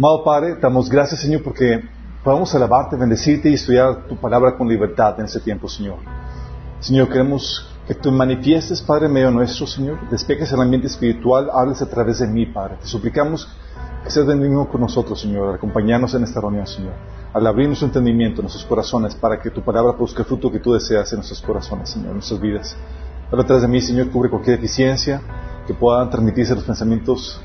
Amado Padre, damos gracias, Señor, porque podemos alabarte, bendecirte y estudiar tu palabra con libertad en este tiempo, Señor. Señor, queremos que tú manifiestes, Padre, en medio nuestro, Señor, despejes el ambiente espiritual, hables a través de mí, Padre. Te suplicamos que seas benigno con nosotros, Señor, acompañarnos en esta reunión, Señor, al abrir nuestro entendimiento, nuestros corazones, para que tu palabra produzca el fruto que tú deseas en nuestros corazones, Señor, en nuestras vidas. Habla atrás de mí, Señor, cubre cualquier deficiencia, que puedan transmitirse los pensamientos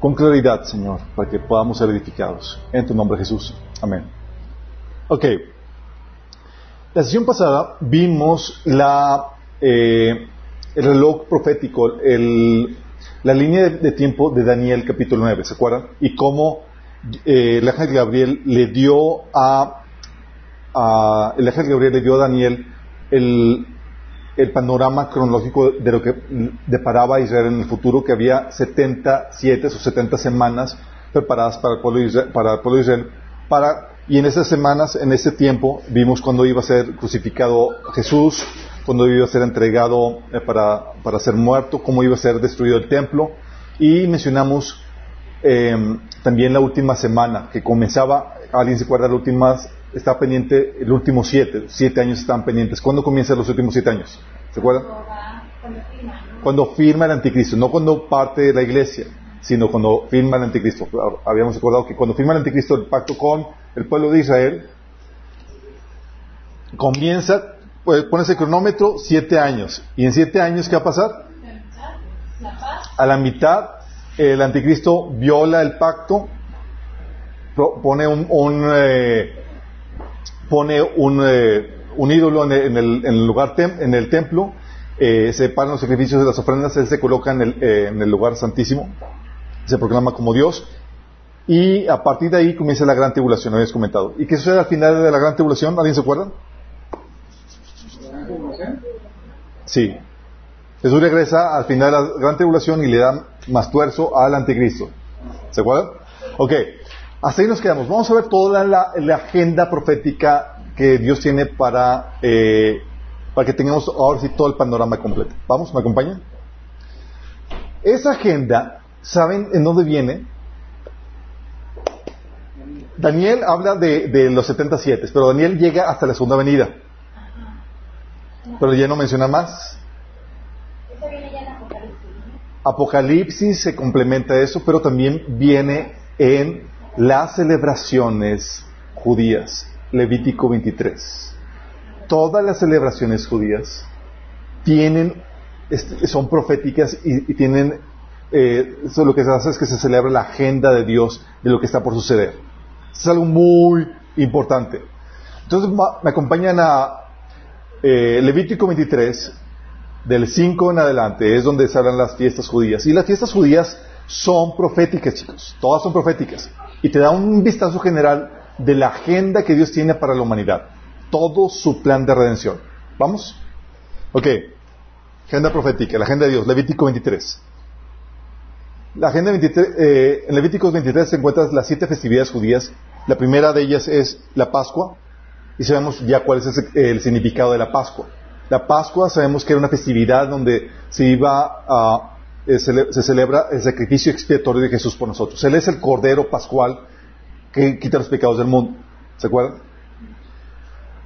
con claridad, Señor, para que podamos ser edificados. En tu nombre, Jesús. Amén. Ok. La sesión pasada vimos la, eh, el reloj profético, el, la línea de, tiempo de Daniel capítulo 9, ¿se acuerdan? Y cómo eh, el ángel Gabriel le dio a, a, el ángel Gabriel le dio a Daniel el, el panorama cronológico de lo que deparaba Israel en el futuro, que había 77 o 70 semanas preparadas para el pueblo de Israel, para el pueblo de Israel para, y en esas semanas, en ese tiempo, vimos cuando iba a ser crucificado Jesús, cuando iba a ser entregado eh, para, para, ser muerto, cómo iba a ser destruido el templo, y mencionamos eh, también la última semana, que comenzaba, alguien se acuerda, la última está pendiente el último siete, siete años están pendientes. ¿Cuándo comienzan los últimos siete años? ¿Se acuerdan? Cuando firma el anticristo, no cuando parte de la iglesia, sino cuando firma el anticristo. Habíamos acordado que cuando firma el anticristo el pacto con el pueblo de Israel, comienza, pues, pones el cronómetro, siete años. ¿Y en siete años qué va a pasar? A la mitad, el anticristo viola el pacto, pone un, un eh, pone un, eh, ídolo en el, lugar en el templo, eh, se paran los sacrificios de las ofrendas, él se coloca en el, eh, en el lugar santísimo, se proclama como Dios, y a partir de ahí comienza la gran tribulación, habías comentado. ¿Y qué sucede al final de la gran tribulación? ¿Alguien se acuerda? Sí. Jesús regresa al final de la gran tribulación y le da más tuerzo al anticristo. ¿Se acuerdan? Ok. Hasta ahí nos quedamos. Vamos a ver toda la, agenda profética que Dios tiene para, eh, para que tengamos ahora sí todo el panorama completo. ¿Vamos? ¿Me acompañan? Esa agenda, ¿saben en dónde viene? Daniel habla de, de los 77, pero Daniel llega hasta la segunda venida. Pero ya no menciona más. Apocalipsis se complementa eso, pero también viene en las celebraciones judías, Levítico 23. Todas las celebraciones judías tienen, son proféticas y, tienen, eh, eso lo que se hace es que se celebra la agenda de Dios de lo que está por suceder. Es algo muy importante. Entonces me acompañan a eh, Levítico 23, del 5 en adelante, es donde se hablan las fiestas judías. Y las fiestas judías son proféticas, chicos. Todas son proféticas y te da un vistazo general de la agenda que Dios tiene para la humanidad. Todo su plan de redención. ¿Vamos? Ok. Agenda profética, la agenda de Dios, Levítico 23. La agenda 23, eh, en Levítico 23 se encuentran las siete festividades judías. La primera de ellas es la Pascua, y sabemos ya cuál es el significado de la Pascua. La Pascua sabemos que era una festividad donde se iba a eh, se, celebra el sacrificio expiatorio de Jesús por nosotros. Él es el Cordero Pascual que quita los pecados del mundo. ¿Se acuerdan?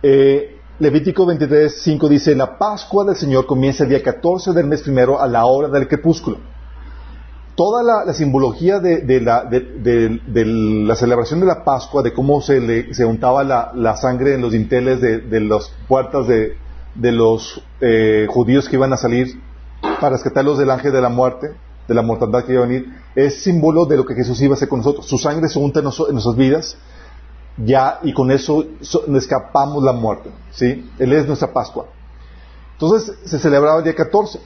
Eh, Levítico 23, 5 dice, la Pascua del Señor comienza el día 14 del mes primero a la hora del crepúsculo. Toda la, simbología de, la, celebración de la Pascua, de cómo se, le, se untaba la, sangre en los dinteles de, las puertas de, los eh, judíos que iban a salir para rescatarlos del ángel de la muerte, de la mortandad que iba a venir, es símbolo de lo que Jesús iba a hacer con nosotros. Su sangre se unta en, nuestras vidas, ya, y con eso escapamos la muerte, ¿sí? Él es nuestra Pascua. Entonces, se celebraba el día 14.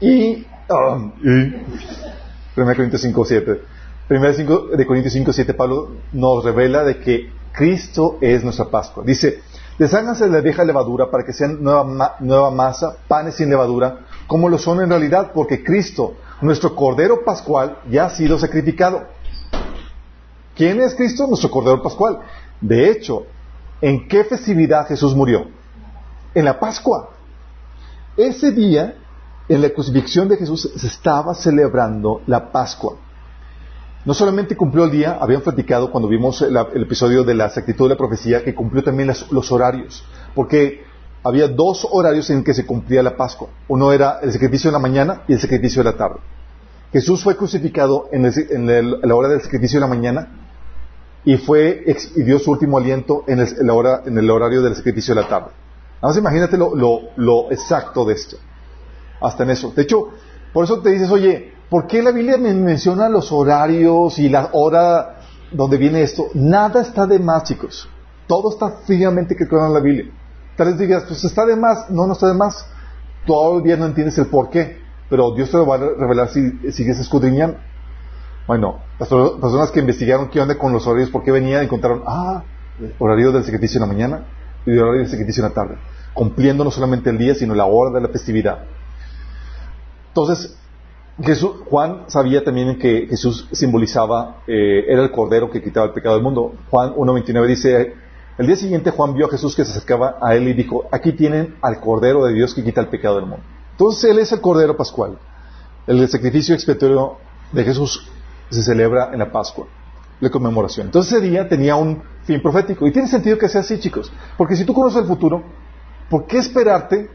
Y, um, y 1 Corintios 5, 7. 1 de Corintios 5, 7, Pablo nos revela de que Cristo es nuestra Pascua. Dice, Desháganse de la vieja levadura para que sean nueva, nueva masa, panes sin levadura, como lo son en realidad, porque Cristo, nuestro Cordero Pascual, ya ha sido sacrificado. ¿Quién es Cristo? Nuestro Cordero Pascual. De hecho, ¿en qué festividad Jesús murió? En la Pascua. Ese día, en la crucifixión de Jesús, se estaba celebrando la Pascua. No solamente cumplió el día, habían platicado cuando vimos el, episodio de la exactitud de la profecía, que cumplió también los horarios, porque había dos horarios en que se cumplía la Pascua. Uno era el sacrificio de la mañana y el sacrificio de la tarde. Jesús fue crucificado en, la hora del sacrificio de la mañana y dio su último aliento en el, hora, en el horario del sacrificio de la tarde. Nada más imagínate lo, lo, exacto de esto. Hasta en eso. De hecho, por eso te dices, oye, ¿por qué la Biblia me menciona los horarios y la hora donde viene esto? Nada está de más, chicos. Todo está fríamente calculado en la Biblia. Tal vez digas, pues está de más. No, no está de más. Todavía no entiendes el por qué, pero Dios te lo va a revelar si sigues escudriñando. Bueno, las personas que investigaron qué onda con los horarios, por qué venían, encontraron, ah, horario del sacrificio en la mañana y el horario del sacrificio en la tarde, cumpliendo no solamente el día, sino la hora de la festividad. Entonces, Jesús, Juan sabía también que Jesús simbolizaba, eh, era el cordero que quitaba el pecado del mundo. Juan 1.29 dice, el día siguiente Juan vio a Jesús que se acercaba a él y dijo, aquí tienen al cordero de Dios que quita el pecado del mundo. Entonces él es el cordero pascual. El sacrificio expiatorio de Jesús se celebra en la Pascua, la conmemoración. Entonces ese día tenía un fin profético. Y tiene sentido que sea así, chicos. Porque si tú conoces el futuro, ¿por qué esperarte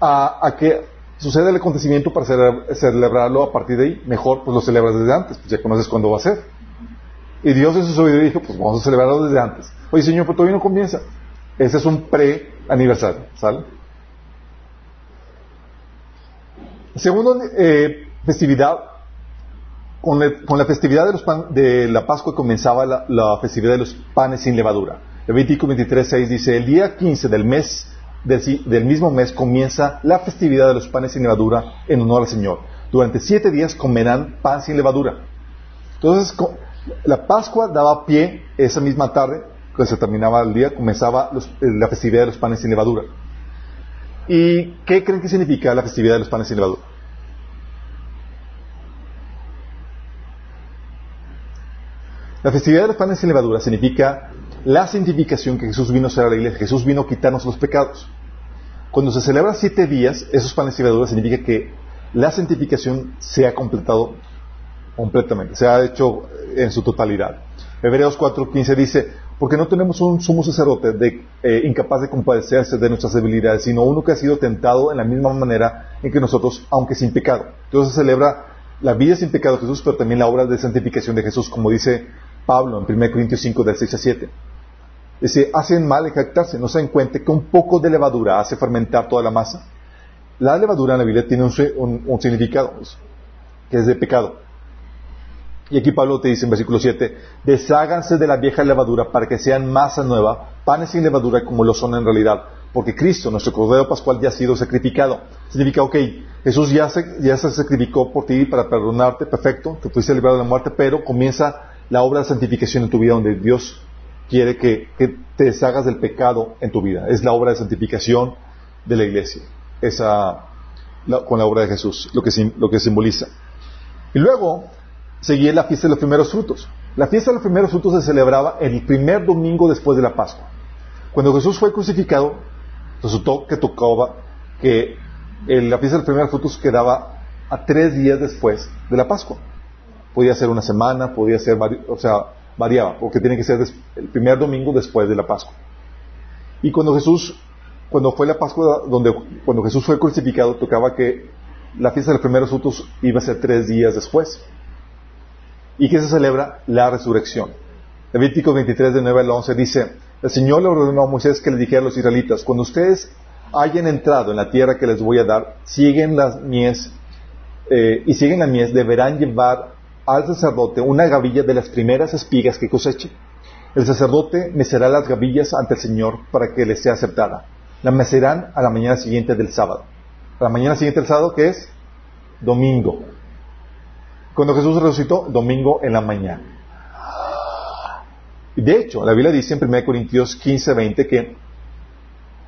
a, que suceda el acontecimiento para celebrarlo a partir de ahí? Mejor, pues lo celebras desde antes, pues ya conoces cuándo va a ser. Y Dios en su sabiduría dijo, pues vamos a celebrarlo desde antes. Oye, Señor, pero todavía no comienza. Ese es un pre-aniversario, ¿sale? Segundo eh, festividad, con, la festividad de, los de la Pascua comenzaba la, festividad de los panes sin levadura. Levítico 23.6 dice, el día 15 del mes, del, mismo mes comienza la festividad de los panes sin levadura en honor al Señor. Durante siete días comerán pan sin levadura. Entonces, la Pascua daba pie esa misma tarde, cuando se terminaba el día, comenzaba la festividad de los panes sin levadura. ¿Y qué creen que significa la festividad de los panes sin levadura? La festividad de los panes sin levadura significa la santificación que Jesús vino a hacer a la iglesia. Jesús vino a quitarnos los pecados. Cuando se celebra siete días, esos panes sin levadura significa que la santificación se ha completado completamente, se ha hecho en su totalidad. Hebreos 4.15 dice, porque no tenemos un sumo sacerdote de, eh, incapaz de compadecerse de nuestras debilidades, sino uno que ha sido tentado en la misma manera en que nosotros, aunque sin pecado. Entonces se celebra la vida sin pecado de Jesús, pero también la obra de santificación de Jesús, como dice Pablo en 1 Corintios 5, del 6 a 7. Dice, hacen mal en jactarse, no se dan cuenta que un poco de levadura hace fermentar toda la masa. La levadura en la Biblia tiene un significado, que es de pecado. Y aquí Pablo te dice en versículo 7, desháganse de la vieja levadura para que sean masa nueva, panes sin levadura como lo son en realidad, porque Cristo, nuestro Cordero Pascual, ya ha sido sacrificado. Significa, ok, Jesús ya se, ya se sacrificó por ti para perdonarte, perfecto, te fuiste librado de la muerte, pero comienza la obra de santificación en tu vida donde Dios quiere que, te deshagas del pecado en tu vida. Es la obra de santificación de la iglesia, esa, con la obra de Jesús, lo que, lo que simboliza. Y luego, seguía la fiesta de los primeros frutos. La fiesta de los primeros frutos se celebraba el primer domingo después de la Pascua. Cuando Jesús fue crucificado, resultó que tocaba que la fiesta de los primeros frutos quedaba a tres días después de la Pascua. Podía ser una semana, podía ser, o sea, variaba, porque tiene que ser el primer domingo después de la Pascua. Y cuando Jesús, cuando fue la Pascua, donde, cuando Jesús fue crucificado, tocaba que la fiesta de los primeros frutos iba a ser tres días después y que se celebra la resurrección. Levítico 23 de 9 al 11 dice, el Señor le ordenó a Moisés que le dijera a los israelitas, cuando ustedes hayan entrado en la tierra que les voy a dar, siguen las mies eh, y siguen la mies, deberán llevar al sacerdote una gavilla de las primeras espigas que coseche. El sacerdote mecerá las gavillas ante el Señor para que les sea aceptada. La mecerán a la mañana siguiente del sábado. A la mañana siguiente del sábado, que es domingo. Cuando Jesús resucitó, domingo en la mañana. De hecho, la Biblia dice en 1 Corintios 15, 20 que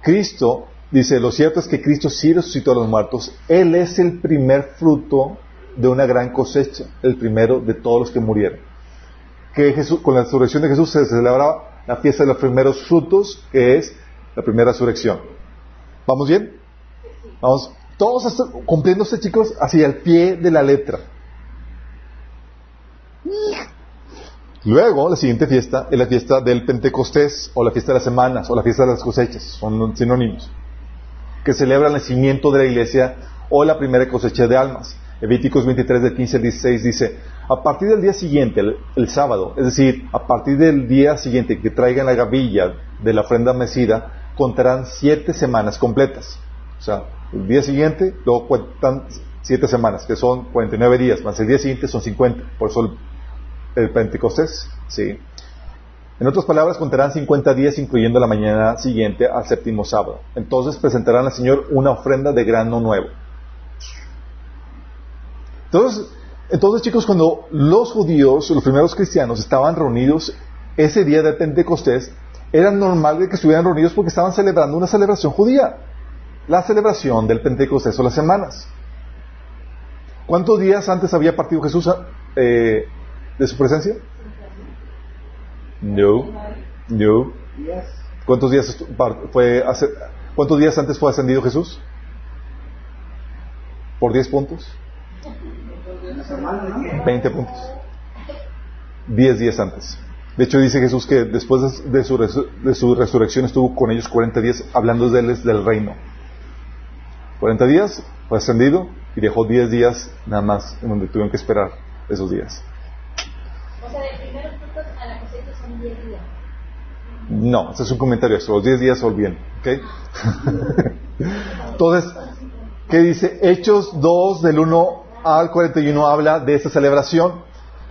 Cristo, dice, lo cierto es que Cristo sí resucitó a los muertos. Él es el primer fruto de una gran cosecha, el primero de todos los que murieron. Que con la resurrección de Jesús se celebraba la fiesta de los primeros frutos, que es la primera resurrección. ¿Vamos bien? Vamos, todos cumpliéndose, chicos, hacia el pie de la letra. Luego, la siguiente fiesta es la fiesta del Pentecostés, o la fiesta de las semanas, o la fiesta de las cosechas, son sinónimos, que celebra el nacimiento de la iglesia o la primera cosecha de almas. Levíticos 23 del 15 al 16 dice, a partir del día siguiente, el, sábado, es decir, a partir del día siguiente que traigan la gavilla de la ofrenda mecida, contarán siete semanas completas. O sea, el día siguiente, luego cuentan siete semanas, que son 49 días, más el día siguiente son 50, por eso el, Pentecostés, ¿sí? En otras palabras, contarán 50 días incluyendo la mañana siguiente al séptimo sábado. Entonces presentarán al Señor una ofrenda de grano nuevo. Entonces, entonces, chicos, cuando los judíos, los primeros cristianos, estaban reunidos ese día de Pentecostés, era normal que estuvieran reunidos porque estaban celebrando una celebración judía, la celebración del Pentecostés o las semanas. ¿Cuántos días antes había partido Jesús eh, de su presencia? No, no. ¿Cuántos días fue ¿Cuántos días antes fue ascendido Jesús? ¿Por 10 puntos? 20 puntos. 10 días antes. De hecho, dice Jesús que después de su, de su resurrección estuvo con ellos 40 días hablando de él del reino. 40 días, fue ascendido y dejó 10 días nada más en donde tuvieron que esperar esos días. O sea, de primeros frutos a la cosecha son 10 días. No, ese es un comentario, los 10 días son bien. ¿ok? Entonces, ¿qué dice? Hechos 2 del 1 al 41 habla de esta celebración.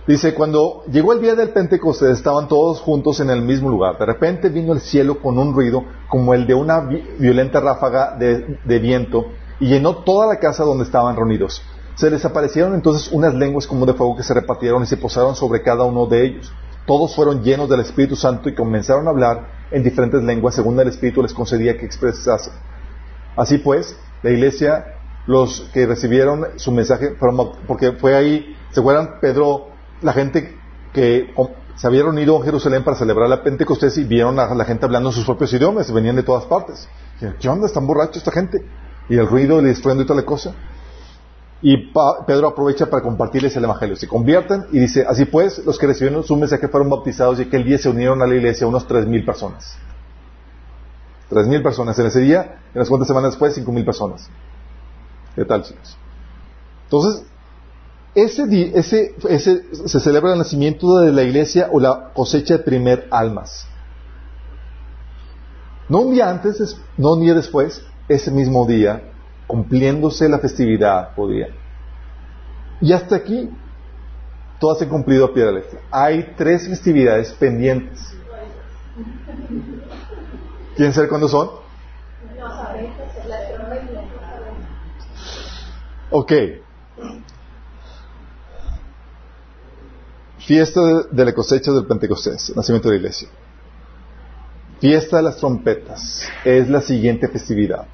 Dice, cuando llegó el día del Pentecostés estaban todos juntos en el mismo lugar. De repente vino el cielo con un ruido como el de una violenta ráfaga de, de viento y llenó toda la casa donde estaban reunidos. Se les aparecieron entonces unas lenguas como de fuego que se repartieron y se posaron sobre cada uno de ellos. Todos fueron llenos del Espíritu Santo y comenzaron a hablar en diferentes lenguas según el Espíritu les concedía que expresasen. Así pues, la iglesia los que recibieron su mensaje, porque fue ahí, se acuerdan, Pedro, la gente que se había reunido en Jerusalén para celebrar la Pentecostés y vieron a la gente hablando sus propios idiomas, venían de todas partes. ¿Qué onda? ¿Están borrachos esta gente? Y el ruido, el estruendo y toda la cosa. Y Pedro aprovecha para compartirles el Evangelio. Se convierten y dice, así pues, los que recibieron su mensaje fueron bautizados y aquel día se unieron a la iglesia unos tres mil personas. Tres mil personas. En ese día, en las cuantas semanas después, cinco mil personas. ¿Qué tal, chicos? Entonces, ese, ese, ese, se celebra el nacimiento de la iglesia o la cosecha de primer almas. No un día antes, no un día después, ese mismo día, cumpliéndose la festividad podía. Y hasta aquí, todas se han cumplido a pie de letra. Hay tres festividades pendientes. ¿Quieren saber cuándo son? Ok. Fiesta de la cosecha del Pentecostés, nacimiento de la iglesia. Fiesta de las trompetas es la siguiente festividad.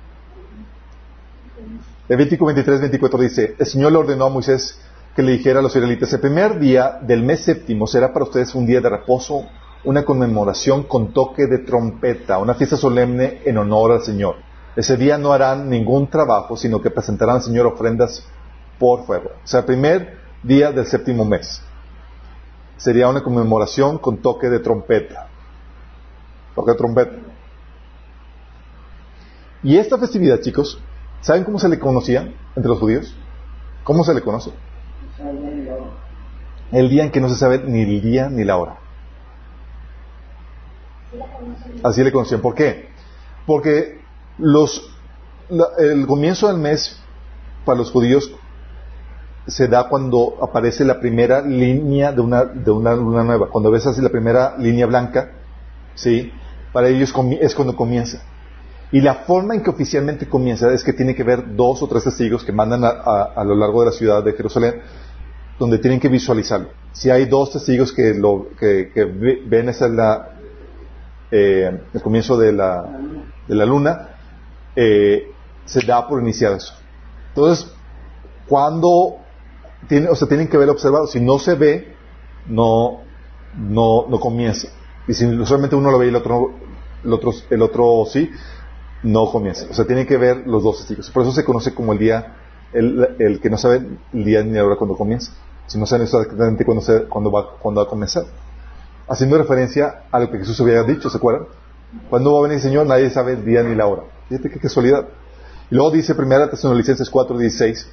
Levítico 23, 24 dice, el Señor le ordenó a Moisés que le dijera a los israelitas, el primer día del mes séptimo será para ustedes un día de reposo, una conmemoración con toque de trompeta, una fiesta solemne en honor al Señor. Ese día no harán ningún trabajo, sino que presentarán al Señor ofrendas por fuego. O sea, el primer día del séptimo mes. Sería una conmemoración con toque de trompeta. Toque de trompeta. Y esta festividad, chicos, ¿saben cómo se le conocía entre los judíos? ¿Cómo se le conoce? El día en que no se sabe ni el día ni la hora. Así le conocían. ¿Por qué? Porque los, el comienzo del mes para los judíos se da cuando aparece la primera línea de una, de una luna nueva. Cuando ves así la primera línea blanca, ¿sí? Para ellos es cuando comienza. Y la forma en que oficialmente comienza es que tiene que ver dos o tres testigos que mandan a, a, lo largo de la ciudad de Jerusalén, donde tienen que visualizarlo. Si hay dos testigos que, lo, que, que ven esa la, eh, el comienzo de la, de la luna, eh, se da por iniciar eso. Entonces, cuando tiene, o sea, tienen que ver observado. Si no se ve, no, no, no comienza. Y si solamente uno lo ve y el otro, el otro, el otro sí, no comienza. O sea, tienen que ver los dos testigos. Por eso se conoce como el día, el, el que no sabe el día ni la hora cuando comienza. Si no saben exactamente cuándo, se, cuándo, va, cuándo va a comenzar. haciendo referencia a lo que Jesús había dicho, ¿se acuerdan? Cuando va a venir el Señor, nadie sabe el día ni la hora. Fíjate qué casualidad. Y luego dice 1 Tesalonicenses 4:16,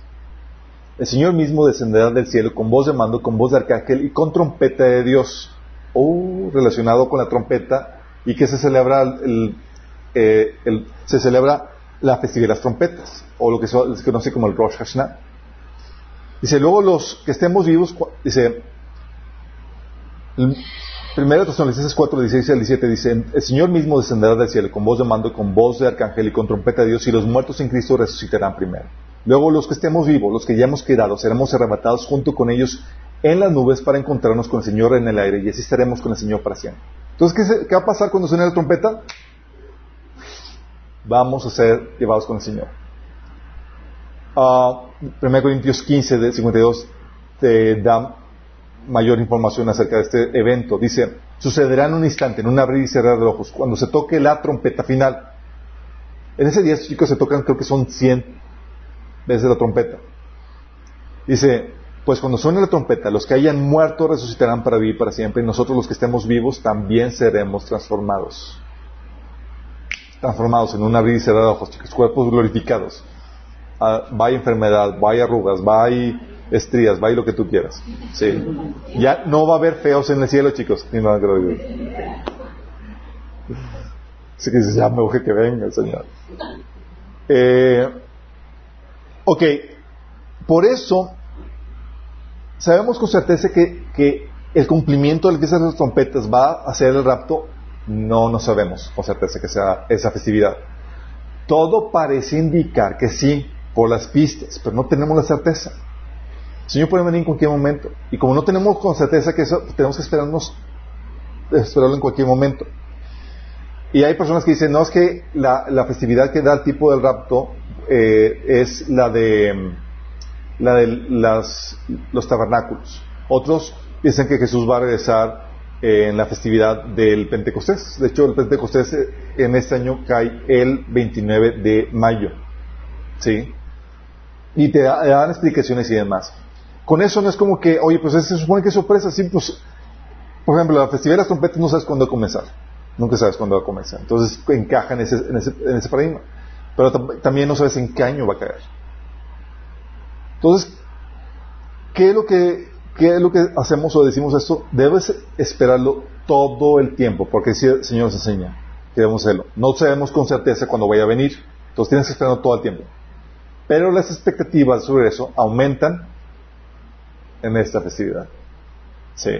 el Señor mismo descenderá del cielo con voz de mando, con voz de arcángel y con trompeta de Dios. Oh, relacionado con la trompeta y que se celebra el, eh, se celebra la festividad de las trompetas, o lo que se conoce como el Rosh Hashanah. Dice, luego los que estemos vivos, dice, Primero Tesalonicenses 4, 16 al 17 dice, el Señor mismo descenderá del cielo con voz de mando, con voz de arcángel y con trompeta de Dios, y los muertos en Cristo resucitarán primero. Luego los que estemos vivos, los que ya hemos quedado, seremos arrebatados junto con ellos en las nubes para encontrarnos con el Señor en el aire, y así estaremos con el Señor para siempre. Entonces, ¿qué, va a pasar cuando suene la trompeta? Vamos a ser llevados con el Señor. 1 ah, Corintios 15, de 52, te da mayor información acerca de este evento. Dice, sucederá en un instante, en un abrir y cerrar de ojos, cuando se toque la trompeta final. En ese día, chicos, se tocan, creo que son 100 veces la trompeta. Dice, pues cuando suene la trompeta, los que hayan muerto resucitarán para vivir para siempre, y nosotros los que estemos vivos también seremos transformados. Transformados en un abrir y cerrar de ojos, chicos, cuerpos glorificados. Ah, vaya enfermedad, vaya arrugas, vaya estrías, va y lo que tú quieras. Sí. Ya no va a haber feos en el cielo, chicos. Ni nada que Así que ya me urge que venga el Señor. Eh, ok, por eso sabemos con certeza que, que el cumplimiento se las trompetas va a ser el rapto. No, no sabemos con certeza que sea esa festividad. Todo parece indicar que sí, por las pistas, pero no tenemos la certeza. Señor puede venir en cualquier momento. Y como no tenemos con certeza que eso, tenemos que esperarnos, esperarlo en cualquier momento. Y hay personas que dicen, no, es que la, festividad que da el tipo del rapto eh, es la de, la de las, los tabernáculos. Otros dicen que Jesús va a regresar eh, en la festividad del Pentecostés. De hecho, el Pentecostés eh, en este año cae el 29 de mayo. ¿Sí? Y te dan explicaciones y demás. Con eso no es como que, oye, pues se supone que es sorpresa, sí, pues, por ejemplo, la festividad de las trompetas no sabes cuándo va a comenzar. Nunca sabes cuándo va a comenzar. Entonces encaja en ese, en ese, en ese paradigma. Pero también no sabes en qué año va a caer. Entonces, ¿qué es lo que, qué es lo que hacemos o decimos esto? Debes esperarlo todo el tiempo, porque el Señor nos enseña que debemos hacerlo. No sabemos con certeza cuándo vaya a venir. Entonces tienes que esperarlo todo el tiempo. Pero las expectativas sobre eso aumentan en esta festividad. Sí.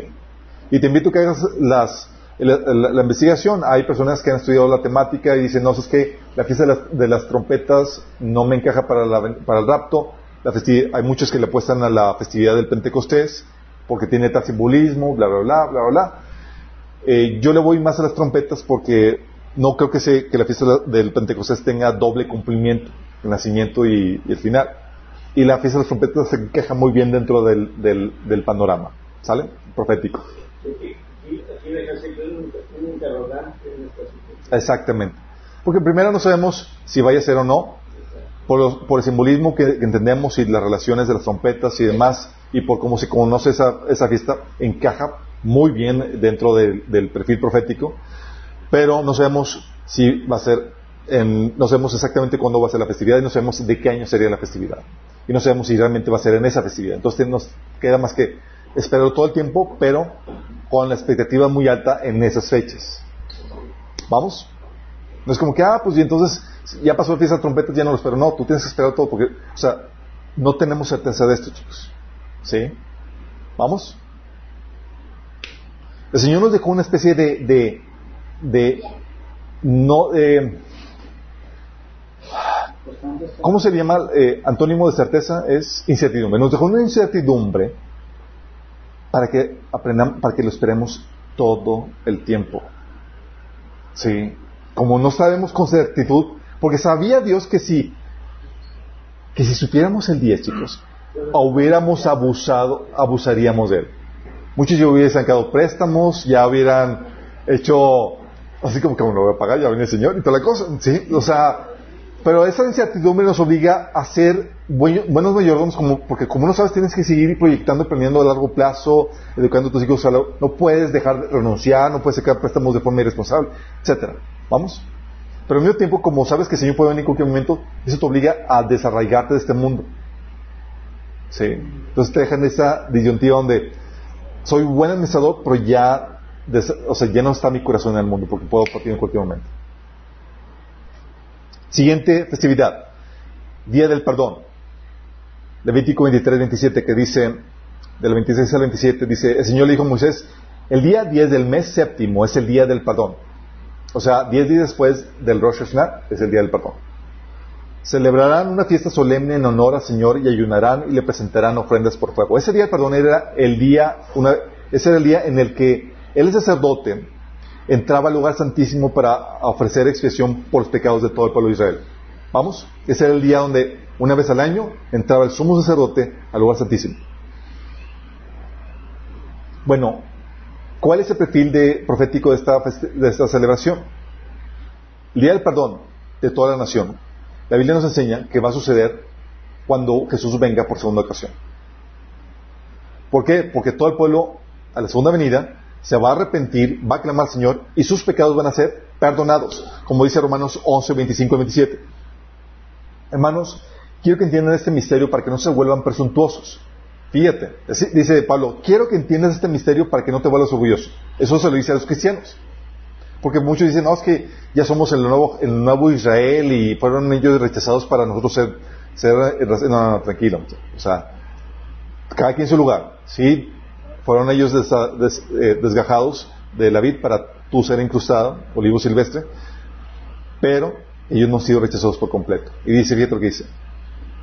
Y te invito a que hagas las, la, investigación. Hay personas que han estudiado la temática y dicen, no, es que la fiesta de las, trompetas no me encaja para, para el rapto. La hay muchos que le apuestan a la festividad del Pentecostés porque tiene tal simbolismo, bla, bla, bla, bla, bla. Eh, yo le voy más a las trompetas porque no creo que, se, que la fiesta del Pentecostés tenga doble cumplimiento, el nacimiento y el final y la fiesta de las trompetas se queja muy bien dentro del, del, panorama, ¿sale? Profético. Exactamente. Porque primero no sabemos si vaya a ser o no, por, por el simbolismo que, entendemos y las relaciones de las trompetas y demás, y por cómo se conoce esa, esa fiesta, encaja muy bien dentro del perfil profético, pero no sabemos si va a ser, no sabemos exactamente cuándo va a ser la festividad y no sabemos de qué año sería la festividad y no sabemos si realmente va a ser en esa festividad. Entonces nos queda más que esperar todo el tiempo, pero con la expectativa muy alta en esas fechas. ¿Vamos? No es como que, ah, pues y entonces ya pasó la fiesta de trompetas, ya no lo espero. No, tú tienes que esperar todo porque, o sea, no tenemos certeza de esto, chicos. ¿Sí? ¿Vamos? El Señor nos dejó una especie de, de, de no, eh, ¿Cómo se llama? Eh, antónimo de certeza es incertidumbre. Nos dejó una incertidumbre para que aprendamos, para que lo esperemos todo el tiempo. Sí. Como no sabemos con certitud, porque sabía Dios que si, que si supiéramos el día, chicos, hubiéramos abusado, abusaríamos de él. Muchos ya hubieran sacado préstamos, ya hubieran hecho, así como que no lo voy a pagar, ya viene el Señor y toda la cosa, sí. O sea, pero esa incertidumbre nos obliga a ser buenos mayordomos, como, porque como no sabes, tienes que seguir proyectando, aprendiendo a largo plazo, educando a tus hijos. No puedes dejar de renunciar, no puedes sacar préstamos de forma irresponsable, etcétera. ¿Vamos? Pero al mismo tiempo, como sabes que el Señor puede venir en cualquier momento, eso te obliga a desarraigarte de este mundo. ¿Sí? Entonces te dejan esa disyuntiva donde soy buen administrador, pero ya, o sea, ya no está mi corazón en el mundo, porque puedo partir en cualquier momento. Siguiente festividad, Día del Perdón. Levítico 23, 27, que dice, del 26 al 27, dice, el Señor le dijo a Moisés, el día 10 del mes séptimo es el día del perdón. O sea, 10 días después del Rosh Hashanah es el día del perdón. Celebrarán una fiesta solemne en honor al Señor y ayunarán y le presentarán ofrendas por fuego. Ese día del perdón era el día, una, ese era el día en el que el sacerdote entraba al lugar santísimo para ofrecer expiación por los pecados de todo el pueblo de Israel. ¿Vamos? Ese era el día donde una vez al año entraba el sumo sacerdote al lugar santísimo. Bueno, ¿cuál es el perfil de, profético de esta, de esta celebración? El día del perdón de toda la nación. La Biblia nos enseña que va a suceder cuando Jesús venga por segunda ocasión. ¿Por qué? Porque todo el pueblo a la segunda venida se va a arrepentir, va a clamar al Señor y sus pecados van a ser perdonados, como dice Romanos 11, 25 y 27. Hermanos, quiero que entiendan este misterio para que no se vuelvan presuntuosos. Fíjate, dice Pablo, quiero que entiendas este misterio para que no te vuelvas orgulloso. Eso se lo dice a los cristianos. Porque muchos dicen, no, es que ya somos el nuevo, el nuevo Israel y fueron ellos rechazados para nosotros ser, ser no, no, tranquilo. O sea, cada quien en su lugar. Sí, fueron ellos eh, desgajados de la vid para tú ser incrustado, olivo silvestre, pero ellos no han sido rechazados por completo. Y dice, fíjate lo que dice,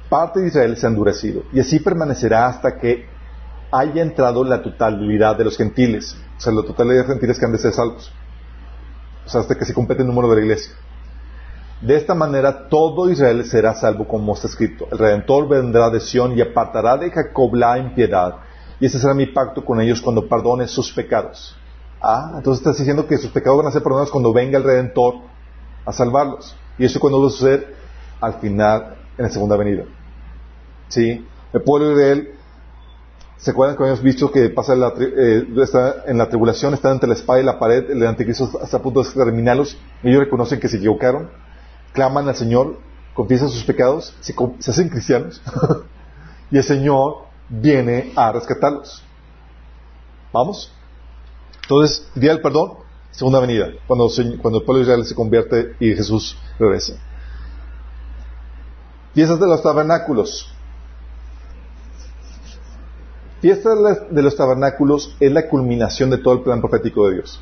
parte de Israel se ha endurecido y así permanecerá hasta que haya entrado la totalidad de los gentiles, o sea, la totalidad de los gentiles que han de ser salvos, o sea, hasta que se complete el número de la iglesia. De esta manera todo Israel será salvo como está escrito. El Redentor vendrá de Sión y apartará de Jacob la impiedad y ese será mi pacto con ellos cuando perdone sus pecados. Ah, entonces estás diciendo que sus pecados van a ser perdonados cuando venga el Redentor a salvarlos. Y eso cuando va a suceder al final, en la segunda venida. ¿Sí? El pueblo de Israel, ¿se acuerdan que habíamos visto que pasa la, eh, está en la tribulación, están entre la espada y la pared, el anticristo está a punto de exterminarlos, ellos reconocen que se equivocaron, claman al Señor, confiesan sus pecados, se hacen cristianos, y el Señor viene a rescatarlos. ¿Vamos? Entonces, día del perdón, segunda venida, cuando, cuando el pueblo de Israel se convierte y Jesús regresa. Fiestas de los tabernáculos. Fiesta de los tabernáculos es la culminación de todo el plan profético de Dios.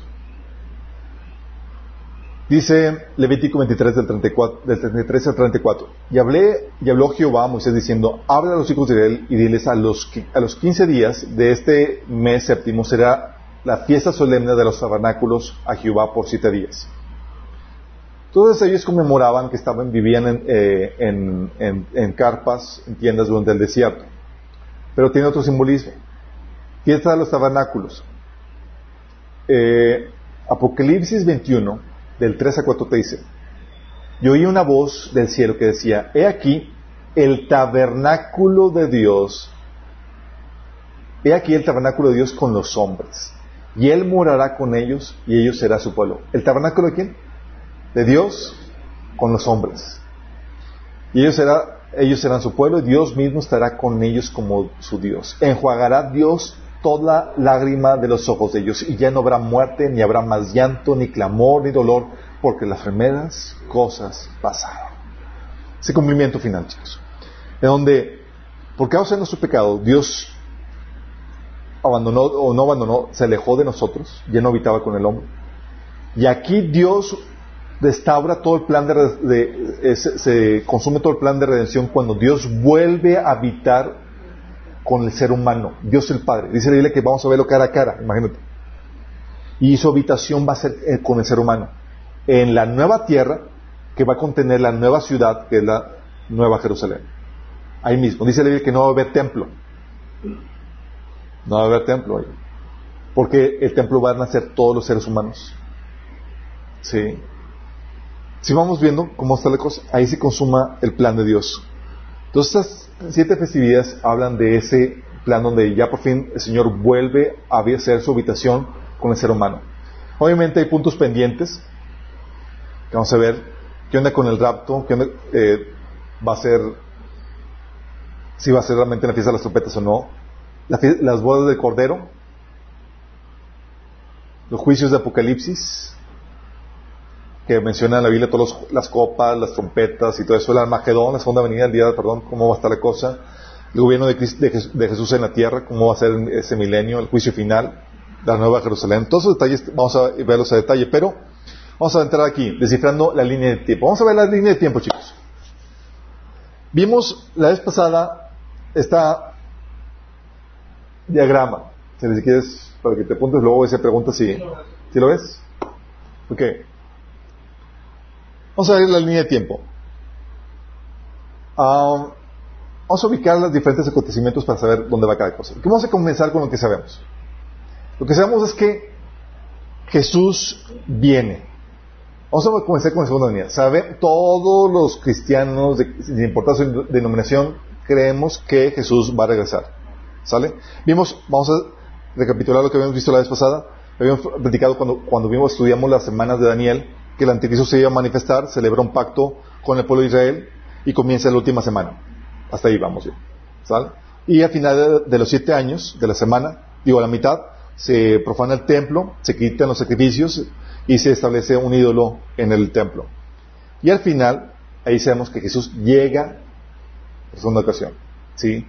Dice Levítico 23 del, 34, del 33 al 34. Y hablé, y habló Jehová a Moisés diciendo, habla a los hijos de Israel y diles a los, a los 15 días de este mes séptimo será la fiesta solemne de los tabernáculos a Jehová por siete días. Todos ellos conmemoraban que estaban, vivían en, eh, en, carpas, en tiendas durante el desierto. Pero tiene otro simbolismo. Fiesta de los tabernáculos. Eh, Apocalipsis 21 del 3 a 4 te dice, yo oí una voz del cielo que decía, he aquí el tabernáculo de Dios, he aquí el tabernáculo de Dios con los hombres, y Él morará con ellos y ellos será su pueblo. ¿El tabernáculo de quién? De Dios con los hombres. Y ellos, será, ellos serán su pueblo y Dios mismo estará con ellos como su Dios. Enjuagará Dios toda lágrima de los ojos de ellos, y ya no habrá muerte, ni habrá más llanto, ni clamor, ni dolor, porque las primeras cosas pasaron. Ese cumplimiento final, chicos. En donde, por causa de nuestro pecado, Dios abandonó o no abandonó, se alejó de nosotros, ya no habitaba con el hombre. Y aquí Dios restaura todo el plan de, se consume todo el plan de redención cuando Dios vuelve a habitar con el ser humano, Dios el Padre. Dice la Biblia que vamos a verlo cara a cara, imagínate. Y su habitación va a ser eh, con el ser humano. En la nueva tierra, que va a contener la nueva ciudad, que es la nueva Jerusalén. Ahí mismo. Dice la Biblia que no va a haber templo. No va a haber templo ahí. Porque el templo va a nacer todos los seres humanos. Sí. si vamos viendo cómo está la cosa, ahí se consuma el plan de Dios. Entonces, estas siete festividades hablan de ese plan donde ya por fin el Señor vuelve a hacer su habitación con el ser humano. Obviamente hay puntos pendientes que vamos a ver. ¿Qué onda con el rapto? ¿Qué onda, eh, va a ser, si va a ser realmente la fiesta de las trompetas o no? las bodas del Cordero, los juicios de Apocalipsis, que menciona en la Biblia todas las copas, las trompetas y todo eso, el Armagedón, la segunda venida, el día, perdón, cómo va a estar la cosa, el gobierno de, Jesús en la tierra, cómo va a ser ese milenio, el juicio final, la nueva Jerusalén. Todos esos detalles vamos a verlos a detalle, pero vamos a entrar aquí, descifrando la línea de tiempo. Vamos a ver la línea de tiempo, chicos. Vimos la vez pasada esta diagrama. Si quieres, para que te apuntes luego esa pregunta si, si lo ves. Ok. Vamos a ver la línea de tiempo. Um, vamos a ubicar los diferentes acontecimientos para saber dónde va cada cosa. Vamos a comenzar con lo que sabemos. Lo que sabemos es que Jesús viene. Vamos a comenzar con la segunda venida. ¿Sabe? Todos los cristianos, de, sin importar su denominación, creemos que Jesús va a regresar. ¿Sale? Vimos, vamos a recapitular lo que habíamos visto la vez pasada. Habíamos platicado cuando, cuando vimos, estudiamos las semanas de Daniel, que el anticristo se iba a manifestar, celebra un pacto con el pueblo de Israel y comienza la última semana. Hasta ahí vamos. Y al final de, los siete años de la semana, digo a la mitad, se profana el templo, se quitan los sacrificios y se establece un ídolo en el templo. Y al final, ahí sabemos que Jesús llega por segunda ocasión. ¿sí?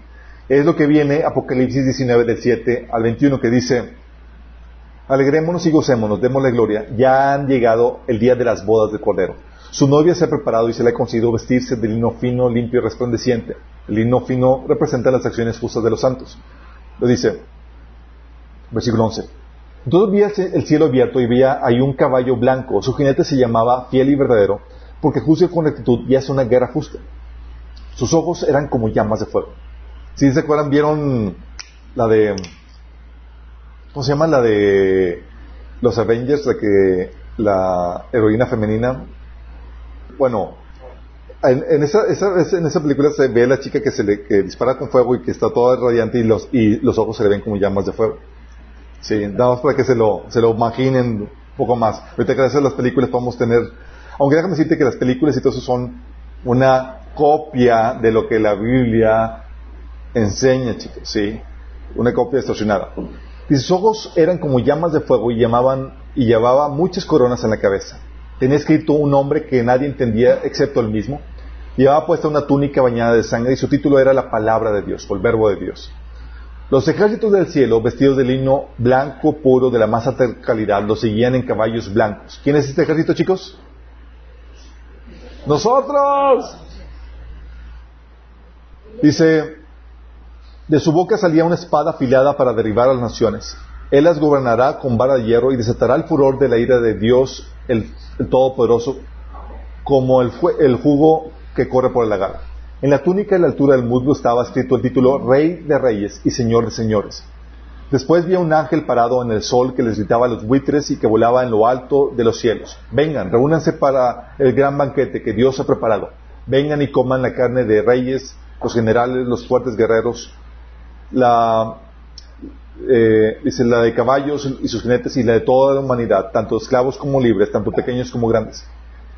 Es lo que viene Apocalipsis 19 del 7 al 21 que dice, alegrémonos y gocémonos, démosle gloria, ya han llegado el día de las bodas del Cordero. Su novia se ha preparado y se le ha conseguido vestirse de lino fino, limpio y resplandeciente. El lino fino representa las acciones justas de los santos. Lo dice, versículo 11. Entonces vi el cielo abierto y veía ahí un caballo blanco. Su jinete se llamaba fiel y verdadero, porque juzga con rectitud y hace una guerra justa. Sus ojos eran como llamas de fuego. Si se acuerdan, vieron la de. ¿Cómo se llama? La de los Avengers, la que la heroína femenina. Bueno, en, esa, en esa película se ve a la chica que se le que dispara con fuego y que está toda radiante y los, y los ojos se le ven como llamas de fuego. Sí, damos para que se lo, se lo imaginen un poco más. Ahorita gracias a las películas podemos tener, aunque déjame decirte que las películas y todo eso son una copia de lo que la Biblia enseña, chicos, sí, una copia distorsionada. Y sus ojos eran como llamas de fuego y llamaban y llevaba muchas coronas en la cabeza. Tenía escrito un nombre que nadie entendía excepto él mismo. Llevaba puesta una túnica bañada de sangre y su título era la palabra de Dios o el verbo de Dios. Los ejércitos del cielo, vestidos de lino blanco puro de la más alta calidad, los seguían en caballos blancos. ¿Quién es este ejército, chicos? Nosotros. Dice, de su boca salía una espada afilada para derribar a las naciones. Él las gobernará con vara de hierro y desatará el furor de la ira de Dios, el, Todopoderoso, como el, el jugo que corre por el lagar. En la túnica y la altura del muslo estaba escrito el título Rey de Reyes y Señor de Señores. Después vi a un ángel parado en el sol que les gritaba a los buitres y que volaba en lo alto de los cielos. Vengan, reúnanse para el gran banquete que Dios ha preparado. Vengan y coman la carne de reyes, los generales, los fuertes guerreros, la, eh, dice, la de caballos y sus jinetes y la de toda la humanidad, tanto esclavos como libres, tanto pequeños como grandes.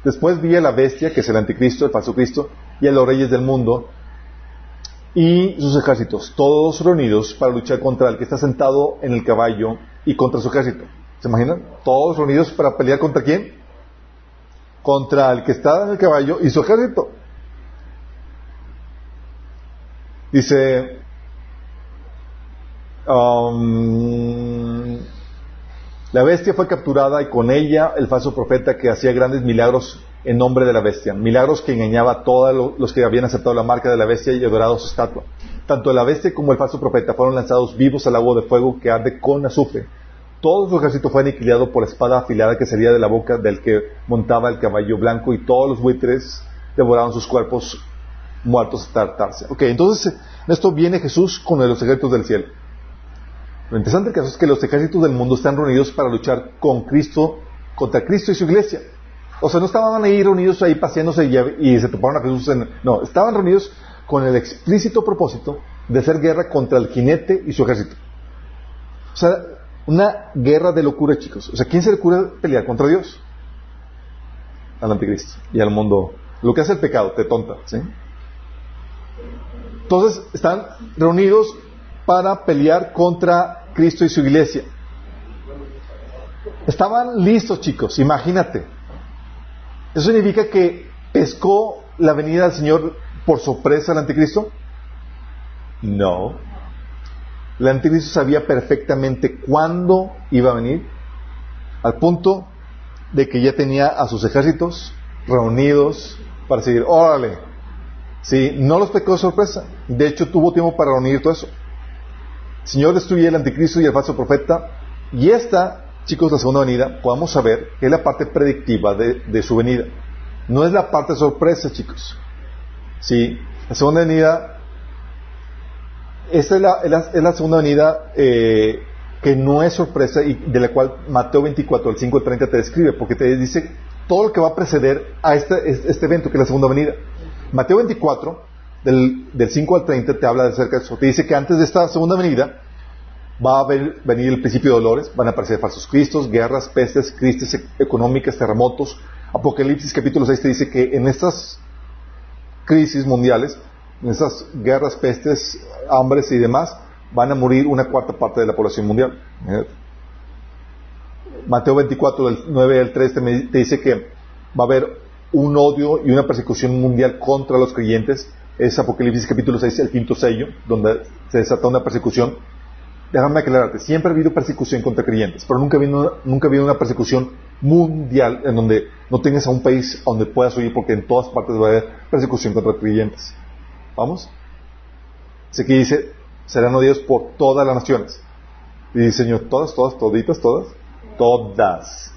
Después vi a la bestia, que es el anticristo, el falso Cristo, y a los reyes del mundo y sus ejércitos, todos reunidos para luchar contra el que está sentado en el caballo y contra su ejército. ¿Se imaginan? Todos reunidos para pelear contra quién? Contra el que está en el caballo y su ejército. Dice, um, la bestia fue capturada y con ella el falso profeta que hacía grandes milagros en nombre de la bestia. Milagros que engañaba a todos los que habían aceptado la marca de la bestia y adorado su estatua. Tanto la bestia como el falso profeta fueron lanzados vivos al agua de fuego que arde con azufre. Todo su ejército fue aniquilado por la espada afilada que salía de la boca del que montaba el caballo blanco y todos los buitres devoraron sus cuerpos muertos hasta hartarse. Ok, entonces en esto viene Jesús con los ejércitos del cielo. Lo interesante del caso es que los ejércitos del mundo están reunidos para luchar con Cristo, contra Cristo y su iglesia. O sea, no estaban ahí reunidos ahí paseándose y, se toparon a Jesús en... No, estaban reunidos con el explícito propósito de hacer guerra contra el jinete y su ejército. O sea, una guerra de locura, chicos. O sea, ¿quién se le cura pelear contra Dios? Al anticristo y al mundo. Lo que hace el pecado, te tonta, ¿sí? Entonces, están reunidos para pelear contra Cristo y su iglesia. Estaban listos, chicos, imagínate. ¿Eso significa que pescó la venida del Señor por sorpresa al anticristo? No. El anticristo sabía perfectamente cuándo iba a venir, al punto de que ya tenía a sus ejércitos reunidos para seguir. Órale. Sí, no los pecó de sorpresa. De hecho, tuvo tiempo para reunir todo eso. Señor destruye el anticristo y el falso profeta. Y esta chicos, la segunda venida, podamos saber es la parte predictiva de, su venida. No es la parte sorpresa, chicos. Sí, la segunda venida, esta es la, segunda venida eh, que no es sorpresa y de la cual Mateo 24, el 5 al 30 te describe, porque te dice todo lo que va a preceder a este, este evento, que es la segunda venida. Mateo 24, del, del 5 al 30, te habla acerca de eso. Te dice que antes de esta segunda venida, va a venir el principio de dolores, van a aparecer falsos cristos, guerras, pestes, crisis económicas, terremotos. Apocalipsis capítulo 6 te dice que en estas crisis mundiales, en estas guerras, pestes, hambres y demás, van a morir una cuarta parte de la población mundial. Mateo 24, del 9 al 3 te, dice que va a haber un odio y una persecución mundial contra los creyentes. Es Apocalipsis capítulo 6, el quinto sello, donde se desata una persecución déjame aclararte, siempre ha habido persecución contra creyentes, pero nunca ha habido, nunca ha habido una persecución mundial en donde no tengas a un país donde puedas huir porque en todas partes va a haber persecución contra creyentes. ¿Vamos? Así que dice, serán odiados por todas las naciones. Y dice, Señor, todas, todas, toditas, todas, todas.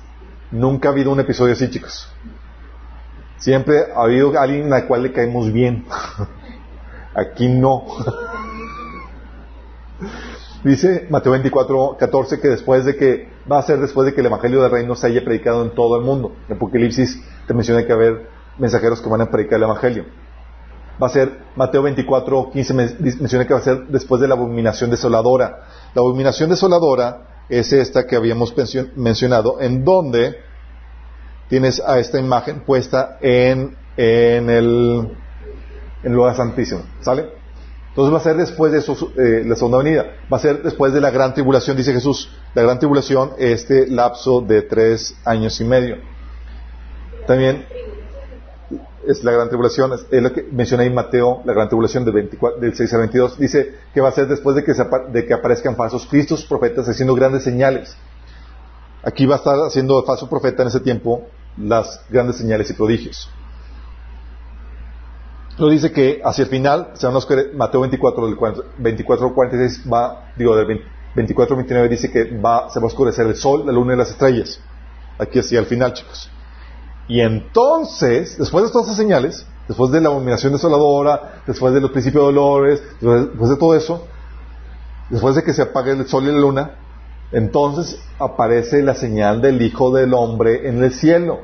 Nunca ha habido un episodio así, chicos. Siempre ha habido alguien al cual le caemos bien. Aquí no. Dice Mateo 24, 14 que después de que, va a ser después de que el Evangelio del Reino se haya predicado en todo el mundo. En Apocalipsis te menciona que va a haber mensajeros que van a predicar el Evangelio. Va a ser, Mateo 24, 15 menciona que va a ser después de la abominación desoladora. La abominación desoladora es esta que habíamos mencionado, en donde tienes a esta imagen puesta en, en el lugar santísimo. ¿Sale? Entonces va a ser después de eso, eh, la segunda venida. Va a ser después de la gran tribulación, dice Jesús. La gran tribulación, este lapso de tres años y medio. También es la gran tribulación, es, lo que menciona ahí Mateo, la gran tribulación del, 24, del 6 al 22. Dice que va a ser después de que, de que aparezcan falsos cristos, profetas, haciendo grandes señales. Aquí va a estar haciendo falso profeta en ese tiempo las grandes señales y prodigios. Lo dice que hacia el final, Mateo 24, del 24 46 va, digo, del 24 29 dice que va, se va a oscurecer el sol, la luna y las estrellas. Aquí hacia el final, chicos. Y entonces, después de todas esas señales, después de la abominación desoladora, después de los principios de dolores, después de todo eso, después de que se apague el sol y la luna, entonces aparece la señal del Hijo del Hombre en el cielo.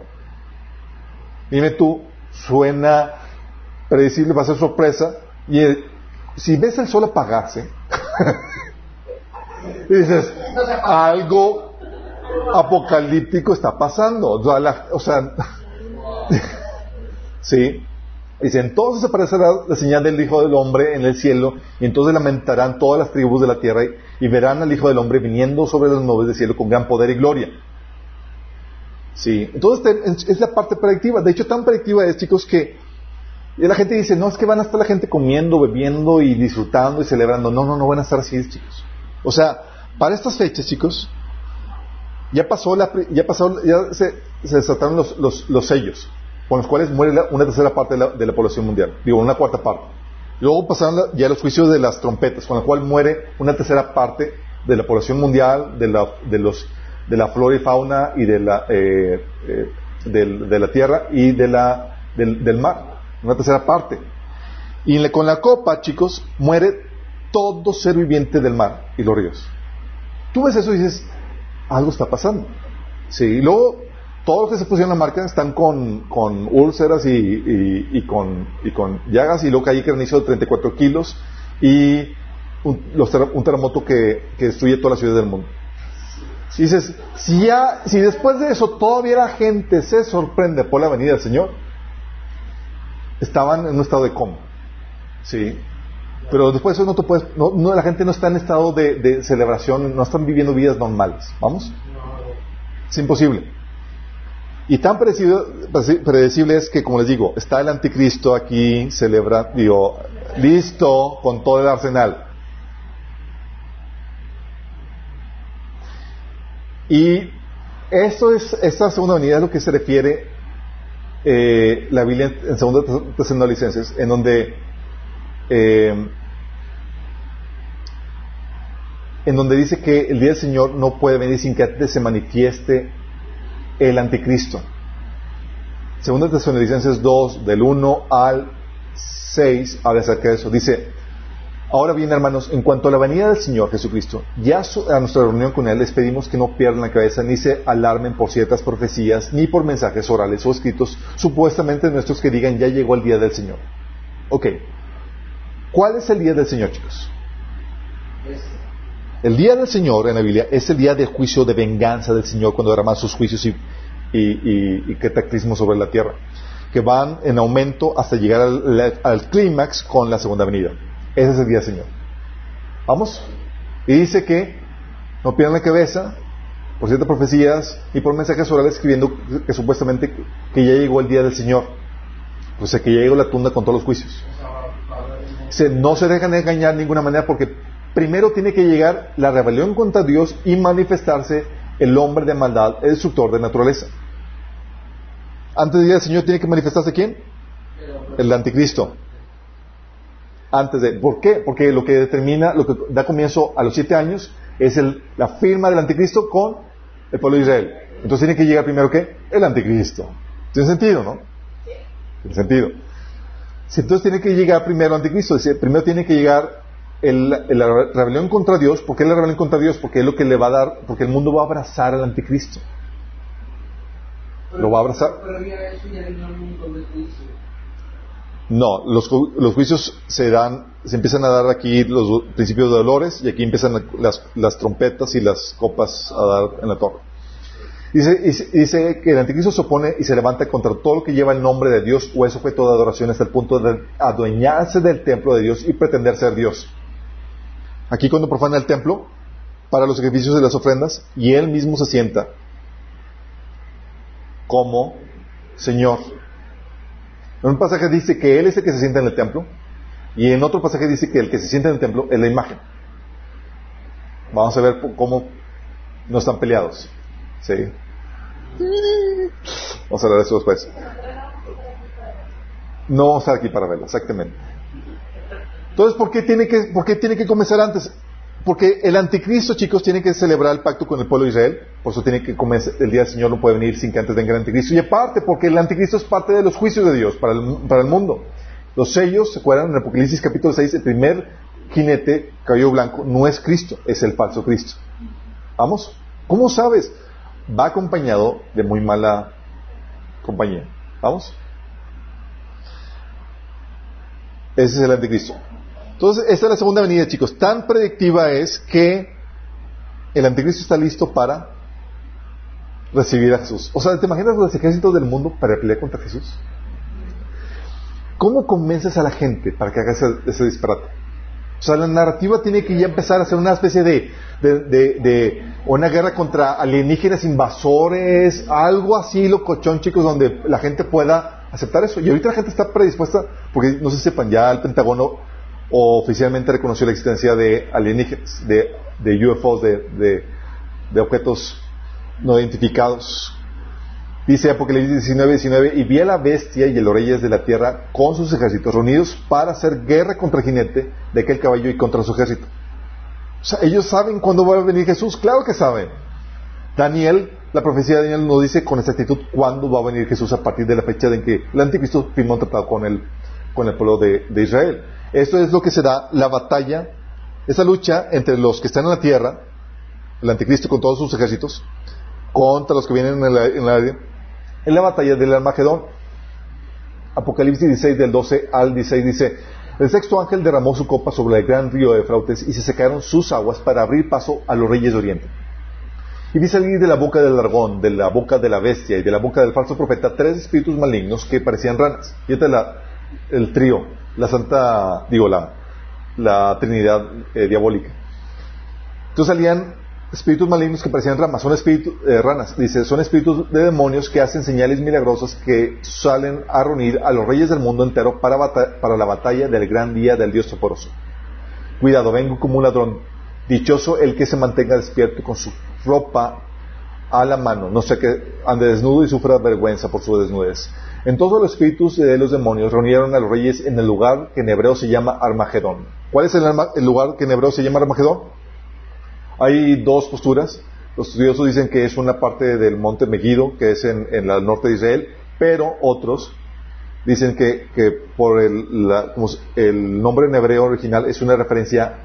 Dime tú, suena predecible, va a ser sorpresa. Y si ves el sol apagarse, dices, algo apocalíptico está pasando. O sea, sí. Dice, entonces aparecerá la señal del Hijo del Hombre en el cielo, y entonces lamentarán todas las tribus de la tierra y, verán al Hijo del Hombre viniendo sobre las nubes del cielo con gran poder y gloria. Sí, entonces es la parte predictiva. De hecho, tan predictiva es, chicos, que la gente dice, no, es que van a estar la gente comiendo, bebiendo y disfrutando y celebrando. No, no, no van a estar así, chicos. O sea, para estas fechas, chicos, ya pasó la, ya pasó, ya se, se desataron los, los, los, sellos, con los cuales muere una tercera parte de la, población mundial. Digo, una cuarta parte. Luego pasaron ya los juicios de las trompetas, con la cual muere una tercera parte de la población mundial, de la, de los, de la flora y fauna y de la, eh, eh, de la tierra y de la, del, del mar una tercera parte. Y con la copa, chicos, muere todo ser viviente del mar y los ríos. Tú ves eso y dices, algo está pasando. Sí, y luego todos los que se pusieron la marca están con, con úlceras y, con, y con llagas y luego hay granizo de 34 kilos y un, un terremoto que, que, destruye todas las ciudades del mundo. Si dices, si, ya, si después de eso todavía la gente se sorprende por la venida del Señor, estaban en un estado de coma. ¿Sí? Pero después de eso no te puedes, no, la gente no está en estado de, de celebración, no están viviendo vidas normales. ¿Vamos? Es imposible. Y tan predecible, es que, como les digo, está el anticristo aquí, celebra, digo, listo con todo el arsenal. Y esto es, esta segunda venida es lo que se refiere eh, la Biblia en segunda Tesalonicenses, en donde eh, en donde dice que el día del Señor no puede venir sin que antes se manifieste el anticristo. Segunda Tesalonicenses 2, del 1 al 6, habla acerca de eso. Dice, ahora bien, hermanos, en cuanto a la venida del Señor Jesucristo, ya a nuestra reunión con Él les pedimos que no pierdan la cabeza ni se alarmen por ciertas profecías, ni por mensajes orales o escritos, supuestamente nuestros que digan, ya llegó el día del Señor. Ok. ¿Cuál es el día del Señor, chicos? El día del Señor en la Biblia es el día de juicio, de venganza del Señor cuando derrama sus juicios y, y, cataclismos sobre la tierra, que van en aumento hasta llegar al, clímax con la segunda venida. Ese es el día Señor. ¿Vamos? Y dice que no pierdan la cabeza por ciertas profecías y por mensajes orales escribiendo que supuestamente que ya llegó el día del Señor. O sea, que ya llegó la tunda con todos los juicios. No se dejan engañar de ninguna manera porque primero tiene que llegar la rebelión contra Dios y manifestarse el hombre de maldad, el destructor de naturaleza. Antes de llegar el Señor tiene que manifestarse quién? El anticristo. Antes de, ¿por qué? Porque lo que determina, lo que da comienzo a los siete años es el, la firma del anticristo con el pueblo de Israel. Entonces tiene que llegar primero qué? El anticristo. Tiene sentido, ¿no? Tiene sentido. Entonces tiene que llegar primero el anticristo. Primero tiene que llegar el, la rebelión contra Dios, ¿por qué la rebelión contra Dios? Porque es lo que le va a dar, porque el mundo va a abrazar al anticristo. Lo va a abrazar. No, los, los, juicios se dan, se empiezan a dar aquí los principios de dolores y aquí empiezan las, las trompetas y las copas a dar en la torre. Dice, dice, que el anticristo se opone y se levanta contra todo lo que lleva el nombre de Dios o es objeto de adoración hasta el punto de adueñarse del templo de Dios y pretender ser Dios aquí cuando profana el templo, para los sacrificios de las ofrendas, y él mismo se sienta como Señor. En un pasaje dice que él es el que se sienta en el templo, y en otro pasaje dice que el que se sienta en el templo es la imagen. Vamos a ver cómo no están peleados. ¿Sí? Vamos a hablar de eso después. No vamos a estar aquí para verlo, exactamente. Entonces, ¿por qué tiene que, por qué tiene que comenzar antes? Porque el anticristo, chicos, tiene que celebrar el pacto con el pueblo de Israel. Por eso tiene que comenzar, el día del Señor no puede venir sin que antes venga el anticristo. Y aparte, porque el anticristo es parte de los juicios de Dios para el, para el mundo. Los sellos, ¿se acuerdan? En Apocalipsis capítulo 6, el primer jinete, cabello blanco, no es Cristo, es el falso Cristo. ¿Vamos? ¿Cómo sabes? Va acompañado de muy mala compañía. ¿Vamos? Ese es el anticristo. Entonces, esta es la segunda venida, chicos. Tan predictiva es que el anticristo está listo para recibir a Jesús. O sea, ¿te imaginas los ejércitos del mundo para pelear contra Jesús? ¿Cómo convences a la gente para que haga ese, disparate? O sea, la narrativa tiene que ya empezar a ser una especie de, de, una guerra contra alienígenas invasores, algo así locochón, chicos, donde la gente pueda aceptar eso. Y ahorita la gente está predispuesta, porque no se sepan, ya el Pentágono oficialmente reconoció la existencia de alienígenas, de, de UFOs, de, de, objetos no identificados. Dice Apocalipsis 19, 19, y vi a la bestia y el reyes de la tierra con sus ejércitos reunidos para hacer guerra contra el jinete de aquel caballo y contra su ejército. O sea, ellos saben cuándo va a venir Jesús, claro que saben. Daniel, la profecía de Daniel nos dice con exactitud cuándo va a venir Jesús a partir de la fecha en que el anticristo firmó un tratado con el, con el pueblo de, de Israel. Esto es lo que será la batalla, esa lucha entre los que están en la tierra, el anticristo con todos sus ejércitos, contra los que vienen en el, en la batalla del Armagedón. Apocalipsis 16 del 12 al 16 dice, el sexto ángel derramó su copa sobre el gran río de Frautes y se secaron sus aguas para abrir paso a los reyes de Oriente. Y vi salir de la boca del dragón, de la boca de la bestia y de la boca del falso profeta tres espíritus malignos que parecían ranas. Y este es el trío, la santa, digo, la, la trinidad eh, diabólica. Entonces salían espíritus malignos que parecían ramas, son espíritus, eh, ranas, dice, son espíritus de demonios que hacen señales milagrosas que salen a reunir a los reyes del mundo entero para, para la batalla del gran día del Dios Toporoso. Cuidado, vengo como un ladrón. Dichoso el que se mantenga despierto con su ropa a la mano, no sé que ande desnudo y sufra vergüenza por su desnudez. En todos los espíritus de los demonios reunieron a los reyes en el lugar que en hebreo se llama Armagedón. ¿Cuál es el, el lugar que en hebreo se llama Armagedón? Hay dos posturas. Los estudiosos dicen que es una parte del monte Megiddo, que es en, el norte de Israel, pero otros dicen que, por el, el nombre en hebreo original es una referencia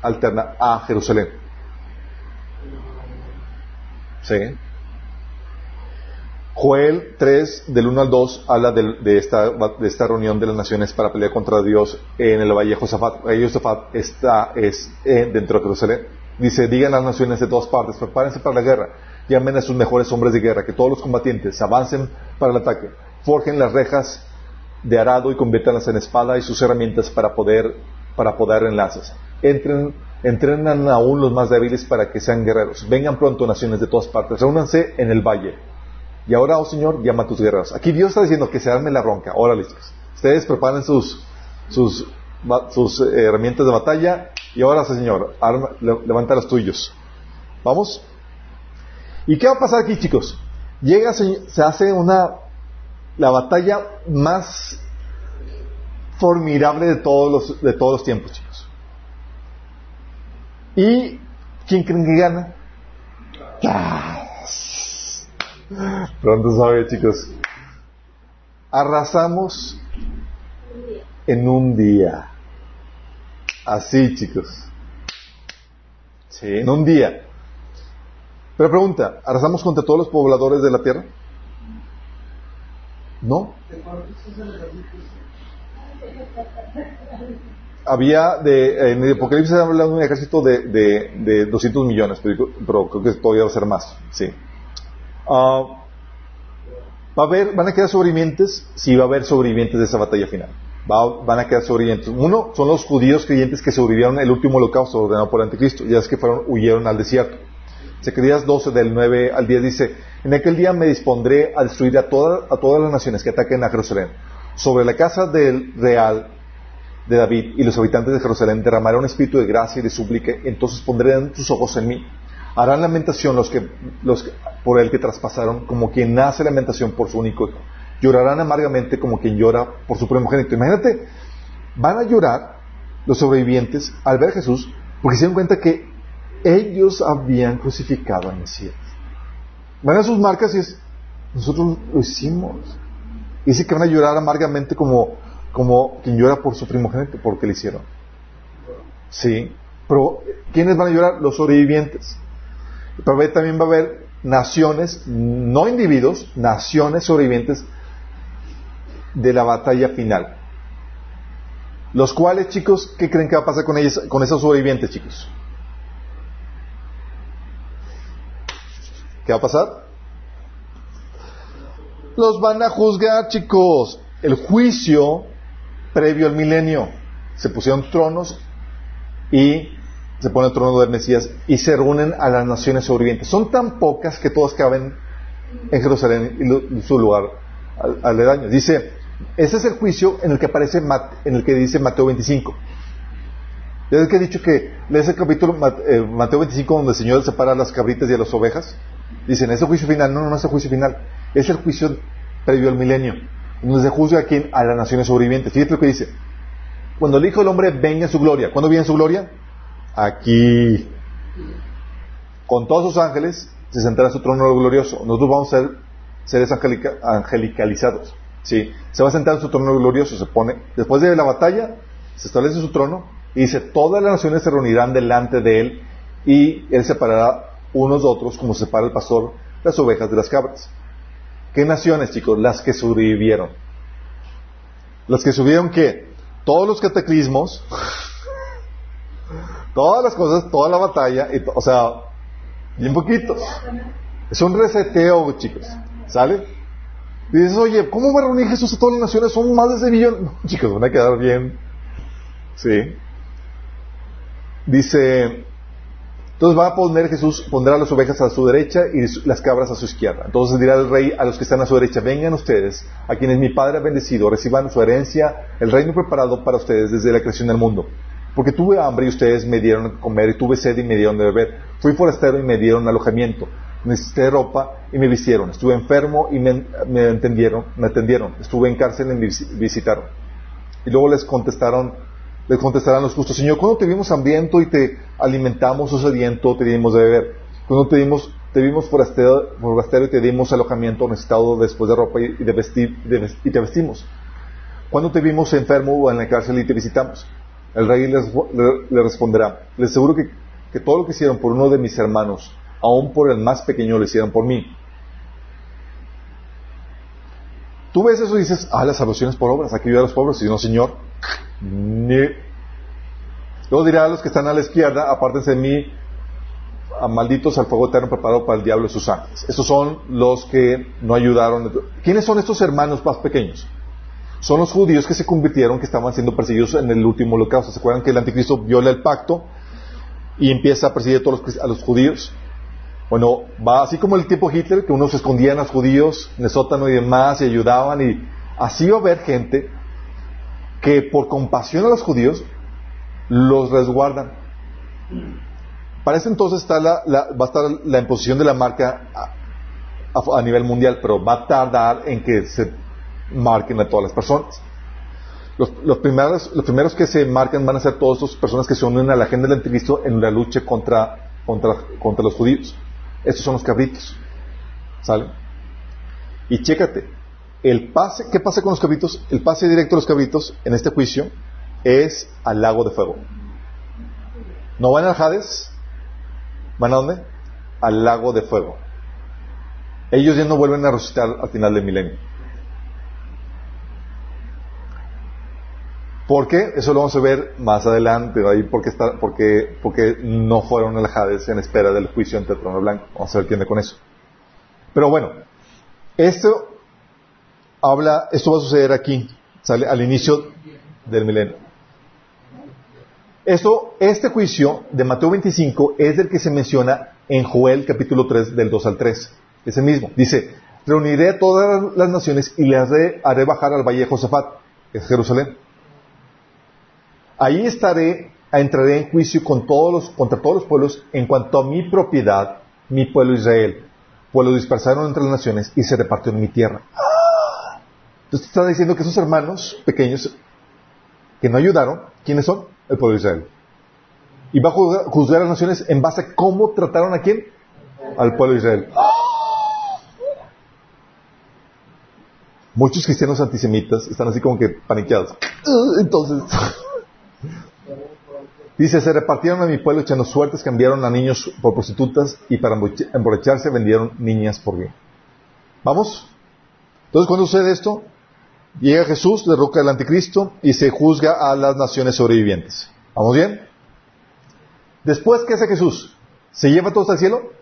alterna a Jerusalén. ¿Sí? Joel 3, del 1 al 2, habla de, esta, de, esta, reunión de las naciones para pelear contra Dios en el Valle Josafat. Josafat está es, eh, dentro de Jerusalén. Dice, digan las naciones de todas partes, prepárense para la guerra, llamen a sus mejores hombres de guerra, que todos los combatientes avancen para el ataque, forjen las rejas de arado y conviértanlas en espada y sus herramientas para poder, para poder enlaces. Entren, entrenan aún los más débiles para que sean guerreros. Vengan pronto naciones de todas partes, reúnanse en el valle. Y ahora, oh Señor, llama a tus guerreros. Aquí Dios está diciendo que se arme la ronca. Ahora listos. Ustedes preparen sus, sus, sus eh, herramientas de batalla y ahora, Señor, levanta los tuyos. ¿Vamos? ¿Y qué va a pasar aquí, chicos? Llega, se hace una, la batalla más formidable de todos los, de todos los tiempos. ¿Y quién creen que gana? Pronto sabe, chicos. Arrasamos en un día. Así, chicos. Sí. En un día. Pero pregunta, ¿arrasamos contra todos los pobladores de la tierra? ¿No? Había, de, en el Apocalipsis habla de un ejército de, de, de 200 millones, pero, creo que todavía va a ser más. Sí. Ah, ¿va a haber, ¿Van a quedar sobrevivientes? Sí, va a haber sobrevivientes de esa batalla final van a quedar sobrevivientes. Uno son los judíos creyentes que sobrevivieron el último holocausto ordenado por el anticristo, ya es que fueron, huyeron al desierto. Zacarías 12 del 9 al 10 dice, en aquel día me dispondré a destruir a, todas a todas las naciones que ataquen a Jerusalén. Sobre la casa del real de David y los habitantes de Jerusalén derramaré un espíritu de gracia y de súplica, entonces pondré tus ojos en mí. Harán lamentación los que, los por el que traspasaron, como quien hace lamentación por su único hijo llorarán amargamente como quien llora por su primogénito. Imagínate, van a llorar los sobrevivientes al ver a Jesús porque se dan cuenta que ellos habían crucificado al Mesías. Van a sus marcas y es, nosotros lo hicimos. dice que van a llorar amargamente como, como quien llora por su primogénito, porque lo hicieron. Sí, pero ¿quiénes van a llorar? Los sobrevivientes. Pero también va a haber naciones, no individuos, naciones sobrevivientes de la batalla final. Los cuales, chicos, ¿qué creen que va a pasar con ellos, con esos sobrevivientes, chicos? ¿Qué va a pasar? Los van a juzgar, chicos. El juicio previo al milenio. Se pusieron tronos y se pone el trono del Mesías y se reúnen a las naciones sobrevivientes. Son tan pocas que todas caben en Jerusalén y su lugar aledaño. Dice ese es el juicio en el que aparece, en el que dice Mateo 25. Ya que he dicho que lees el capítulo eh, Mateo 25 donde el Señor separa a las cabritas y a las ovejas. Dicen, ¿es el juicio final? No, no, no es el juicio final. Es el juicio previo al milenio. Donde se juzga a quién? A las naciones sobrevivientes. Fíjate lo que dice. Cuando el Hijo del Hombre venga en su gloria. ¿Cuándo viene en su gloria? Aquí. Con todos sus ángeles se sentará en su trono glorioso. Nosotros vamos a ser seres angelicalizados. Sí, se va a sentar en su trono glorioso, se pone, después de la batalla, se establece su trono y dice, todas las naciones se reunirán delante de él y él separará unos de otros como separa el pastor las ovejas de las cabras. ¿Qué naciones, chicos? Las que sobrevivieron. Las que sobrevivieron qué? Todos los cataclismos, todas las cosas, toda la batalla, y o sea, bien poquitos. Es un reseteo, chicos. ¿Sale? Y dices, oye, ¿cómo va a reunir Jesús a todas las naciones? Son más de ese millón. No, chicos, van a quedar bien. Sí. Dice, entonces va a poner Jesús, pondrá las ovejas a su derecha y las cabras a su izquierda. Entonces dirá el rey a los que están a su derecha, vengan ustedes, a quienes mi Padre ha bendecido, reciban su herencia, el reino preparado para ustedes desde la creación del mundo. Porque tuve hambre y ustedes me dieron a comer, y tuve sed y me dieron de beber. Fui forastero y me dieron alojamiento. Necesité ropa y me vistieron. Estuve enfermo y me, entendieron, me atendieron. Estuve en cárcel y me visitaron. Y luego les contestaron, les contestarán los justos, Señor, ¿cuándo te vimos hambriento y te alimentamos o sediento, te dimos de beber? Cuando te vimos, te vimos forastero, y te dimos alojamiento después de ropa y, de vestir, y te vestimos? ¿Cuándo te vimos enfermo o en la cárcel y te visitamos? El rey le, responderá, les aseguro que, que todo lo que hicieron por uno de mis hermanos, aún por el más pequeño, lo hicieron por mí. Tú ves eso y dices, ah, las salvaciones por obras, aquí ayudar a los pobres. Y no, Señor, ni. Luego dirá a los que están a la izquierda, apártense de mí, malditos al fuego eterno preparado para el diablo y sus ángeles. Estos son los que no ayudaron. ¿Quiénes son estos hermanos más pequeños? Son los judíos que se convirtieron, que estaban siendo perseguidos en el último holocausto. ¿Se acuerdan que el anticristo viola el pacto y empieza a perseguir a todos los, judíos? Bueno, va así como el tiempo Hitler, que unos escondían a los judíos en el sótano y demás y ayudaban, y así va a haber gente que por compasión a los judíos los resguardan. Para ese entonces está la, va a estar la imposición de la marca a, nivel mundial, pero va a tardar en que se marquen a todas las personas. Los, primeros, los primeros que se marcan van a ser todas estas personas que se unen a la agenda del anticristo en la lucha contra, contra, contra los judíos. Estos son los cabritos. ¿Sale? Y chécate, el pase, ¿qué pasa con los cabritos? El pase directo de los cabritos en este juicio es al lago de fuego. No van al Hades, van a dónde? Al lago de fuego. Ellos ya no vuelven a resucitar al final del milenio. ¿Por qué? Eso lo vamos a ver más adelante, ahí porque, está, porque, porque no fueron al Hades en espera del juicio ante el trono blanco. Vamos a ver quién con eso. Pero bueno, esto habla, esto va a suceder aquí, sale al inicio del milenio. Esto, este juicio de Mateo 25 es el que se menciona en Joel capítulo 3 del 2 al 3. Ese mismo. Dice, reuniré a todas las naciones y les haré, bajar al valle de Josafat, que es Jerusalén. Ahí estaré, entraré en juicio con todos los, contra todos los pueblos en cuanto a mi propiedad, mi pueblo Israel. Pues lo dispersaron entre las naciones y se repartió en mi tierra. Entonces está diciendo que esos hermanos pequeños que no ayudaron, ¿quiénes son? El pueblo de Israel. Y va a juzgar, a las naciones en base a cómo trataron a quién? Al pueblo de Israel. Muchos cristianos antisemitas están así como que paniqueados. Entonces, dice, se repartieron a mi pueblo echando suertes, cambiaron a niños por prostitutas y para emborracharse vendieron niñas por bien. ¿Vamos? Entonces, ¿cuándo sucede esto? Llega Jesús, derroca el anticristo y se juzga a las naciones sobrevivientes. ¿Vamos bien? Después, ¿qué hace Jesús? ¿Se lleva todos al cielo?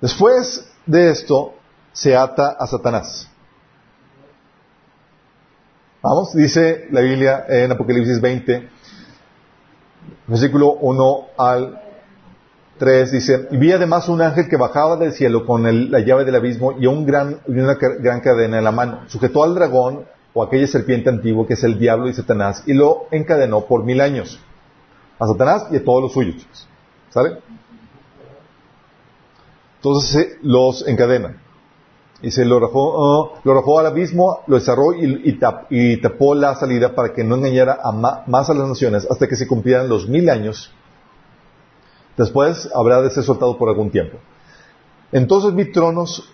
Después de esto, se ata a Satanás. Vamos, dice la Biblia en Apocalipsis 20, versículo 1 al 3 dice, y vi además un ángel que bajaba del cielo con la llave del abismo y, una gran cadena en la mano. Sujetó al dragón o aquella serpiente antigua que es el diablo y Satanás y lo encadenó por mil años. A Satanás y a todos los suyos. ¿Sale? Entonces los encadena. Y se lo lo arrojó al abismo, lo cerró y, tapó la salida para que no engañara más a las naciones hasta que se cumplieran los mil años Después habrá de ser soltado por algún tiempo. Entonces vi tronos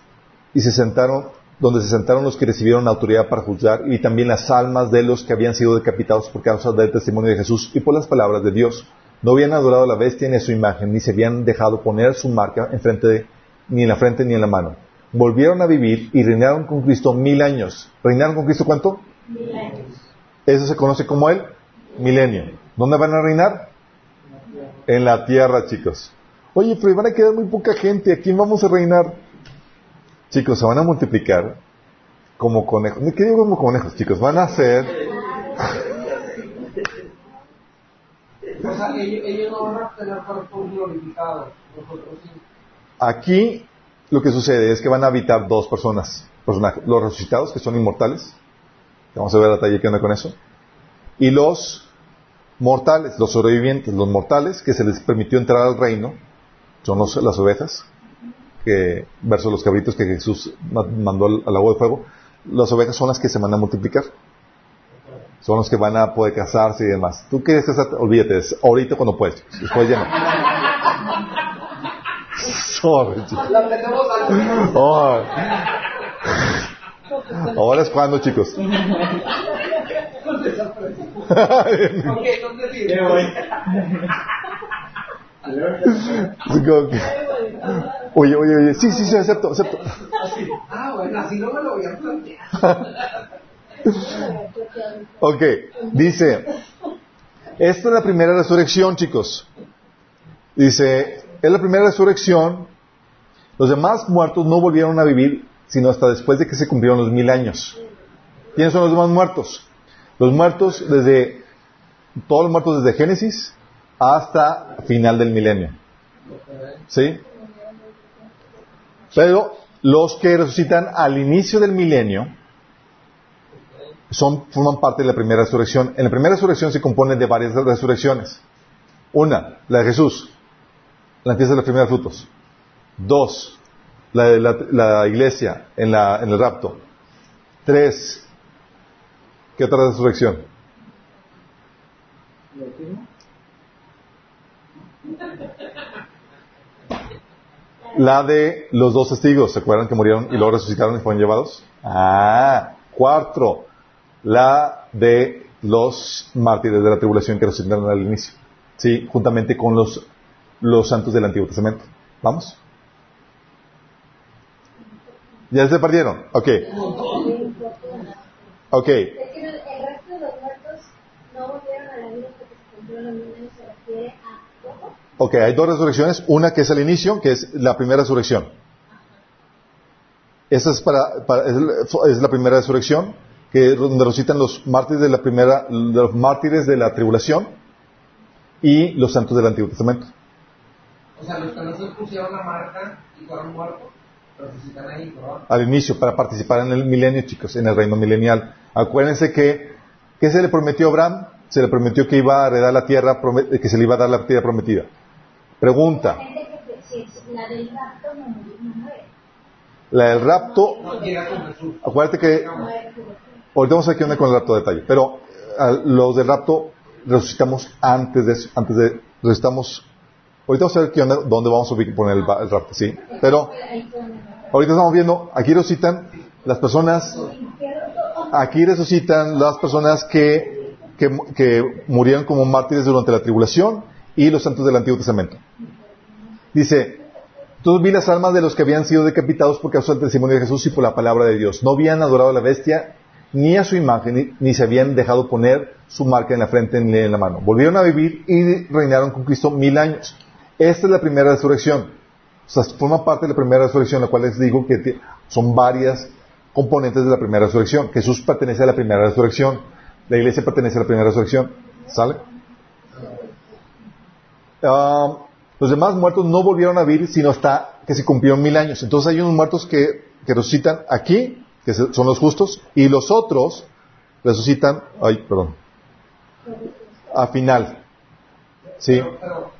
y se sentaron, donde se sentaron los que recibieron autoridad para juzgar y también las almas de los que habían sido decapitados por causa del testimonio de Jesús y por las palabras de Dios. No habían adorado a la bestia ni a su imagen, ni se habían dejado poner su marca en frente de, ni en la frente ni en la mano. Volvieron a vivir y reinaron con Cristo mil años. ¿Reinaron con Cristo cuánto? Mil años. Eso se conoce como el milenio. ¿Dónde van a reinar? En la tierra, chicos. Oye, pero van a quedar muy poca gente. ¿A quién vamos a reinar? Chicos, se van a multiplicar como conejos. ¿Qué digo como conejos, chicos? Van a ser... O sea, ellos, no van a tener cuerpos glorificados. Aquí lo que sucede es que van a habitar dos personas, personajes, los resucitados, que son inmortales, vamos a ver la talla que anda con eso, y los mortales, los sobrevivientes, los mortales, que se les permitió entrar al reino, son las ovejas, que, versus los cabritos que Jesús mandó al, al agua de fuego, las ovejas son las que se van a multiplicar. Son los que van a poder casarse y demás. ¿Tú quieres casarte? Olvídate, ahorita cuando puedes. Después ya no. Sorry, oh. Ahora es cuando, chicos. Oye, oye, oye, sí, sí, sí, acepto, acepto. Ah, bueno, así no me lo voy a plantear. ok, dice, esta es la primera resurrección, chicos. Dice, es la primera resurrección. Los demás muertos no volvieron a vivir sino hasta después de que se cumplieron los mil años. ¿Quiénes son los demás muertos? Los muertos desde, todos los muertos desde Génesis hasta final del milenio. ¿Sí? Pero los que resucitan al inicio del milenio son, forman parte de la primera resurrección. En la primera resurrección se compone de varias resurrecciones. Una, la de Jesús, la empieza de los primeros frutos. Dos, la de la, iglesia en, la, en el rapto. Tres, ¿qué otra resurrección? La de los dos testigos, ¿se acuerdan que murieron y luego resucitaron y fueron llevados? Ah, cuatro, la de los mártires de la tribulación que resucitaron al inicio. Sí, juntamente con los, los santos del Antiguo Testamento. ¿Vamos? ¿Ya se perdieron? Ok. Ok. Ok, hay dos resurrecciones. Una que es al inicio, que es la primera resurrección. Esa es, para, es, la primera resurrección, que donde resucitan los mártires de la primera, los mártires de la tribulación y los santos del Antiguo Testamento. O sea, los que no se pusieron la marca y fueron muertos, ahí, Al inicio, para participar en el milenio, chicos, en el reino milenial. Acuérdense que, ¿qué se le prometió a Abraham? Se le prometió que iba a heredar la tierra, que se le iba a dar la tierra prometida. Pregunta. La del rapto. Acuérdate que. Ahorita vamos a ver qué onda con el rapto de detalle. Pero los del rapto resucitamos antes de Antes de. Resucitamos. Ahorita vamos a ver qué onda, dónde vamos a poner el, rapto, ¿sí? Pero. Ahorita estamos viendo. Aquí resucitan las personas. Aquí resucitan las personas que, que, que murieron como mártires durante la tribulación y los santos del Antiguo Testamento. Dice, todos vi las almas de los que habían sido decapitados por causa del testimonio de Jesús y por la palabra de Dios. No habían adorado a la bestia ni a su imagen, ni, se habían dejado poner su marca en la frente ni en la mano. Volvieron a vivir y reinaron con Cristo mil años. Esta es la primera resurrección. O sea, forma parte de la primera resurrección, la cual les digo que son varias componentes de la primera resurrección. Jesús pertenece a la primera resurrección. La iglesia pertenece a la primera resurrección. ¿Sale? Ah, los demás muertos no volvieron a vivir sino hasta que se cumplieron mil años. Entonces hay unos muertos que, resucitan aquí, que son los justos, y los otros resucitan, ay, perdón, a final. ¿Sí? Pero,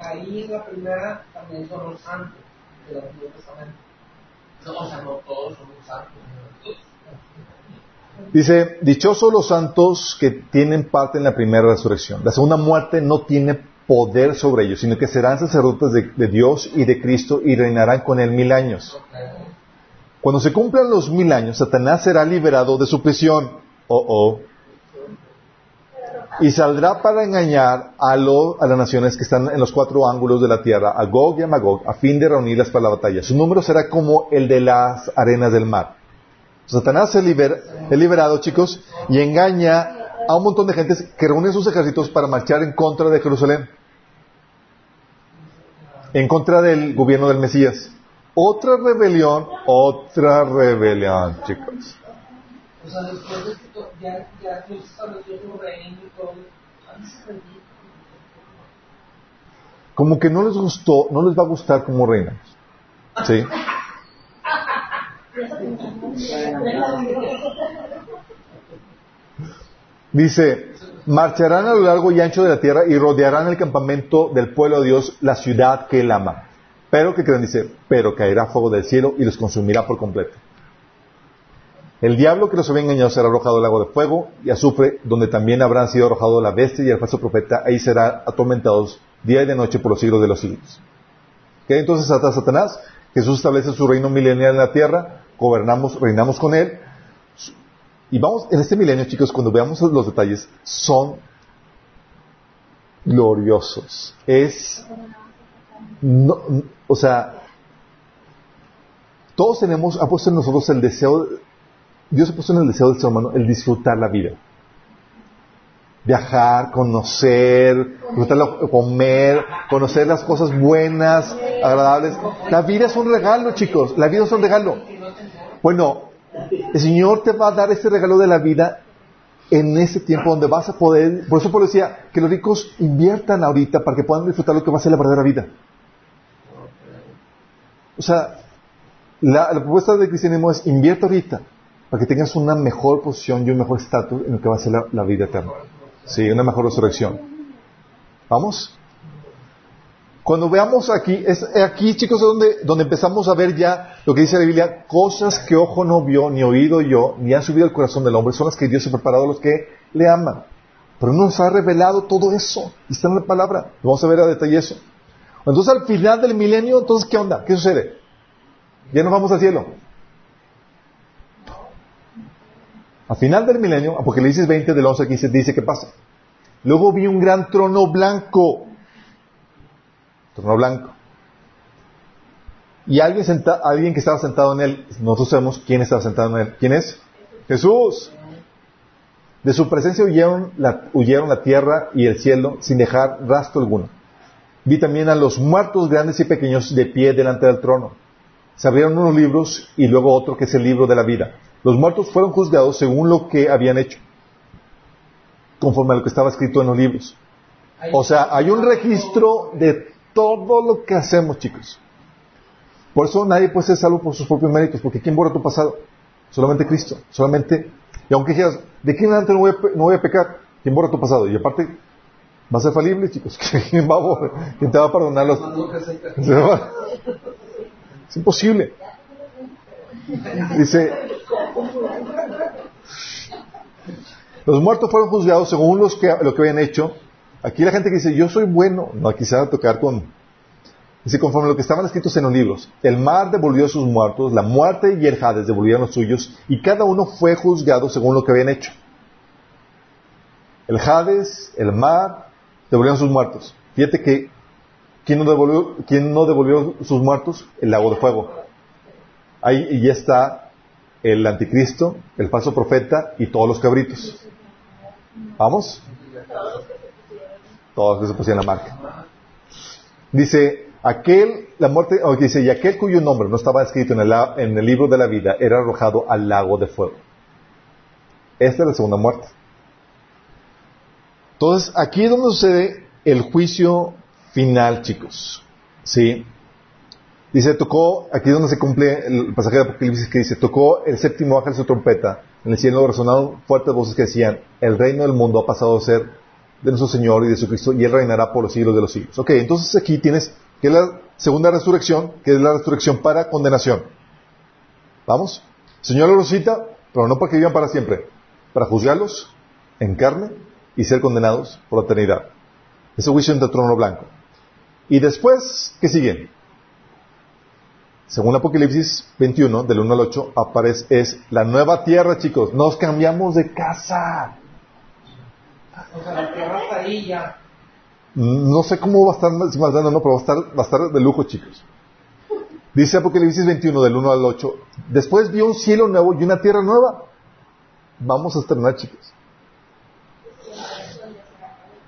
ahí la primera también son los santos del Antiguo Testamento. O sea, no todos son los santos. Dice, dichosos los santos que tienen parte en la primera resurrección. La segunda muerte no tiene poder sobre ellos, sino que serán sacerdotes de, Dios y de Cristo y reinarán con él mil años. Cuando se cumplan los mil años, Satanás será liberado de su prisión. Oh, oh. y saldrá para engañar a, lo- a las naciones que están en los cuatro ángulos de la tierra, a Gog y a Magog, a fin de reunirlas para la batalla. Su número será como el de las arenas del mar. Satanás es, liber- es liberado, chicos, y engaña a un montón de gente que reúne sus ejércitos para marchar en contra de Jerusalén, en contra del gobierno del Mesías. Otra rebelión, otra rebelión, chicos. O sea, después de que to- ya, ya Dios estableció su reino y todo, antes se rendía. Como que no les gustó, no les va a gustar como reinas. ¿Sí? Dice, marcharán a lo largo y ancho de la tierra y rodearán el campamento del pueblo de Dios, la ciudad que él ama. Pero, ¿qué creen? Dice, pero caerá fuego del cielo y los consumirá por completo. El diablo que los había engañado será arrojado al lago de fuego y azufre, donde también habrán sido arrojados la bestia y el falso profeta, ahí serán atormentados día y de noche por los siglos de los siglos. ¿Qué entonces hasta Satanás? Jesús establece su reino milenial en la tierra, gobernamos, reinamos con él. Y vamos, en este milenio, chicos, cuando veamos los detalles, son gloriosos. Es, no, o sea, todos tenemos, ha puesto en nosotros el deseo, Dios ha puesto en el deseo del ser humano el disfrutar la vida. Viajar, conocer, disfrutar, comer, conocer las cosas buenas, agradables. La vida es un regalo, chicos. La vida es un regalo. Bueno, el Señor te va a dar este regalo de la vida en ese tiempo donde vas a poder, por eso Pablo decía, que los ricos inviertan ahorita para que puedan disfrutar lo que va a ser la verdadera vida. O sea, la, la propuesta del cristianismo es invierte ahorita para que tengas una mejor posición y un mejor estatus en lo que va a ser la, la vida eterna. Sí, una mejor resurrección. ¿Vamos? Cuando veamos aquí, es aquí chicos donde, donde empezamos a ver ya lo que dice la Biblia, cosas que ojo no vio, ni oído yo, ni han subido al corazón del hombre, son las que Dios ha preparado a los que le aman. Pero no nos ha revelado todo eso, está en la palabra. Vamos a ver a detalle eso. Entonces al final del milenio, entonces ¿qué onda? ¿Qué sucede? Ya nos vamos al cielo. Al final del milenio, Apocalipsis 20 del 11 al 15 dice qué pasa. Luego vi un gran trono blanco trono blanco. Y alguien, senta, alguien que estaba sentado en él, nosotros sabemos quién estaba sentado en él. ¿Quién es? Jesús. De su presencia huyeron la, huyeron la tierra y el cielo sin dejar rastro alguno. Vi también a los muertos grandes y pequeños de pie delante del trono. Se abrieron unos libros y luego otro que es el libro de la vida. Los muertos fueron juzgados según lo que habían hecho, conforme a lo que estaba escrito en los libros. O sea, hay un registro de todo lo que hacemos, chicos. Por eso nadie puede ser salvo por sus propios méritos, porque ¿quién borra tu pasado? Solamente Cristo. Solamente, y aunque dijeras, ¿de quién adelante no voy, a, no voy a pecar? ¿Quién borra tu pasado? Y aparte, va a ser falible, chicos. ¿Quién, va a borrar? ¿Quién te va a perdonar los... Es imposible. Dice, los muertos fueron juzgados según los que, lo que habían hecho Aquí la gente que dice, yo soy bueno, no, aquí se va a tocar con... Dice, conforme lo que estaban escritos en los libros, el mar devolvió a sus muertos, la muerte y el Hades devolvieron los suyos, y cada uno fue juzgado según lo que habían hecho. El Hades, el mar, devolvieron sus muertos. Fíjate que, ¿quién no devolvió, quién no devolvió sus muertos? El lago de fuego. Ahí ya está el anticristo, el falso profeta y todos los cabritos. ¿Vamos? Todos que se pusieron la marca. Dice, aquel, la muerte, oh, dice, y aquel cuyo nombre no estaba escrito en el, en el, libro de la vida era arrojado al lago de fuego. Esta es la segunda muerte. Entonces, aquí es donde sucede el juicio final, chicos. ¿Sí? Dice, tocó, aquí es donde se cumple el pasaje de Apocalipsis que dice, tocó el séptimo ángel su trompeta, en el cielo resonaron fuertes voces que decían, el reino del mundo ha pasado a ser de nuestro Señor y de su Cristo, y Él reinará por los siglos de los siglos. Ok, entonces aquí tienes que la segunda resurrección, que es la resurrección para condenación. ¿Vamos? Señor lo resucita, pero no para que vivan para siempre, para juzgarlos en carne y ser condenados por la eternidad. Ese juicio entre el trono blanco. Y después, ¿qué sigue? Según Apocalipsis 21, del 1 al 8, aparece, es la nueva tierra, chicos. Nos cambiamos de casa. No sé cómo va a estar más grande, no, pero va a estar, va a estar de lujo, chicos. Dice Apocalipsis 21, del 1 al 8. Después vio un cielo nuevo y una tierra nueva. Vamos a estrenar, chicos.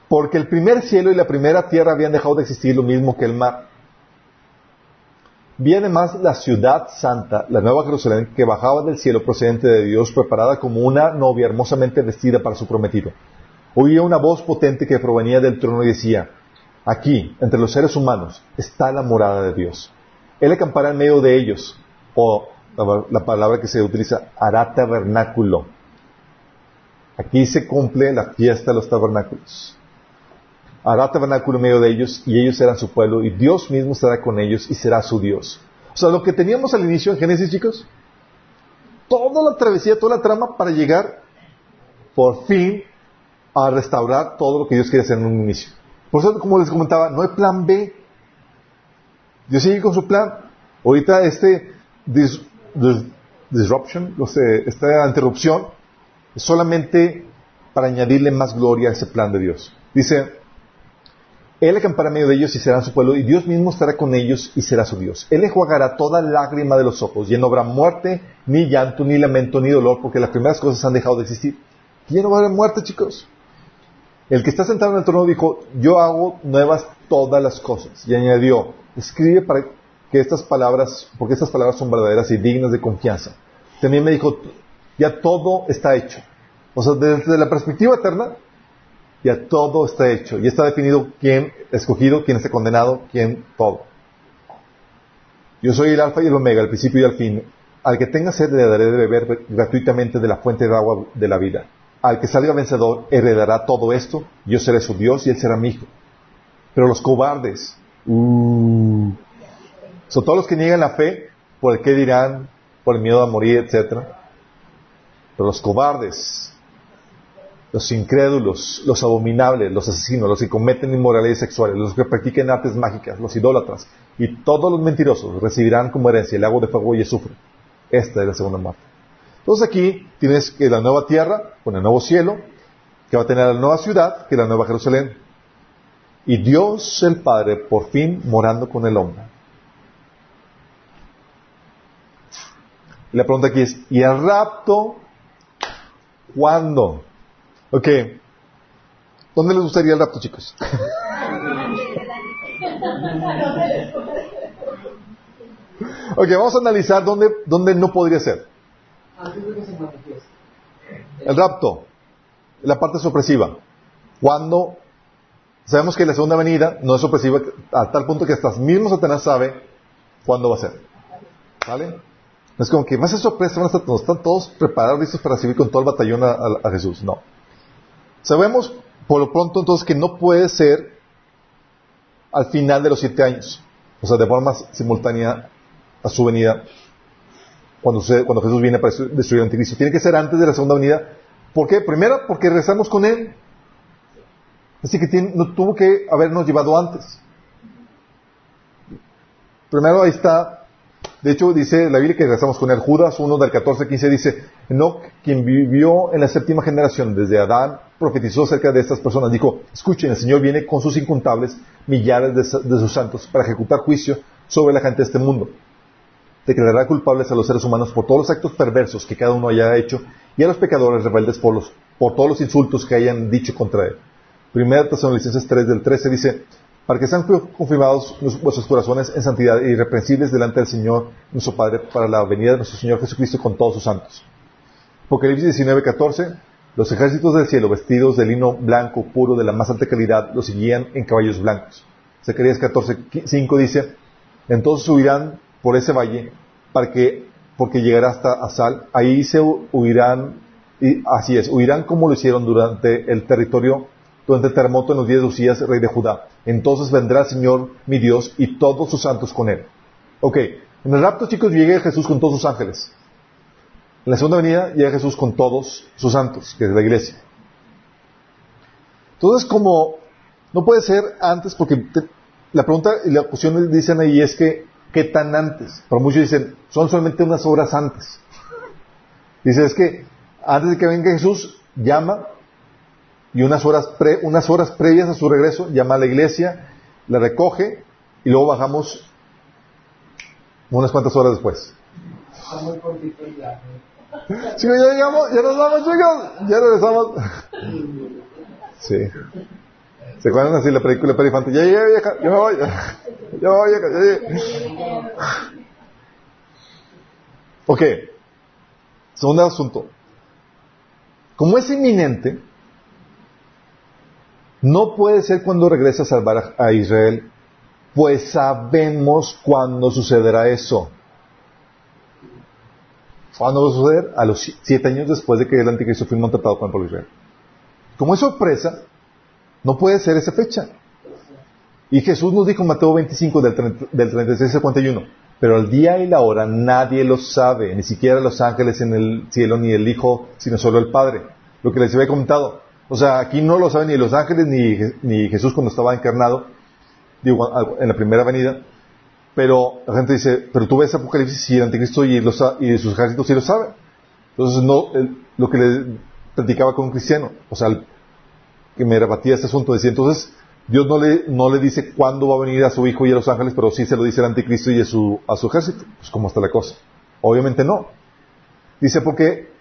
Porque el primer cielo y la primera tierra habían dejado de existir lo mismo que el mar. Viene más la ciudad santa, la nueva Jerusalén, que bajaba del cielo procedente de Dios, preparada como una novia hermosamente vestida para su prometido. Oía una voz potente que provenía del trono y decía, aquí, entre los seres humanos, está la morada de Dios. Él acampará en medio de ellos, o la, palabra que se utiliza, hará tabernáculo. Aquí se cumple la fiesta de los tabernáculos. Hará tabernáculo en medio de ellos y ellos serán su pueblo y Dios mismo estará con ellos y será su Dios. O sea, lo que teníamos al inicio en Génesis, chicos, toda la travesía, toda la trama para llegar por fin a restaurar todo lo que Dios quiere hacer en un inicio. Por eso, como les comentaba, no hay plan B. Dios sigue con su plan. Ahorita este disruption, esta interrupción, es solamente para añadirle más gloria a ese plan de Dios. Dice, Él acampará en medio de ellos y será su pueblo, y Dios mismo estará con ellos y será su Dios. Él enjuagará toda lágrima de los ojos, y no habrá muerte, ni llanto, ni lamento, ni dolor, porque las primeras cosas han dejado de existir. Y ya no va a haber muerte, chicos. El que está sentado en el trono dijo, yo hago nuevas todas las cosas. Y añadió, escribe para que estas palabras, porque estas palabras son verdaderas y dignas de confianza. También me dijo, ya todo está hecho. O sea, desde la perspectiva eterna, ya todo está hecho. Y está definido quién escogido, quién está condenado, quién todo. Yo soy el alfa y el omega, el principio y el fin. Al que tenga sed le daré de beber gratuitamente de la fuente de agua de la vida al que salga vencedor heredará todo esto, yo seré su Dios y él será mi hijo. Pero los cobardes, uh, son todos los que niegan la fe, por el que dirán, por el miedo a morir, etc. Pero los cobardes, los incrédulos, los abominables, los asesinos, los que cometen inmoralidades sexuales, los que practiquen artes mágicas, los idólatras y todos los mentirosos recibirán como herencia el agua de fuego y el azufre. Esta es la segunda muerte. Entonces aquí tienes que la nueva tierra, con el nuevo cielo, que va a tener la nueva ciudad, que es la nueva Jerusalén. Y Dios el Padre por fin morando con el hombre. la pregunta aquí es, ¿y el rapto cuándo? Ok. ¿Dónde les gustaría el rapto, chicos? ok, vamos a analizar dónde, dónde no podría ser. El rapto, la parte sorpresiva. Cuando sabemos que la segunda venida no es sorpresiva a tal punto que hasta mismo Satanás sabe cuándo va a ser. ¿Vale? es como que va a ser sorpresa, van a estar, están todos preparados, listos para recibir con todo el batallón a, Jesús. No. Sabemos por lo pronto entonces que no puede ser al final de los siete años. O sea, de forma simultánea a su venida cuando, Jesús viene para destruir el anticristo. Tiene que ser antes de la segunda venida. ¿Por qué? Primero, porque rezamos con Él. Así que no tuvo que habernos llevado antes. Primero ahí está. De hecho, dice la Biblia que rezamos con él. Judas 1 del 14 15 dice, no, quien vivió en la séptima generación desde Adán, profetizó acerca de estas personas. Dijo, escuchen, el Señor viene con sus incontables millares de sus santos para ejecutar juicio sobre la gente de este mundo declarará culpables a los seres humanos por todos los actos perversos que cada uno haya hecho y a los pecadores rebeldes por, los, por todos los insultos que hayan dicho contra él. Primera Tesalonicenses 3 del 13 dice, para que sean confirmados vuestros corazones en santidad e irreprensibles delante del Señor, nuestro Padre, para la venida de nuestro Señor Jesucristo con todos sus santos. Apocalipsis 19, 14, los ejércitos del cielo, vestidos de lino blanco, puro, de la más alta calidad, los seguían en caballos blancos. Zacarías 14, 5 dice, entonces subirán por ese valle, para que, porque llegará hasta Asal, ahí se huirán, y así es, huirán como lo hicieron durante el territorio, durante el terremoto en los días de Usías, rey de Judá. Entonces vendrá el Señor, mi Dios, y todos sus santos con él. Ok, en el rapto, chicos, llega Jesús con todos sus ángeles. En la segunda venida llega Jesús con todos sus santos, que es la iglesia. Entonces, como no puede ser antes, porque la pregunta y la cuestión dicen ahí es que ¿qué tan antes? Pero muchos dicen, son solamente unas horas antes. Dice, es que antes de que venga Jesús, llama y unas horas, unas horas previas a su regreso llama a la iglesia, la recoge y luego bajamos unas cuantas horas después. Ya ya chicos, ya regresamos. Sí. ¿Se acuerdan así la película de? Ya llegué, ya me voy, ya, voy, ya. Segundo asunto. Como es inminente, no puede ser cuando regresa a salvar a Israel, pues sabemos cuándo sucederá eso. ¿Cuándo va a suceder? A los siete años después de que el anticristo fue maltratado por el pueblo Israel. Como es sorpresa, no puede ser esa fecha. Y Jesús nos dijo en Mateo 25 del, 36 al 51, pero el día y la hora nadie lo sabe, ni siquiera los ángeles en el cielo, ni el Hijo, sino solo el Padre. Lo que les había comentado. O sea, aquí no lo saben ni los ángeles ni, Jesús cuando estaba encarnado, digo, en la primera venida. Pero la gente dice, pero tú ves Apocalipsis y el anticristo y, los, sus ejércitos sí lo saben. Entonces, no, lo que le platicaba con un cristiano, o sea, que me rebatía este asunto, decía, entonces, Dios no le, no le dice cuándo va a venir a su hijo y a los ángeles, pero sí se lo dice el anticristo y a su, a su ejército. Pues, ¿cómo está la cosa? Obviamente no. Dice, porque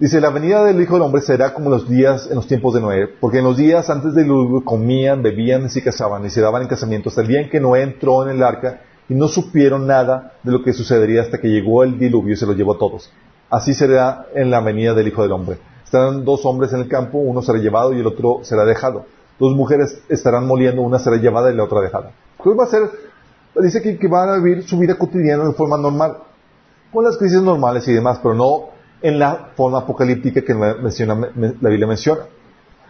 Dice, la venida del Hijo del Hombre será como los días en los tiempos de Noé, porque en los días antes del diluvio comían, bebían y se casaban y se daban en casamiento hasta el día en que Noé entró en el arca y no supieron nada de lo que sucedería hasta que llegó el diluvio y se los llevó a todos. Así será en la venida del Hijo del Hombre. Estarán dos hombres en el campo, uno será llevado y el otro será dejado. Dos mujeres estarán moliendo, una será llevada y la otra dejada. ¿Qué va a ser? Dice que, van a vivir su vida cotidiana de forma normal, con las crisis normales y demás, pero no en la forma apocalíptica que la, Biblia menciona.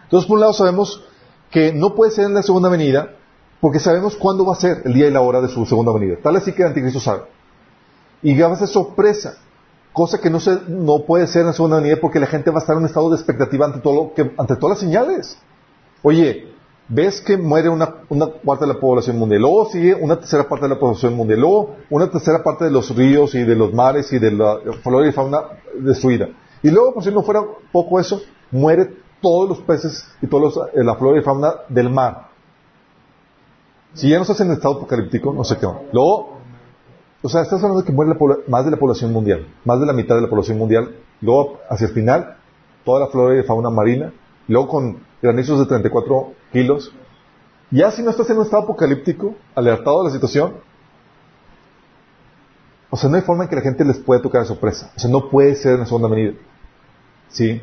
Entonces, por un lado sabemos que no puede ser en la segunda venida, porque sabemos cuándo va a ser el día y la hora de su segunda venida. Tal así que el anticristo sabe. Y va a ser sorpresa, cosa que no, se, no puede ser en la segunda venida porque la gente va a estar en un estado de expectativa ante, todo que, ante todas las señales. Oye, ves que muere una, una, parte de la población mundial, luego sigue una tercera parte de la población mundial, luego una tercera parte de los ríos y de los mares y de la flora y fauna destruida. Y luego, por si no fuera poco eso, muere todos los peces y toda eh, la flora y fauna del mar. Si ya no estás en estado apocalíptico, no sé qué. Luego, o sea, estás hablando de que muere más de la población mundial, más de la mitad de la población mundial. Luego, hacia el final, toda la flora y fauna marina. Luego, con granizos de 34 kilos. Ya si no estás en un estado apocalíptico, alertado de la situación, o sea, no hay forma en que la gente les pueda tocar de sorpresa. O sea, no puede ser en la segunda venida. ¿Sí?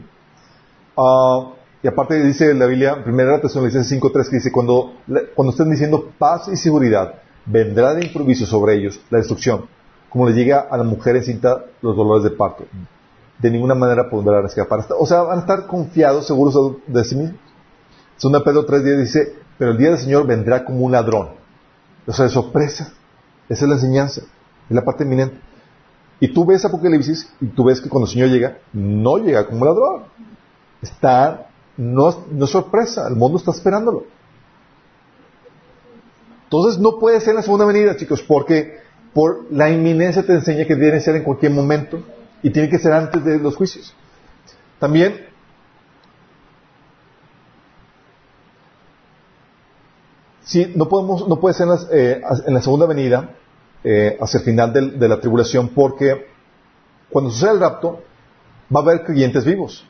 Uh, y aparte dice la Biblia, primera Tesalonicenses 5.3, que dice, cuando, cuando estén diciendo paz y seguridad, vendrá de improviso sobre ellos la destrucción, como le llega a la mujer encinta los dolores de parto. De ninguna manera podrán escapar. O sea, van a estar confiados, seguros de sí mismos. Segunda Pedro 3.10 dice, pero el día del Señor vendrá como un ladrón. O sea, de sorpresa. Esa es la enseñanza. Es la parte eminente. Y tú ves Apocalipsis y tú ves que cuando el Señor llega, no llega como ladrón. Está, no, no es sorpresa, el mundo está esperándolo. Entonces no puede ser en la segunda venida, chicos, porque por la inminencia te enseña que tiene que ser en cualquier momento y tiene que ser antes de los juicios. También Sí, no, podemos, no puede ser en, eh, la segunda venida, eh, hacia el final de la tribulación, porque cuando suceda el rapto, va a haber creyentes vivos.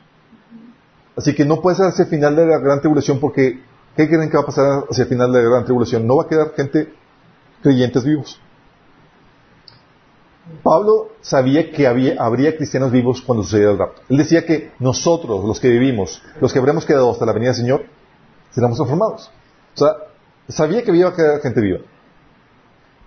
Así que no puede ser hacia el final de la gran tribulación, porque ¿qué creen que va a pasar hacia el final de la gran tribulación? No va a quedar gente, creyentes vivos. Pablo sabía que habría cristianos vivos cuando sucediera el rapto. Él decía que nosotros, los que vivimos, los que habremos quedado hasta la venida del Señor, seremos transformados. O sea, Sabía que había gente viva.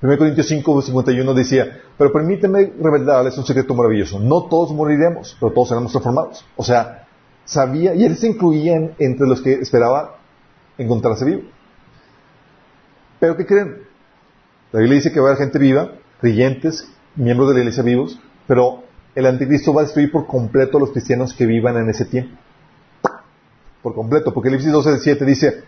1 Corintios 5, 51 decía, pero permíteme revelarles un secreto maravilloso. No todos moriremos, pero todos seremos transformados. O sea, sabía, y él se incluía entre los que esperaba encontrarse vivo. Pero ¿qué creen? La Biblia dice que va a haber gente viva, creyentes, miembros de la iglesia vivos, pero el anticristo va a destruir por completo a los cristianos que vivan en ese tiempo. Por completo, porque Apocalipsis 12, 7 dice,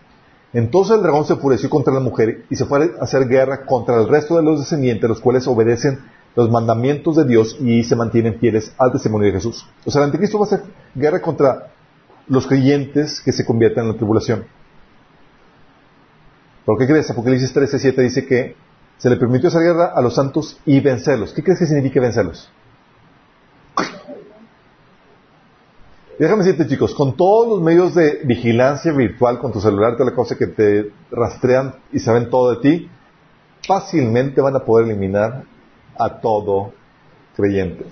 entonces el dragón se enfureció contra la mujer y se fue a hacer guerra contra el resto de los descendientes, los cuales obedecen los mandamientos de Dios y se mantienen fieles al testimonio de Jesús. O sea, el anticristo va a hacer guerra contra los creyentes que se convierten en la tribulación. ¿Por qué crees? Apocalipsis 13, 7 dice que se le permitió hacer guerra a los santos y vencerlos. ¿Qué crees que significa vencerlos? Déjame decirte, chicos, con todos los medios de vigilancia virtual, con tu celular, toda la cosa que te rastrean y saben todo de ti, fácilmente van a poder eliminar a todo creyente.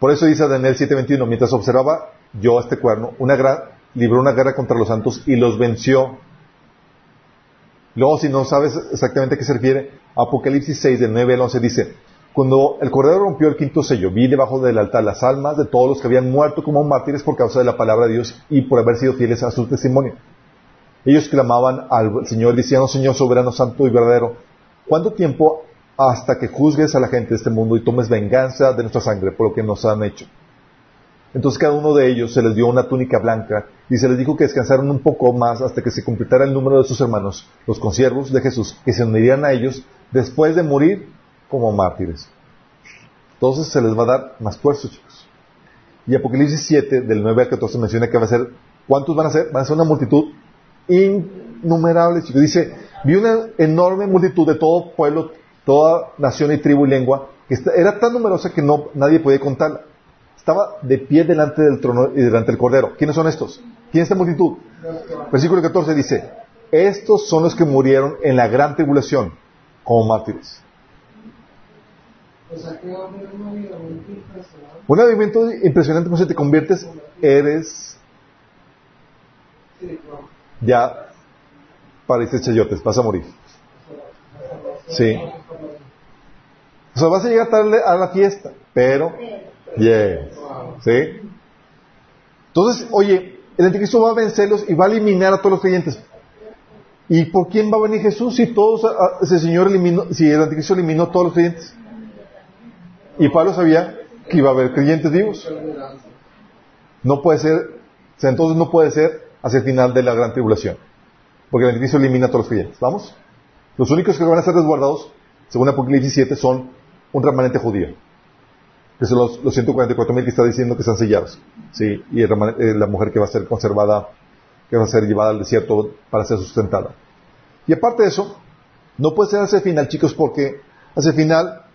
Por eso dice Daniel 7:21, mientras observaba yo este cuerno, una gran, libró una guerra contra los santos y los venció. Luego, si no sabes exactamente a qué se refiere, Apocalipsis 6, del 9 al 11 dice, cuando el Cordero rompió el quinto sello, vi debajo del altar las almas de todos los que habían muerto como mártires por causa de la palabra de Dios y por haber sido fieles a su testimonio. Ellos clamaban al Señor diciendo, Señor soberano, santo y verdadero, ¿cuánto tiempo hasta que juzgues a la gente de este mundo y tomes venganza de nuestra sangre por lo que nos han hecho? Entonces cada uno de ellos se les dio una túnica blanca y se les dijo que descansaran un poco más hasta que se completara el número de sus hermanos, los consiervos de Jesús, que se unirían a ellos después de morir como mártires. Entonces se les va a dar más fuerza, chicos. Y Apocalipsis 7, del 9 al 14, menciona que va a ser, ¿cuántos van a ser? Van a ser una multitud innumerable, chicos. Dice, vi una enorme multitud de todo pueblo, toda nación y tribu y lengua, que era tan numerosa que no, nadie podía contarla. Estaba de pie delante del trono y delante del cordero. ¿Quiénes son estos? ¿Quién es esta multitud? Versículo 14 dice, estos son los que murieron en la gran tribulación como mártires. Un avivamiento impresionante, cuando te conviertes, eres ya pareces chayotes, vas a morir. Sí. O sea, vas a llegar tarde a la fiesta, pero, yeah. ¿Sí? Entonces, oye, el anticristo va a vencerlos y va a eliminar a todos los creyentes. ¿Y por quién va a venir Jesús si todos, ese Señor eliminó, si el anticristo eliminó a todos los creyentes? Y Pablo sabía que iba a haber creyentes vivos. No puede ser, o sea, entonces no puede ser hacia el final de la gran tribulación. Porque el anticristo elimina a todos los creyentes. ¿Vamos? Los únicos que van a ser resguardados, según Apocalipsis 7, son un remanente judío. Que son los, los 144 mil que está diciendo que están sellados. Sí, y la mujer que va a ser conservada, que va a ser llevada al desierto para ser sustentada. Y aparte de eso, no puede ser hacia el final, chicos, porque hacia el final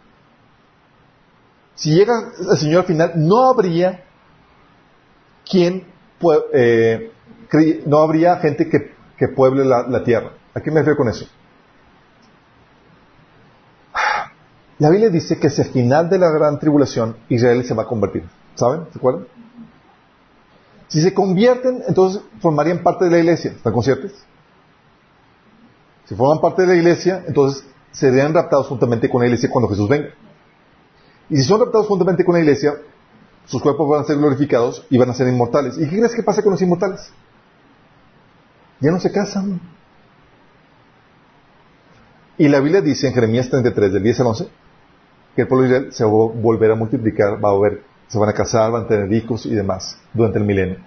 si llega el Señor al final, no habría quien, eh, no habría gente que, pueble la, tierra. ¿A qué me refiero con eso? La Biblia dice que hacia el final de la gran tribulación Israel se va a convertir. ¿Saben? ¿Se acuerdan? Si se convierten, entonces formarían parte de la iglesia. ¿Están conscientes? Si forman parte de la iglesia, entonces serían raptados juntamente con la iglesia cuando Jesús venga. Y si son raptados juntamente con la iglesia, sus cuerpos van a ser glorificados y van a ser inmortales. ¿Y qué crees que pasa con los inmortales? Ya no se casan. Y la Biblia dice en Jeremías 33, del 10 al 11, que el pueblo de Israel se va a volver a multiplicar, va a ver, se van a casar, van a tener hijos y demás durante el milenio.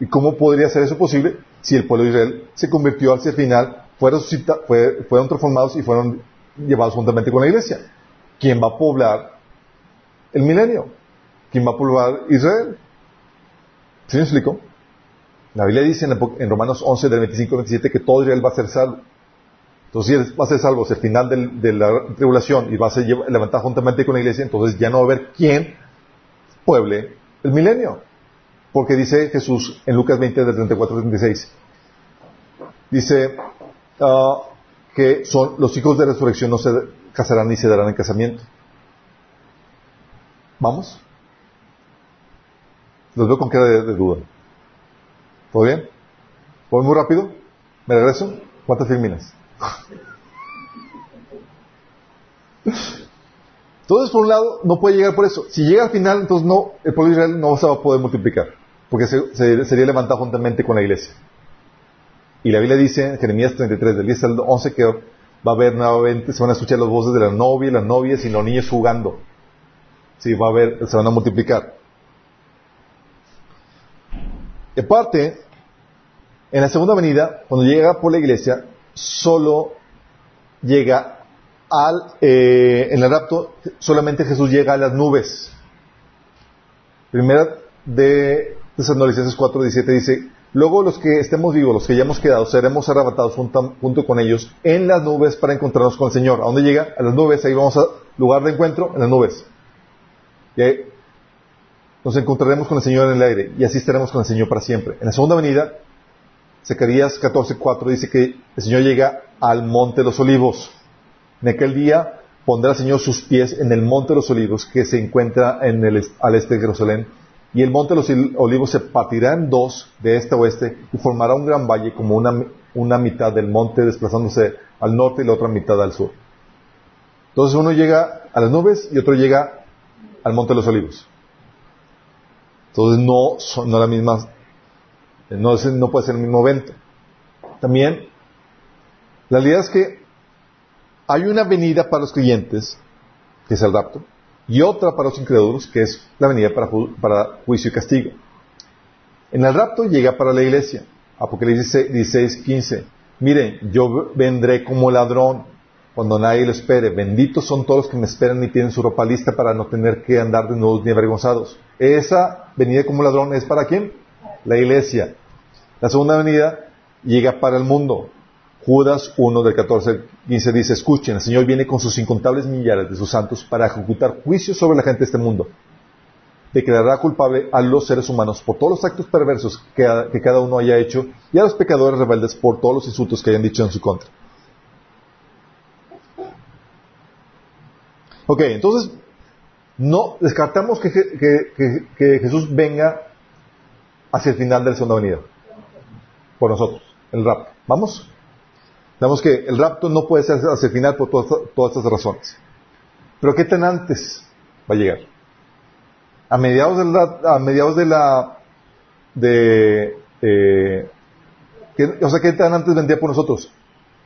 ¿Y cómo podría ser eso posible si el pueblo de Israel se convirtió hacia el final, fueron, fueron transformados y fueron llevados juntamente con la iglesia? ¿Quién va a poblar el milenio. ¿Quién va a poblar Israel? ¿Sí me explico? La Biblia dice en, Romanos 11, del 25 al 27, que todo Israel va a ser salvo. Entonces, si va a ser salvo hacia el final de la tribulación y va a ser levantado juntamente con la iglesia, entonces ya no va a haber quién pueble el milenio. Porque dice Jesús en Lucas 20, del 34 al 36, dice ah, que son los hijos de resurrección no se casarán ni se darán en casamiento. ¿Vamos? Los veo con cara de, duda. ¿Todo bien? ¿Voy muy rápido? ¿Me regreso? ¿Cuántas filminas? Entonces, por un lado, no puede llegar por eso. Si llega al final, entonces no, el pueblo de Israel no se va a poder multiplicar, porque sería levantado juntamente con la iglesia. Y la Biblia dice Jeremías 33, del 10 al 11, que va a haber nuevamente, se van a escuchar las voces de la novia, las novias y los niños jugando. Sí, va a haber, se van a multiplicar. Y aparte, en la segunda venida, cuando llega por la iglesia, solo llega al, eh, en el rapto, solamente Jesús llega a las nubes. Primera de Tesalonicenses 4, 17 dice, luego los que estemos vivos, los que hayamos quedado, seremos arrebatados junto, con ellos en las nubes para encontrarnos con el Señor. ¿A dónde llega? A las nubes, ahí vamos a lugar de encuentro, en las nubes. Ahí nos encontraremos con el Señor en el aire y así estaremos con el Señor para siempre. En la segunda venida, Zacarías 14, 4 dice que el Señor llega al monte de los olivos. En aquel día pondrá el Señor sus pies en el monte de los olivos que se encuentra en el, al este de Jerusalén y el monte de los olivos se partirá en dos de este a oeste y formará un gran valle como una, una mitad del monte desplazándose al norte y la otra mitad al sur. Entonces uno llega a las nubes y otro llega al monte de los olivos. Entonces no son no la misma, no, puede ser el mismo evento. También, la realidad es que hay una venida para los creyentes, que es el rapto, y otra para los incrédulos, que es la venida para, para juicio y castigo. En el rapto llega para la iglesia. Apocalipsis 16, 15. Miren, yo vendré como ladrón cuando nadie lo espere. Benditos son todos los que me esperan y tienen su ropa lista para no tener que andar desnudos ni avergonzados. Esa venida como ladrón es para quién? La iglesia. La segunda venida llega para el mundo. Judas 1 del 14 al 15 dice, escuchen, el Señor viene con sus incontables millares de sus santos para ejecutar juicios sobre la gente de este mundo. Declarará culpable a los seres humanos por todos los actos perversos que, cada uno haya hecho y a los pecadores rebeldes por todos los insultos que hayan dicho en su contra. Ok, entonces, no descartamos que, que, que, Jesús venga hacia el final de la segunda venida. Por nosotros, el rapto. ¿Vamos? Vemos que el rapto no puede ser hacia el final por todas, estas razones. Pero ¿qué tan antes va a llegar? A mediados, del, a mediados de la... De, eh, o sea, ¿qué tan antes vendría por nosotros?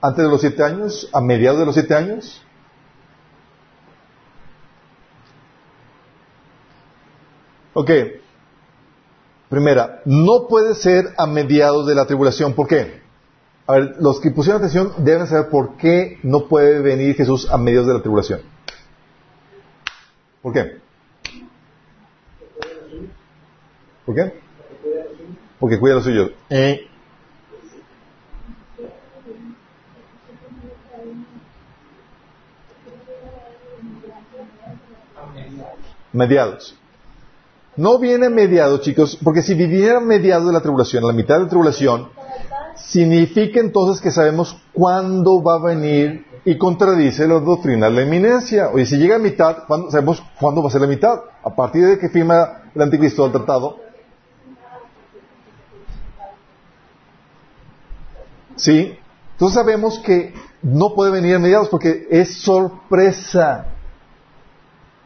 ¿Antes de los siete años? ¿A mediados de los siete años? Ok. Primera, no puede ser a mediados de la tribulación. ¿Por qué? A ver, los que pusieron atención deben saber por qué no puede venir Jesús a mediados de la tribulación. ¿Por qué? ¿Por qué? Porque cuida los suyos. Eh. Mediados. No viene mediado, chicos, porque si viviera mediado de la tribulación, la mitad de la tribulación, significa entonces que sabemos cuándo va a venir y contradice la doctrina de la eminencia. Oye, si llega a mitad, sabemos cuándo va a ser la mitad. A partir de que firma el anticristo el tratado. ¿Sí? Entonces sabemos que no puede venir a mediados porque es sorpresa.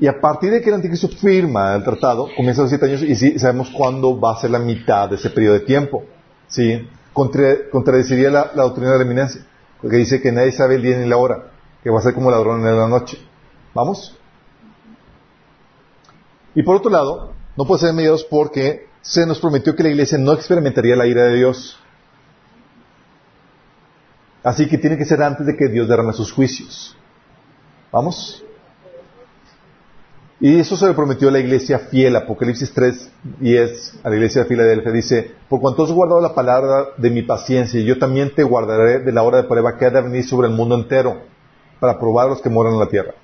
Y a partir de que el anticristo firma el tratado, comienza los siete años y sí, sabemos cuándo va a ser la mitad de ese periodo de tiempo. ¿Sí? contradeciría la, doctrina de la eminencia, porque dice que nadie sabe el día ni la hora, que va a ser como ladrón en la noche. ¿Vamos? Y por otro lado, no puede ser mediados porque se nos prometió que la iglesia no experimentaría la ira de Dios. Así que tiene que ser antes de que Dios derrame sus juicios. ¿Vamos? Y eso se le prometió a la iglesia fiel, Apocalipsis 3, 10, a la iglesia de Filadelfia, dice, por cuanto has guardado la palabra de mi paciencia, yo también te guardaré de la hora de prueba que ha de venir sobre el mundo entero, para probar a los que moran en la tierra.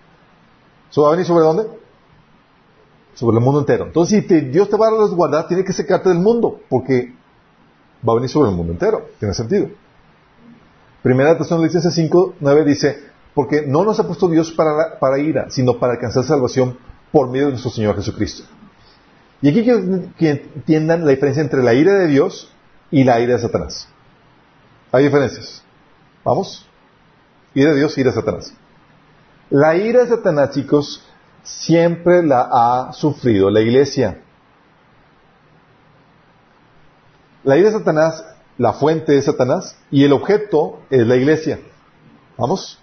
¿Eso va a venir sobre dónde? Sobre el mundo entero. Entonces, si Dios te va a guardar, tiene que secarte del mundo, porque va a venir sobre el mundo entero. Tiene sentido. Primera Tesalonicenses 5, 9 dice, porque no nos ha puesto Dios para, para ira, sino para alcanzar salvación por medio de nuestro Señor Jesucristo. Y aquí quiero que entiendan la diferencia entre la ira de Dios y la ira de Satanás. Hay diferencias. ¿Vamos? Ira de Dios, ira de Satanás. La ira de Satanás, chicos, siempre la ha sufrido la iglesia. La ira de Satanás, la fuente es Satanás y el objeto es la iglesia. ¿Vamos?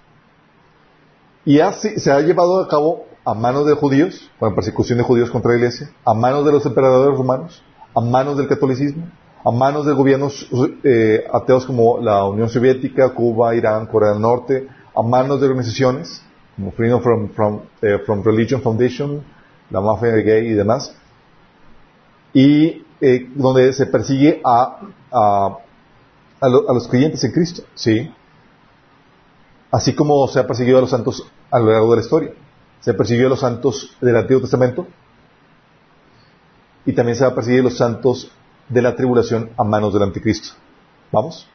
Y así se ha llevado a cabo a manos de judíos, con persecución de judíos contra la iglesia, a manos de los emperadores romanos, a manos del catolicismo, a manos de gobiernos eh, ateos como la Unión Soviética, Cuba, Irán, Corea del Norte, a manos de organizaciones como Freedom from, eh, Religion Foundation, la mafia gay y demás. Y eh, donde se persigue a, a, a, los creyentes en Cristo, ¿sí? Así como se ha perseguido a los santos a lo largo de la historia. Se persiguió a los santos del Antiguo Testamento y también se va a perseguir a los santos de la tribulación a manos del anticristo. ¿Vamos?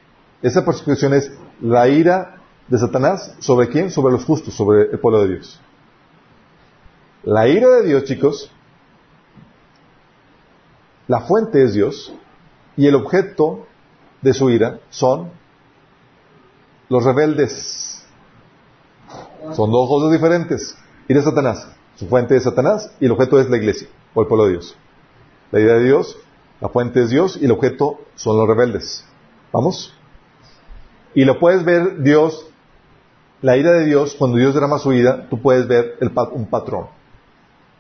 Esa persecución es la ira de Satanás sobre quién? Sobre los justos, sobre el pueblo de Dios. La ira de Dios, chicos, la fuente es Dios y el objeto de su ira son los rebeldes. Son dos cosas diferentes. Ira de Satanás, su fuente es Satanás y el objeto es la iglesia o el pueblo de Dios. La ira de Dios, la fuente es Dios y el objeto son los rebeldes. ¿Vamos? Y lo puedes ver Dios, la ira de Dios, cuando Dios derrama su ira, tú puedes ver un patrón.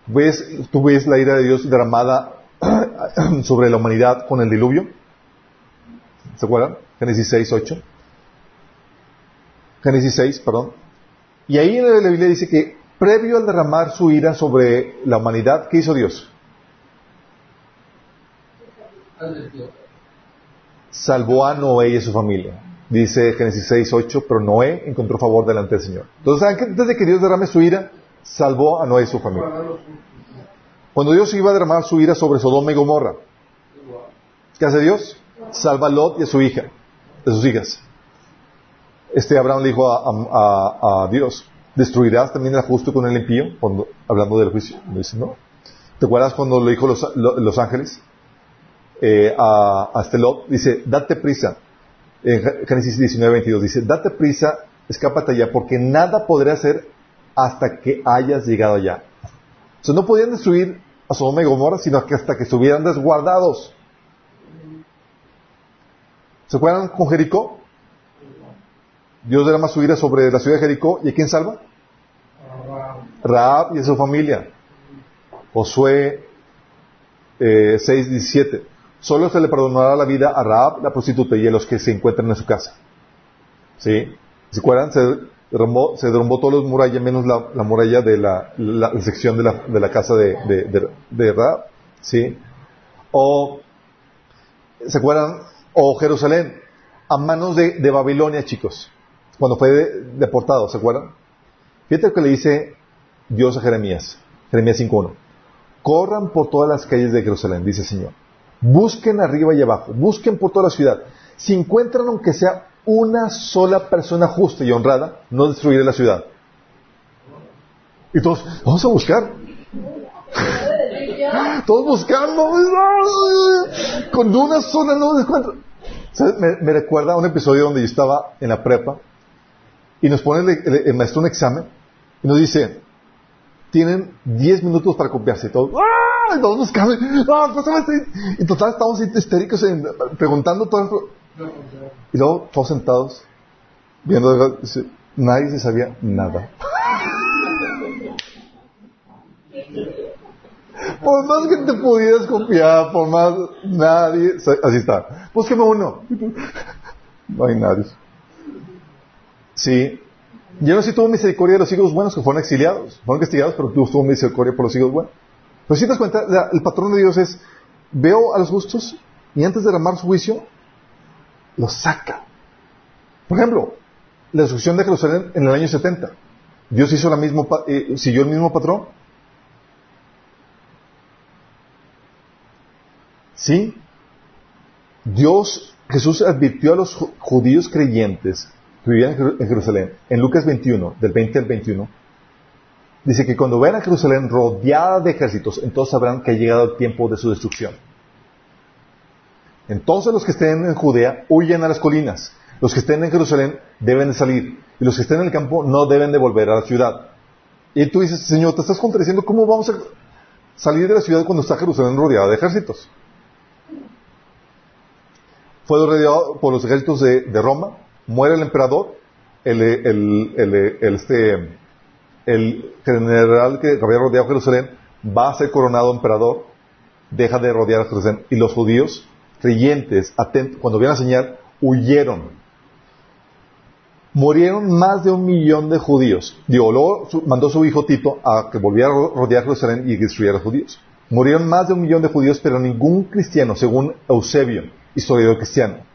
¿Ves, tú ves la ira de Dios derramada sobre la humanidad con el diluvio. ¿Se acuerdan? Génesis 6, 8. Génesis 6, perdón. Y ahí en la Biblia dice que previo al derramar su ira sobre la humanidad, ¿qué hizo Dios? Salvó a Noé y a su familia. Dice Génesis 6, 8, pero Noé encontró favor delante del Señor. Entonces, ¿saben que antes de que Dios derrame su ira, salvó a Noé y su familia? Cuando Dios iba a derramar su ira sobre Sodoma y Gomorra, ¿qué hace Dios? Salva a Lot y a su hija, a sus hijas. Este Abraham le dijo a, Dios, ¿destruirás también el justo con el impío? hablando del juicio. Dice, no. ¿Te acuerdas cuando le dijo los, ángeles eh, a, a? Dice, date prisa, en Génesis 19, 22 dice, date prisa, escápate allá, porque nada podré hacer hasta que hayas llegado allá. O sea, no podían destruir a Sodoma y Gomorra, sino que hasta que estuvieran desguardados. ¿Se acuerdan con Jericó? Dios derrama su ira sobre la ciudad de Jericó. ¿Y a quién salva? Raab y a su familia. Josué eh, 6, 17. Solo se le perdonará la vida a Raab, la prostituta, y a los que se encuentran en su casa. ¿Sí? ¿Se acuerdan? Se derrumbó, se derrumbó todos los murallas, menos la, muralla de la, sección de la, de la casa de, de, de, Raab. ¿Sí? O, ¿se acuerdan? O Jerusalén, a manos de, Babilonia, chicos. Cuando fue deportado, ¿se acuerdan? Fíjate lo que le dice Dios a Jeremías. Jeremías 5.1. Corran por todas las calles de Jerusalén, dice el Señor Busquen arriba y abajo, busquen por toda la ciudad. Si encuentran aunque sea una sola persona justa y honrada, no destruiré la ciudad. Y todos, vamos a buscar. todos buscando. Con una sola no encuentran. Me, recuerda un episodio donde yo estaba en la prepa y nos pone el, maestro un examen y nos dice, tienen 10 minutos para copiarse y todo. ¡Ah! Todos buscando. ¡Ah! Y total estamos histéricos preguntando todo. Y luego todos sentados viendo. Nadie se sabía nada. por más que te pudieras copiar, por más nadie, así está. Búsqueme uno. No hay nadie. Sí, yo no si tuvo misericordia de los hijos buenos que fueron exiliados, fueron castigados, pero tuvo misericordia por los hijos buenos. Pero si te das cuenta, el patrón de Dios es, veo a los justos y antes de derramar su juicio, los saca. Por ejemplo, la destrucción de Jerusalén en el año 70. Dios hizo la misma, eh, siguió el mismo patrón. ¿Sí? Dios, Jesús advirtió a los judíos creyentes vivían en Jerusalén, en Lucas 21, del 20 al 21, dice que cuando vean a Jerusalén rodeada de ejércitos, entonces sabrán que ha llegado el tiempo de su destrucción. Entonces los que estén en Judea huyen a las colinas. Los que estén en Jerusalén deben de salir. Y los que estén en el campo no deben de volver a la ciudad. Y tú dices, Señor, te estás contradiciendo, ¿cómo vamos a salir de la ciudad cuando está Jerusalén rodeada de ejércitos? Fue rodeado por los ejércitos de Roma, muere el emperador, el, este, el general que había rodeado Jerusalén va a ser coronado emperador, deja de rodear a Jerusalén. Y los judíos, creyentes, atentos, cuando vieron la señal, huyeron. Murieron más de un millón de judíos. Dios mandó a su hijo Tito a que volviera a rodear Jerusalén y destruyera a los judíos. Murieron más de un millón de judíos, pero ningún cristiano, según Eusebio, historiador cristiano.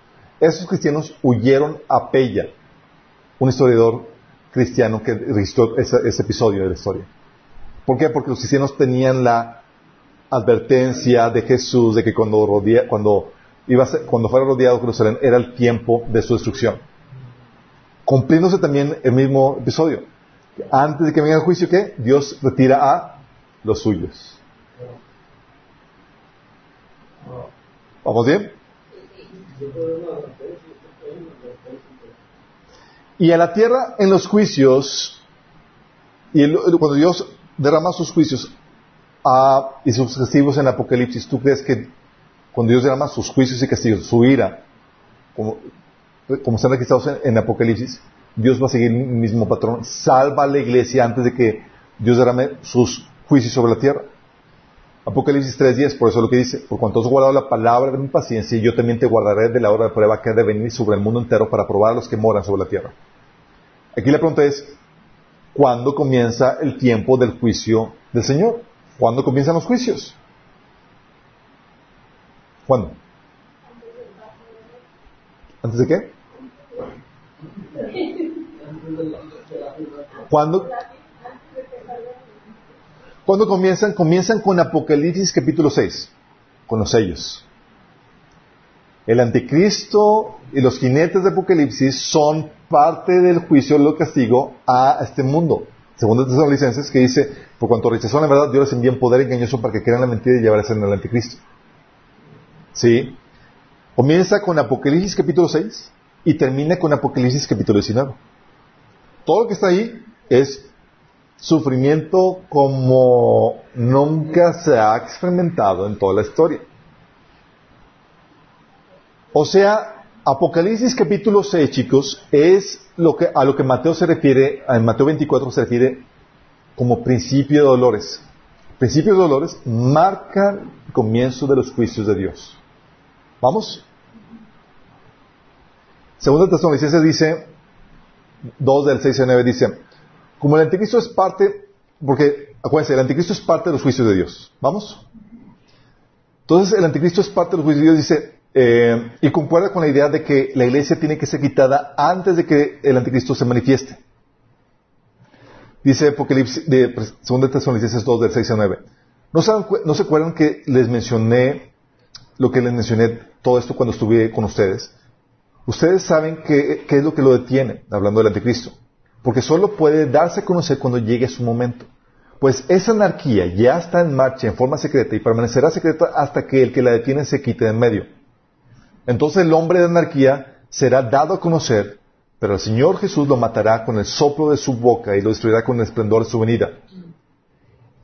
Esos cristianos huyeron a Pella, un historiador cristiano que registró ese, episodio de la historia. ¿Por qué? Porque los cristianos tenían la advertencia de Jesús de que cuando, cuando fuera rodeado Jerusalén era el tiempo de su destrucción. Cumpliéndose también el mismo episodio. Antes de que venga el juicio, ¿qué? Dios retira a los suyos. ¿Vamos bien? Y a la tierra en los juicios, y cuando Dios derrama sus juicios y sus castigos en Apocalipsis, ¿tú crees que cuando Dios derrama sus juicios y castigos, su ira, como, están registrados en, Apocalipsis, Dios va a seguir el mismo patrón, salva a la iglesia antes de que Dios derrame sus juicios sobre la tierra? Apocalipsis 3.10, por eso es lo que dice, por cuanto has guardado la palabra de mi paciencia, yo también te guardaré de la hora de prueba que ha de venir sobre el mundo entero para probar a los que moran sobre la tierra. Aquí la pregunta es, ¿cuándo comienza el tiempo del juicio del Señor? ¿Cuándo comienzan los juicios? ¿Cuándo? ¿Antes de qué? ¿Cuándo? ¿Cuándo comienzan? Comienzan con Apocalipsis capítulo 6, con los sellos. El anticristo y los jinetes de Apocalipsis son parte del juicio, lo castigo a este mundo. Segundo licencias que dice, por cuanto rechazó la verdad, Dios les envía poder engañoso para que crean la mentira y llevarse en el anticristo. ¿Sí? Comienza con Apocalipsis capítulo 6 y termina con Apocalipsis capítulo 19. Todo lo que está ahí es sufrimiento como nunca se ha experimentado en toda la historia. O sea, Apocalipsis capítulo 6, chicos, es lo que, a lo que Mateo se refiere, en Mateo 24 se refiere como principio de dolores. Principio de dolores marca el comienzo de los juicios de Dios. ¿Vamos? Segunda Tesalonicenses dice, 2 del 6 al 9 dice, como el anticristo es parte, porque acuérdense, el anticristo es parte de los juicios de Dios. ¿Vamos? Entonces el anticristo es parte de los juicios de Dios, dice, eh, y concuerda con la idea de que la iglesia tiene que ser quitada antes de que el anticristo se manifieste. Dice Apocalipsis, de 2 Tesalonicenses 2, del 6 al 9. ¿No, ¿No se acuerdan que les mencioné lo que les mencioné todo esto cuando estuve con ustedes? Ustedes saben qué es lo que lo detiene, hablando del anticristo porque solo puede darse a conocer cuando llegue su momento. Pues esa anarquía ya está en marcha en forma secreta y permanecerá secreta hasta que el que la detiene se quite de en medio. Entonces el hombre de anarquía será dado a conocer, pero el Señor Jesús lo matará con el soplo de su boca y lo destruirá con el esplendor de su venida.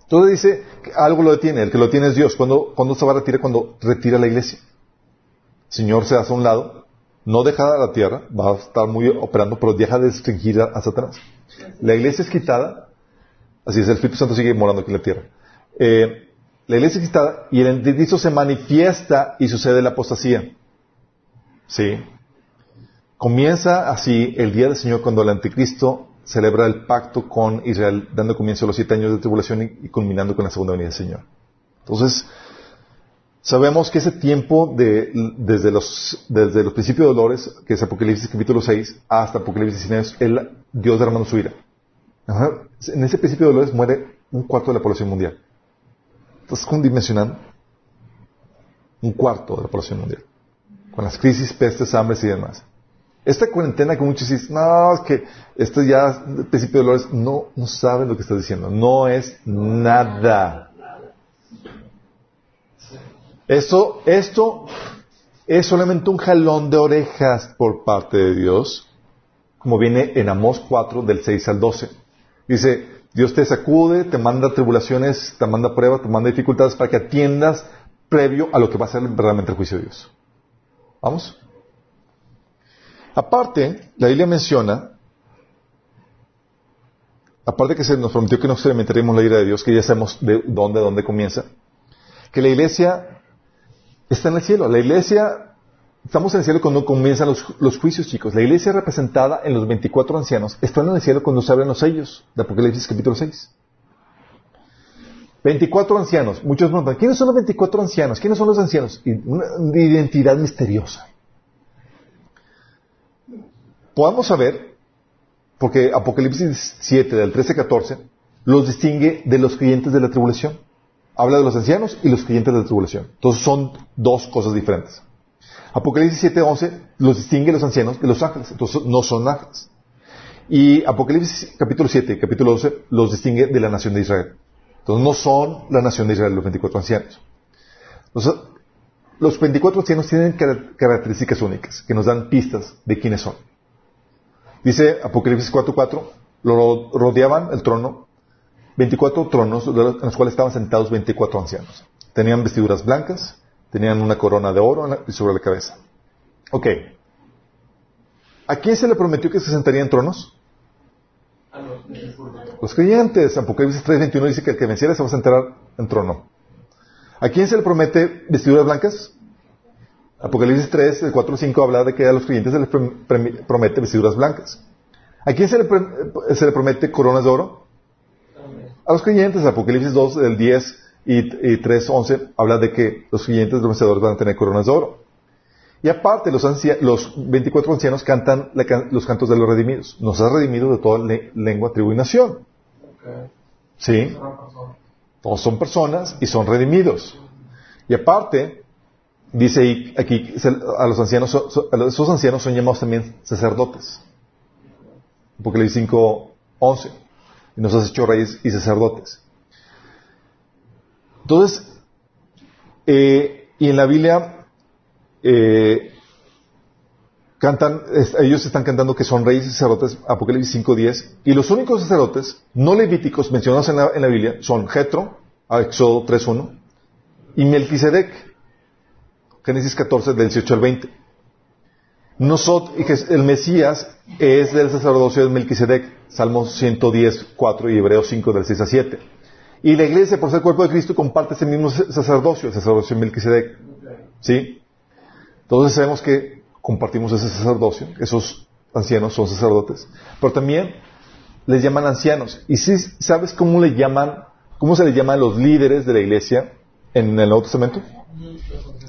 Entonces dice que algo lo detiene, el que lo detiene es Dios. ¿Cuándo, se va a retirar? Cuando retira la iglesia. El Señor se hace a un lado no deja la tierra, va a estar muy operando, pero deja de restringir a, Satanás. La iglesia es quitada, así es, el Espíritu Santo sigue morando aquí en la tierra. Eh, la iglesia es quitada y el anticristo se manifiesta y sucede la apostasía. ¿Sí? Comienza así el día del Señor cuando el anticristo celebra el pacto con Israel, dando comienzo a los siete años de tribulación y, y culminando con la segunda venida del Señor. Entonces, Sabemos que ese tiempo de, desde, los, desde los principios de dolores, que es Apocalipsis capítulo 6, hasta Apocalipsis 19, es el Dios derramando su ira. En ese principio de dolores muere un cuarto de la población mundial. ¿Estás dimensionando? Un cuarto de la población mundial. Con las crisis, pestes, hambres y demás. Esta cuarentena que muchos dicen, no, es que esto ya, el principio de dolores, no, no saben lo que estás diciendo. No es nada. Esto, esto es solamente un jalón de orejas por parte de Dios, como viene en Amós 4 del 6 al 12. Dice, Dios te sacude, te manda tribulaciones, te manda pruebas, te manda dificultades para que atiendas previo a lo que va a ser verdaderamente el juicio de Dios. ¿Vamos? Aparte, la Biblia menciona, aparte que se nos prometió que no experimentaremos la ira de Dios, que ya sabemos de dónde, dónde comienza, que la iglesia está en el cielo. La iglesia, estamos en el cielo cuando comienzan los, juicios, chicos. La iglesia representada en los 24 ancianos está en el cielo cuando se abren los sellos de Apocalipsis capítulo 6. 24 ancianos. Muchos preguntan, ¿quiénes son los 24 ancianos? ¿Quiénes son los ancianos? una identidad misteriosa. Podamos saber, porque Apocalipsis 7, del 13 al 14, los distingue de los creyentes de la tribulación. Habla de los ancianos y los creyentes de la tribulación. Entonces son dos cosas diferentes. Apocalipsis 7, 11 los distingue los ancianos de los ángeles. Entonces no son ángeles. Y Apocalipsis capítulo 7 y capítulo 12 los distingue de la nación de Israel. Entonces no son la nación de Israel los 24 ancianos. los 24 ancianos tienen características únicas que nos dan pistas de quiénes son. Dice Apocalipsis 4.4, lo rodeaban el trono, 24 tronos en los cuales estaban sentados 24 ancianos. Tenían vestiduras blancas, tenían una corona de oro sobre la cabeza. Ok. ¿A quién se le prometió que se sentaría en tronos? los creyentes. Apocalipsis 3.21 dice que el que venciera se va a sentar en trono. ¿A quién se le promete vestiduras blancas? Apocalipsis 3, el 4 5 habla de que a los creyentes se les promete vestiduras blancas. ¿A quién se le, se le promete coronas de oro? A los creyentes. Apocalipsis 2, del 10 y, 3, 11 habla de que los creyentes vencedores van a tener coronas de oro. Y aparte, los, los 24 ancianos cantan los cantos de los redimidos. Nos ha redimido de toda lengua, tribu y nación. ¿Sí? Todos son personas y son redimidos. Y aparte, dice aquí, a los ancianos, esos ancianos son llamados también sacerdotes. Le dice 5, 11. Y nos has hecho reyes y sacerdotes. Entonces, eh, y en la Biblia eh, cantan, ellos están cantando que son reyes y sacerdotes, Apocalipsis 5.10, y los únicos sacerdotes no levíticos mencionados en la, Biblia son Jetro, Éxodo 3.1, y Melquisedec, Génesis 14, del 18 al 20. Nosotros, el Mesías es del sacerdocio de Melquisedec, Salmos 110, 4 y Hebreos 5, del 6 a 7. Y la iglesia, por ser cuerpo de Cristo, comparte ese mismo sacerdocio, el sacerdocio de Melquisedec. ¿Sí? Entonces sabemos que compartimos ese sacerdocio, esos ancianos son sacerdotes, pero también les llaman ancianos. ¿Y si sabes cómo le llaman, cómo se les llama a los líderes de la iglesia en el Nuevo Testamento?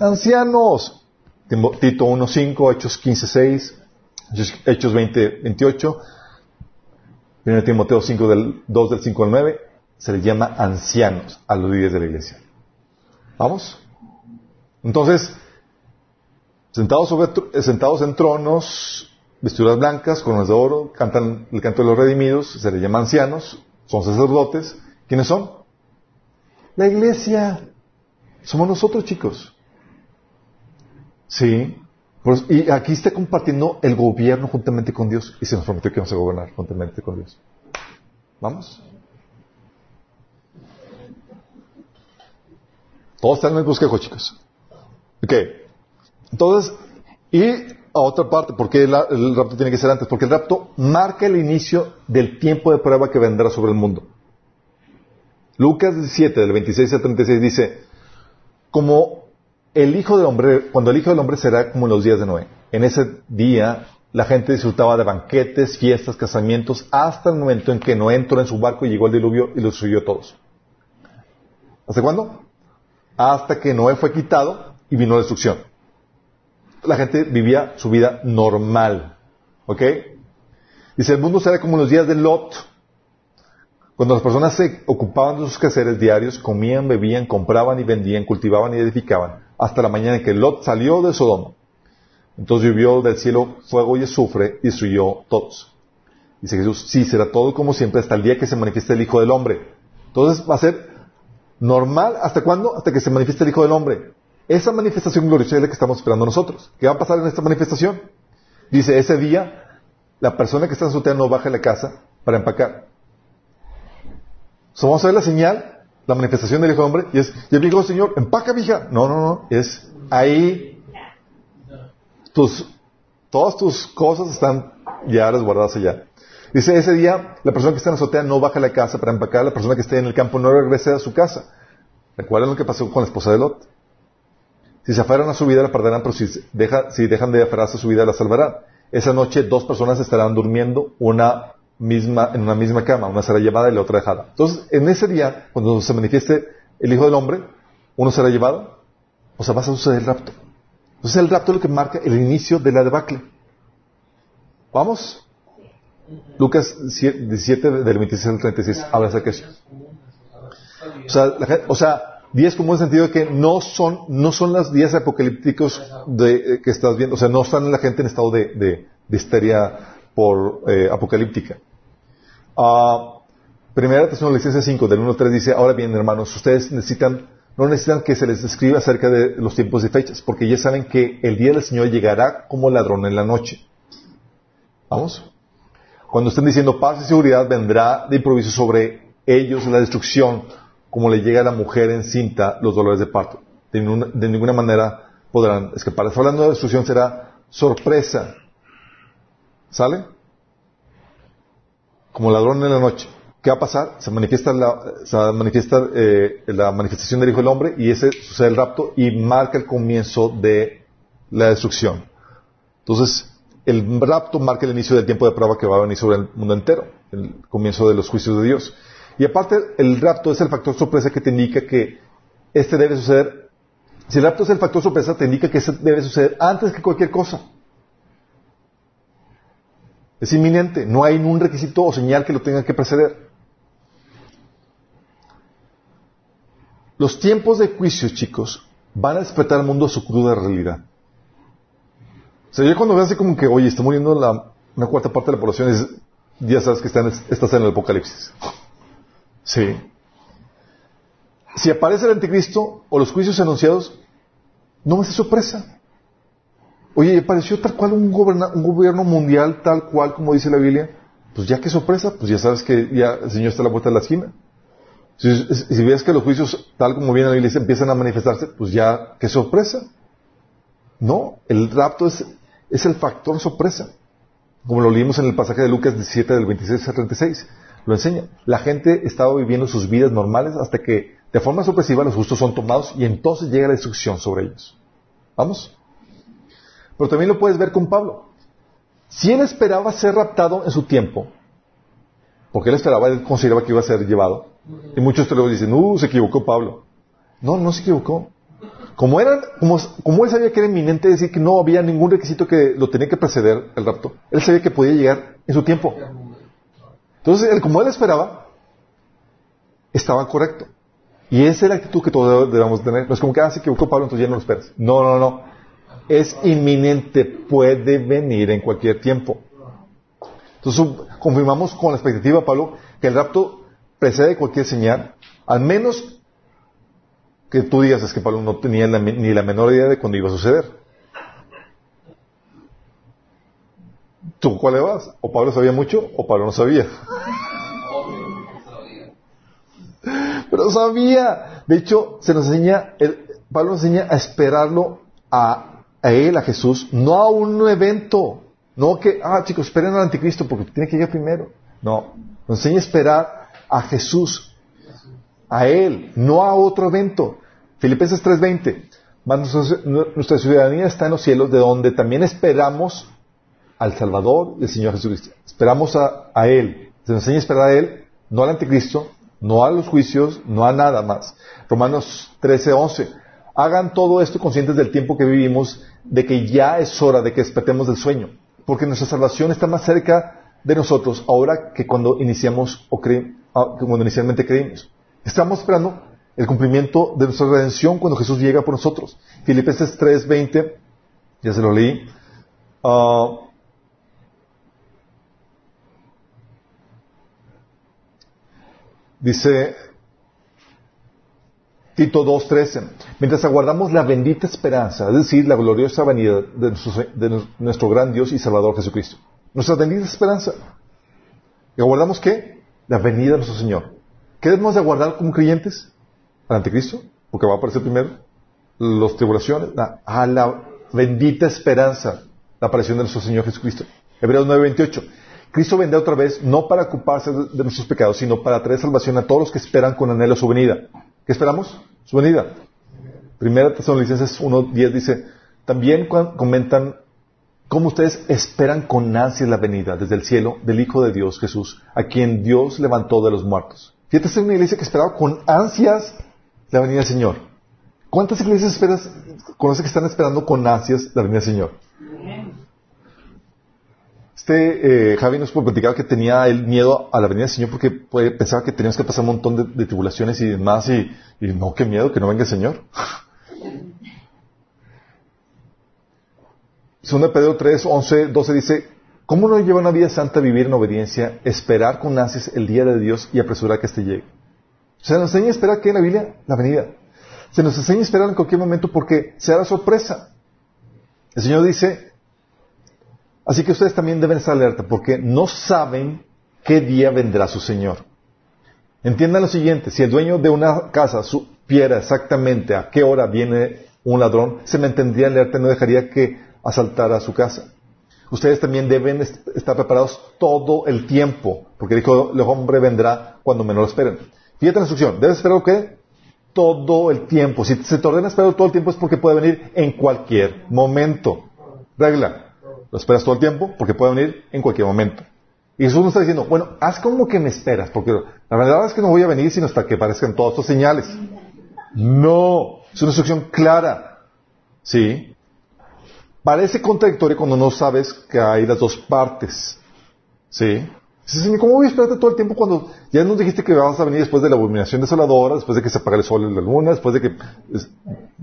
Ancianos. Tito 1.5, Hechos 15.6, Hechos 20.28, 1 Timoteo 5 del 2 del 5 al 9, se les llama ancianos a los líderes de la iglesia. ¿Vamos? Entonces, Sentados, sobre, eh, sentados en tronos, vestiduras blancas, coronas de oro, cantan el canto de los redimidos, se les llama ancianos, son sacerdotes. ¿Quiénes son? La iglesia. Somos nosotros, chicos. Sí. y aquí está compartiendo el gobierno juntamente con Dios y se nos prometió que vamos a gobernar juntamente con Dios. ¿Vamos? Todos están en el bosquejo, chicos. Ok. Entonces, y a otra parte, ¿por qué el, rapto tiene que ser antes? Porque el rapto marca el inicio del tiempo de prueba que vendrá sobre el mundo. Lucas 17, del 26 al 36 dice, como el Hijo del Hombre, cuando el Hijo del Hombre será como en los días de Noé. En ese día la gente disfrutaba de banquetes, fiestas, casamientos, hasta el momento en que Noé entró en su barco y llegó el diluvio y los subió todos. ¿Hasta cuándo? Hasta que Noé fue quitado y vino la destrucción la gente vivía su vida normal. ¿Ok? Dice, el mundo será como los días de Lot, cuando las personas se ocupaban de sus quehaceres diarios, comían, bebían, compraban y vendían, cultivaban y edificaban, hasta la mañana en que Lot salió de Sodoma. Entonces llovió del cielo fuego y azufre y destruyó todos. Dice Jesús, sí, será todo como siempre hasta el día que se manifieste el Hijo del Hombre. Entonces va a ser normal, ¿hasta cuándo? Hasta que se manifieste el Hijo del Hombre. Esa manifestación gloriosa es la que estamos esperando nosotros. ¿Qué va a pasar en esta manifestación? Dice, ese día, la persona que está en su no baja la casa para empacar. vamos a ver la señal, la manifestación del Hijo de Hombre, y es, ya digo, Señor, empaca, vieja. No, no, no, es ahí, tus, todas tus cosas están ya resguardadas allá. Dice, ese día, la persona que está en la azotea no baja de la casa para empacar, la persona que esté en el campo no regrese a su casa. ¿Recuerdan lo que pasó con la esposa de Lot? Si se aferran a su vida la perderán, pero si, dejan de aferrarse a su vida la salvarán. Esa noche dos personas estarán durmiendo, una misma, en una misma cama, una será llevada y la otra dejada. Entonces, en ese día, cuando se manifieste el Hijo del Hombre, uno será llevado, o sea, va a suceder el rapto. Entonces el rapto es lo que marca el inicio de la debacle. ¿Vamos? Lucas 17, del 26 al 36, habla acerca de eso. O sea, o sea, días como en el sentido de que no son, no son los días apocalípticos de, eh, que estás viendo, o sea, no están la gente en estado de, de, de histeria por eh, apocalíptica. Uh, primera Tesalonicenses 5, del 1 al 3 dice, ahora bien, hermanos, ustedes necesitan, no necesitan que se les describa acerca de los tiempos y fechas, porque ya saben que el día del Señor llegará como ladrón en la noche. ¿Vamos? Cuando estén diciendo paz y seguridad, vendrá de improviso sobre ellos la destrucción, como le llega a la mujer encinta los dolores de parto. De, ninguna, manera podrán escapar. Hablando de destrucción, será sorpresa. ¿Sale? Como ladrón en la noche. ¿Qué va a pasar? Se manifiesta la, se manifiesta, eh, la manifestación del Hijo del Hombre y ese sucede el rapto y marca el comienzo de la destrucción. Entonces, el rapto marca el inicio del tiempo de prueba que va a venir sobre el mundo entero, el comienzo de los juicios de Dios. Y aparte, el rapto es el factor sorpresa que te indica que este debe suceder. Si el rapto es el factor sorpresa, te indica que este debe suceder antes que cualquier cosa. Es inminente, no hay ningún requisito o señal que lo tenga que preceder. Los tiempos de juicio, chicos, van a despertar al mundo a su cruda realidad. O sea, yo cuando veo así como que, oye, está muriendo la, una cuarta parte de la población, es, ya sabes que estás en el apocalipsis. Sí. Si aparece el anticristo o los juicios anunciados, no me hace sorpresa. Oye, apareció tal cual un, un gobierno mundial, tal cual como dice la Biblia. Pues ya qué sorpresa, pues ya sabes que ya el Señor está a la vuelta de la esquina. Si, si ves que los juicios, tal como viene la Biblia, empiezan a manifestarse, pues ya qué sorpresa. No, el rapto es es el factor sorpresa. Como lo leímos en el pasaje de Lucas 17 del 26 al 36. Lo enseña. La gente estaba viviendo sus vidas normales hasta que de forma sorpresiva los justos son tomados y entonces llega la destrucción sobre ellos. ¿Vamos? Pero también lo puedes ver con Pablo. Si él esperaba ser raptado en su tiempo, porque él esperaba, él consideraba que iba a ser llevado, y muchos teólogos dicen, uh, se equivocó Pablo. No, no se equivocó. Como, él sabía que era inminente decir que no había ningún requisito que lo tenía que preceder el rapto, él sabía que podía llegar en su tiempo. Entonces, como él esperaba, estaba correcto. Y esa es la actitud que todos debemos tener. No es como que, ah, se equivocó Pablo, entonces ya no lo esperas. No, no, no. Es inminente, puede venir en cualquier tiempo. Entonces, confirmamos con la expectativa, Pablo, que el rapto precede cualquier señal, al menos que tú digas es que Pablo no tenía ni la menor idea de cuándo iba a suceder. ¿Tú cuál le vas? ¿O Pablo sabía mucho o Pablo no sabía? Pero sabía. De hecho, se nos enseña, Pablo nos enseña a esperarlo a, a, él, a Jesús, no a un evento. No que, ah, chicos, esperen al anticristo porque tiene que llegar primero. No, nos enseña a esperar a Jesús a Él, no a otro evento. Filipenses 3:20. Nuestra ciudadanía está en los cielos, de donde también esperamos al Salvador y al Señor Jesucristo. Esperamos a, a Él. Se nos enseña a esperar a Él, no al anticristo, no a los juicios, no a nada más. Romanos 13:11. Hagan todo esto conscientes del tiempo que vivimos, de que ya es hora de que despertemos del sueño, porque nuestra salvación está más cerca de nosotros ahora que cuando iniciamos o ah, cuando inicialmente creímos. Estamos esperando el cumplimiento de nuestra redención cuando Jesús llega por nosotros. Filipenses 3:20, ya se lo leí. Uh, dice Tito 2:13, mientras aguardamos la bendita esperanza, es decir, la gloriosa venida de nuestro, de nuestro gran Dios y Salvador Jesucristo. Nuestra bendita esperanza. ¿Y aguardamos qué? La venida de nuestro Señor. ¿Qué debemos de aguardar como creyentes? ¿Al anticristo? Porque va a aparecer primero. Los tribulaciones. A la bendita esperanza. La aparición de nuestro Señor Jesucristo. Hebreos 9:28. Cristo vendrá otra vez no para ocuparse de nuestros pecados, sino para traer salvación a todos los que esperan con anhelo su venida. ¿Qué esperamos? Su venida. Primera Tesalonicenses 1.10 dice, también comentan cómo ustedes esperan con ansias la venida desde el cielo del Hijo de Dios, Jesús, a quien Dios levantó de los muertos. Fíjate, es una iglesia que esperaba con ansias la venida del Señor. ¿Cuántas iglesias esperas, conoce que están esperando con ansias la venida del Señor? Este eh, Javi nos platicaba que tenía el miedo a la venida del Señor porque pensaba que teníamos que pasar un montón de, tribulaciones y demás y, no, qué miedo que no venga el Señor. Segunda Pedro 3, 11, 12 dice, ¿cómo no lleva una vida santa vivir en obediencia, esperar con ansias el día de Dios y apresurar que éste llegue? Se nos enseña a esperar que en la Biblia, la venida. Se nos enseña a esperar en cualquier momento porque será sorpresa. El Señor dice, así que ustedes también deben estar alerta porque no saben qué día vendrá su Señor. Entiendan lo siguiente, si el dueño de una casa supiera exactamente a qué hora viene un ladrón, se mantendría alerta y no dejaría que asaltar a su casa. Ustedes también deben estar preparados todo el tiempo, porque dijo, el hombre vendrá cuando menos lo esperen. Fíjate la instrucción, debes esperar qué? Todo el tiempo. Si se te ordena esperar todo el tiempo es porque puede venir en cualquier momento. Regla, lo esperas todo el tiempo porque puede venir en cualquier momento. Y Jesús nos está diciendo, bueno, haz como que me esperas, porque la verdad es que no voy a venir sino hasta que aparezcan todas estas señales. No, es una instrucción clara. ¿Sí? Parece contradictorio cuando no sabes que hay las dos partes. ¿Sí? Señor, ¿cómo voy a esperarte todo el tiempo cuando ya nos dijiste que vas a venir después de la abominación desoladora, después de que se apague el sol y la luna, después de que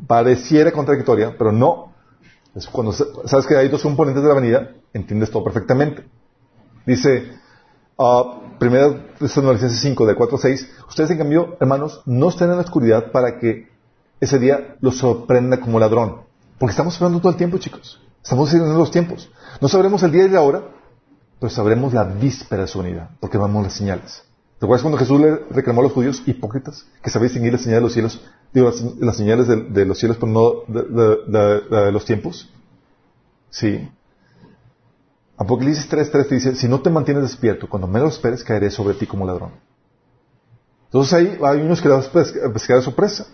pareciera contradictoria, pero no. Cuando sabes que hay dos componentes de la venida, entiendes todo perfectamente. Dice, uh, primera Tesalonicenses 5, de 4 a 6, ustedes en cambio, hermanos, no estén en la oscuridad para que ese día los sorprenda como ladrón. Porque estamos esperando todo el tiempo, chicos. Estamos en los tiempos. No sabremos el día y la hora, pero sabremos la víspera de su unidad, porque vamos las señales. ¿Recuerdas cuando Jesús le reclamó a los judíos hipócritas que sabéis distinguir las señales de los cielos, digo, las, señales de, los cielos, pero no de, los tiempos? Sí. Apocalipsis 3.3 dice, si no te mantienes despierto, cuando menos esperes, caeré sobre ti como ladrón. Entonces ahí hay unos que les a pescar de sorpresa.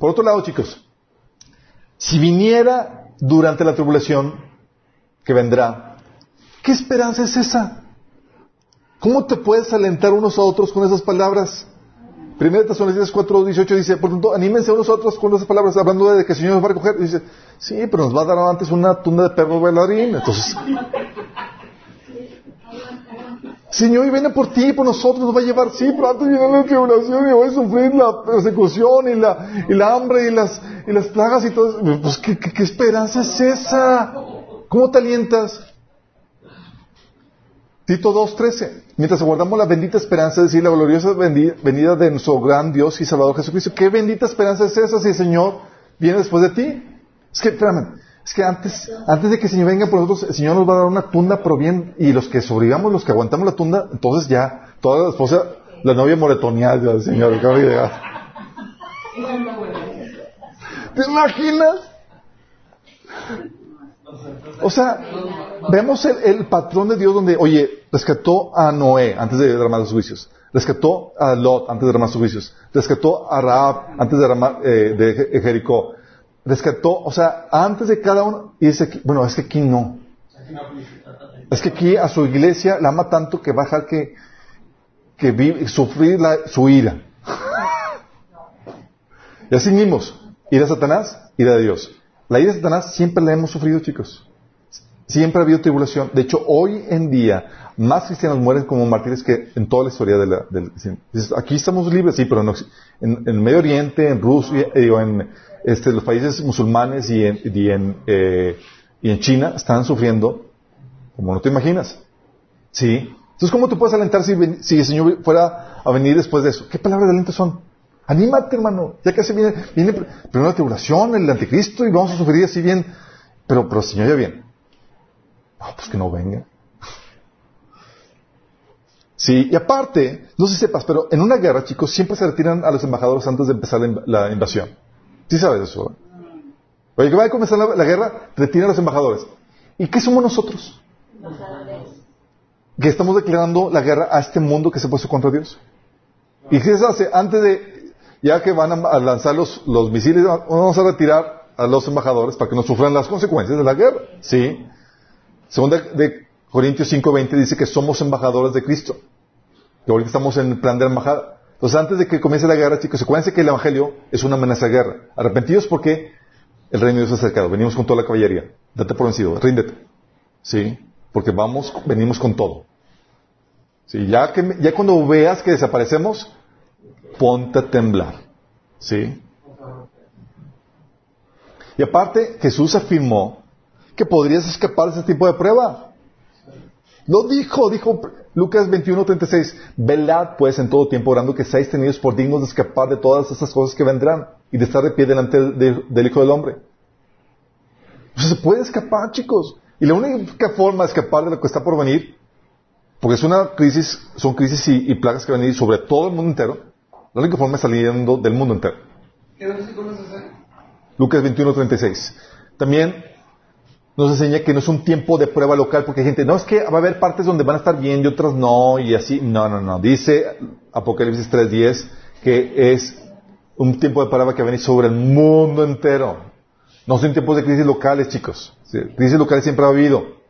Por otro lado, chicos, si viniera durante la tribulación que vendrá, ¿qué esperanza es esa? ¿Cómo te puedes alentar unos a otros con esas palabras? Primera Tesalonicenses 4, 18 dice, por tanto, anímense unos a otros con esas palabras, hablando de que el Señor nos va a recoger. Y dice, sí, pero nos va a dar antes una tunda de perros bailarín. Entonces, Señor, y viene por ti, por nosotros, nos va a llevar, sí, pero antes viene la tribulación y voy a sufrir la persecución y la, y la hambre y las, y las plagas y todo. Pues, ¿qué, qué, esperanza es esa? ¿Cómo te alientas? Tito 2.13. Mientras aguardamos la bendita esperanza, es decir, la gloriosa venida de nuestro gran Dios y Salvador Jesucristo. ¿Qué bendita esperanza es esa si el Señor viene después de ti? Es que, espérame, es que antes, antes de que el Señor venga por nosotros, el Señor nos va a dar una tunda, pero bien, y los que sobrevivamos, los que aguantamos la tunda, entonces ya, toda la esposa, la novia moretoneada del Señor, ¿Te imaginas? O sea, vemos el, patrón de Dios donde, oye, rescató a Noé antes de derramar los juicios, rescató a Lot antes de derramar sus juicios, rescató a Raab antes de derramar eh, de Jericó, rescató, o sea, antes de cada uno, y dice, bueno, es que aquí no. Es que aquí a su iglesia la ama tanto que va a dejar que, que vive, sufrir su ira. y así mismos, ira a Satanás, ira de Dios. La ira de Satanás siempre la hemos sufrido, chicos. Siempre ha habido tribulación. De hecho, hoy en día, más cristianos mueren como mártires que en toda la historia de la, del Aquí estamos libres, sí, pero en, Medio Oriente, en Rusia, eh, en, este, los países musulmanes eh, y en China están sufriendo como no te imaginas. ¿Sí? Entonces, ¿cómo te puedes alentar si, si el Señor fuera a venir después de eso? ¿Qué palabras de aliento son? Anímate, hermano. Ya casi viene, viene primero la tribulación, el anticristo, y vamos a sufrir así bien. Pero, pero Señor ya viene. No, pues que no venga. Sí, y aparte, no sé si sepas, pero en una guerra, chicos, siempre se retiran a los embajadores antes de empezar la invasión. ¿Sí sabes eso? Oye, que va a comenzar la, guerra, retiran a los embajadores. ¿Y qué somos nosotros? Que estamos declarando la guerra a este mundo que se puso contra Dios. ¿Y qué se hace? Antes de, ya que van a lanzar los, los misiles, vamos a retirar a los embajadores para que no sufran las consecuencias de la guerra. ¿Sí? Segunda de Corintios 5.20 dice que somos embajadores de Cristo. Que ahorita estamos en el plan de la embajada. Entonces, antes de que comience la guerra, chicos, acuérdense que el Evangelio es una amenaza de guerra. Arrepentidos porque el reino de Dios ha acercado. Venimos con toda la caballería. Date por vencido, ríndete. ¿Sí? Porque vamos, venimos con todo. ¿Sí? Ya, que, ya cuando veas que desaparecemos, ponte a temblar. ¿Sí? Y aparte, Jesús afirmó que podrías escapar de ese tipo de prueba. Lo dijo, dijo Lucas 21:36, velad pues en todo tiempo orando que seáis tenidos por dignos de escapar de todas esas cosas que vendrán y de estar de pie delante del Hijo del Hombre. se puede escapar, chicos. Y la única forma de escapar de lo que está por venir, porque es una crisis, son crisis y, plagas que van a venir sobre todo el mundo entero, la única forma es saliendo del mundo entero. ¿Qué versículo es ese? Lucas 21:36. También nos enseña que no es un tiempo de prueba local, porque hay gente, no, es que va a haber partes donde van a estar bien y otras no, y así. No, no, no. Dice Apocalipsis 3.10 que es un tiempo de prueba que va a venir sobre el mundo entero. No son tiempos de crisis locales, chicos. Crisis locales siempre ha habido.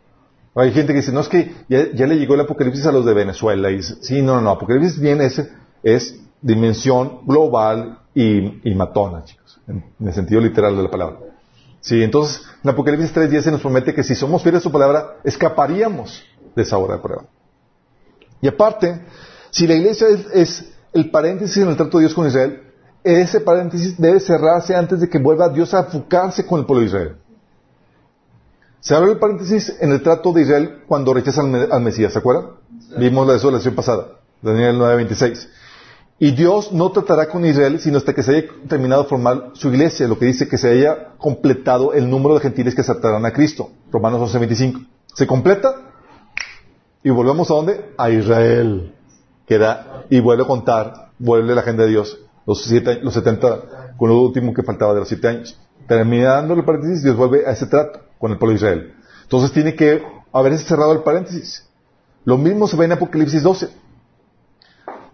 Hay gente que dice, no, es que ya, le llegó el Apocalipsis a los de Venezuela. Y dice, sí, no, no, no. Apocalipsis viene, es, es dimensión global y, y matona, chicos. En, en el sentido literal de la palabra. Sí, entonces en Apocalipsis 3.10 se nos promete que si somos fieles a su palabra, escaparíamos de esa hora de prueba. Y aparte, si la iglesia es, el paréntesis en el trato de Dios con Israel, ese paréntesis debe cerrarse antes de que vuelva Dios a enfocarse con el pueblo de Israel. Se abre el paréntesis en el trato de Israel cuando rechazan al, Mesías, ¿se acuerdan? Vimos la desolación pasada, Daniel 9.26. Y Dios no tratará con Israel sino hasta que se haya terminado de formar su iglesia, lo que dice que se haya completado el número de gentiles que aceptarán a Cristo. Romanos 11:25. Se completa y volvemos a dónde? A Israel. Queda y vuelve a contar, vuelve la agenda de Dios, los, siete, los 70, con lo último que faltaba de los siete años. Terminando el paréntesis, Dios vuelve a ese trato con el pueblo de Israel. Entonces tiene que haberse cerrado el paréntesis. Lo mismo se ve en Apocalipsis 12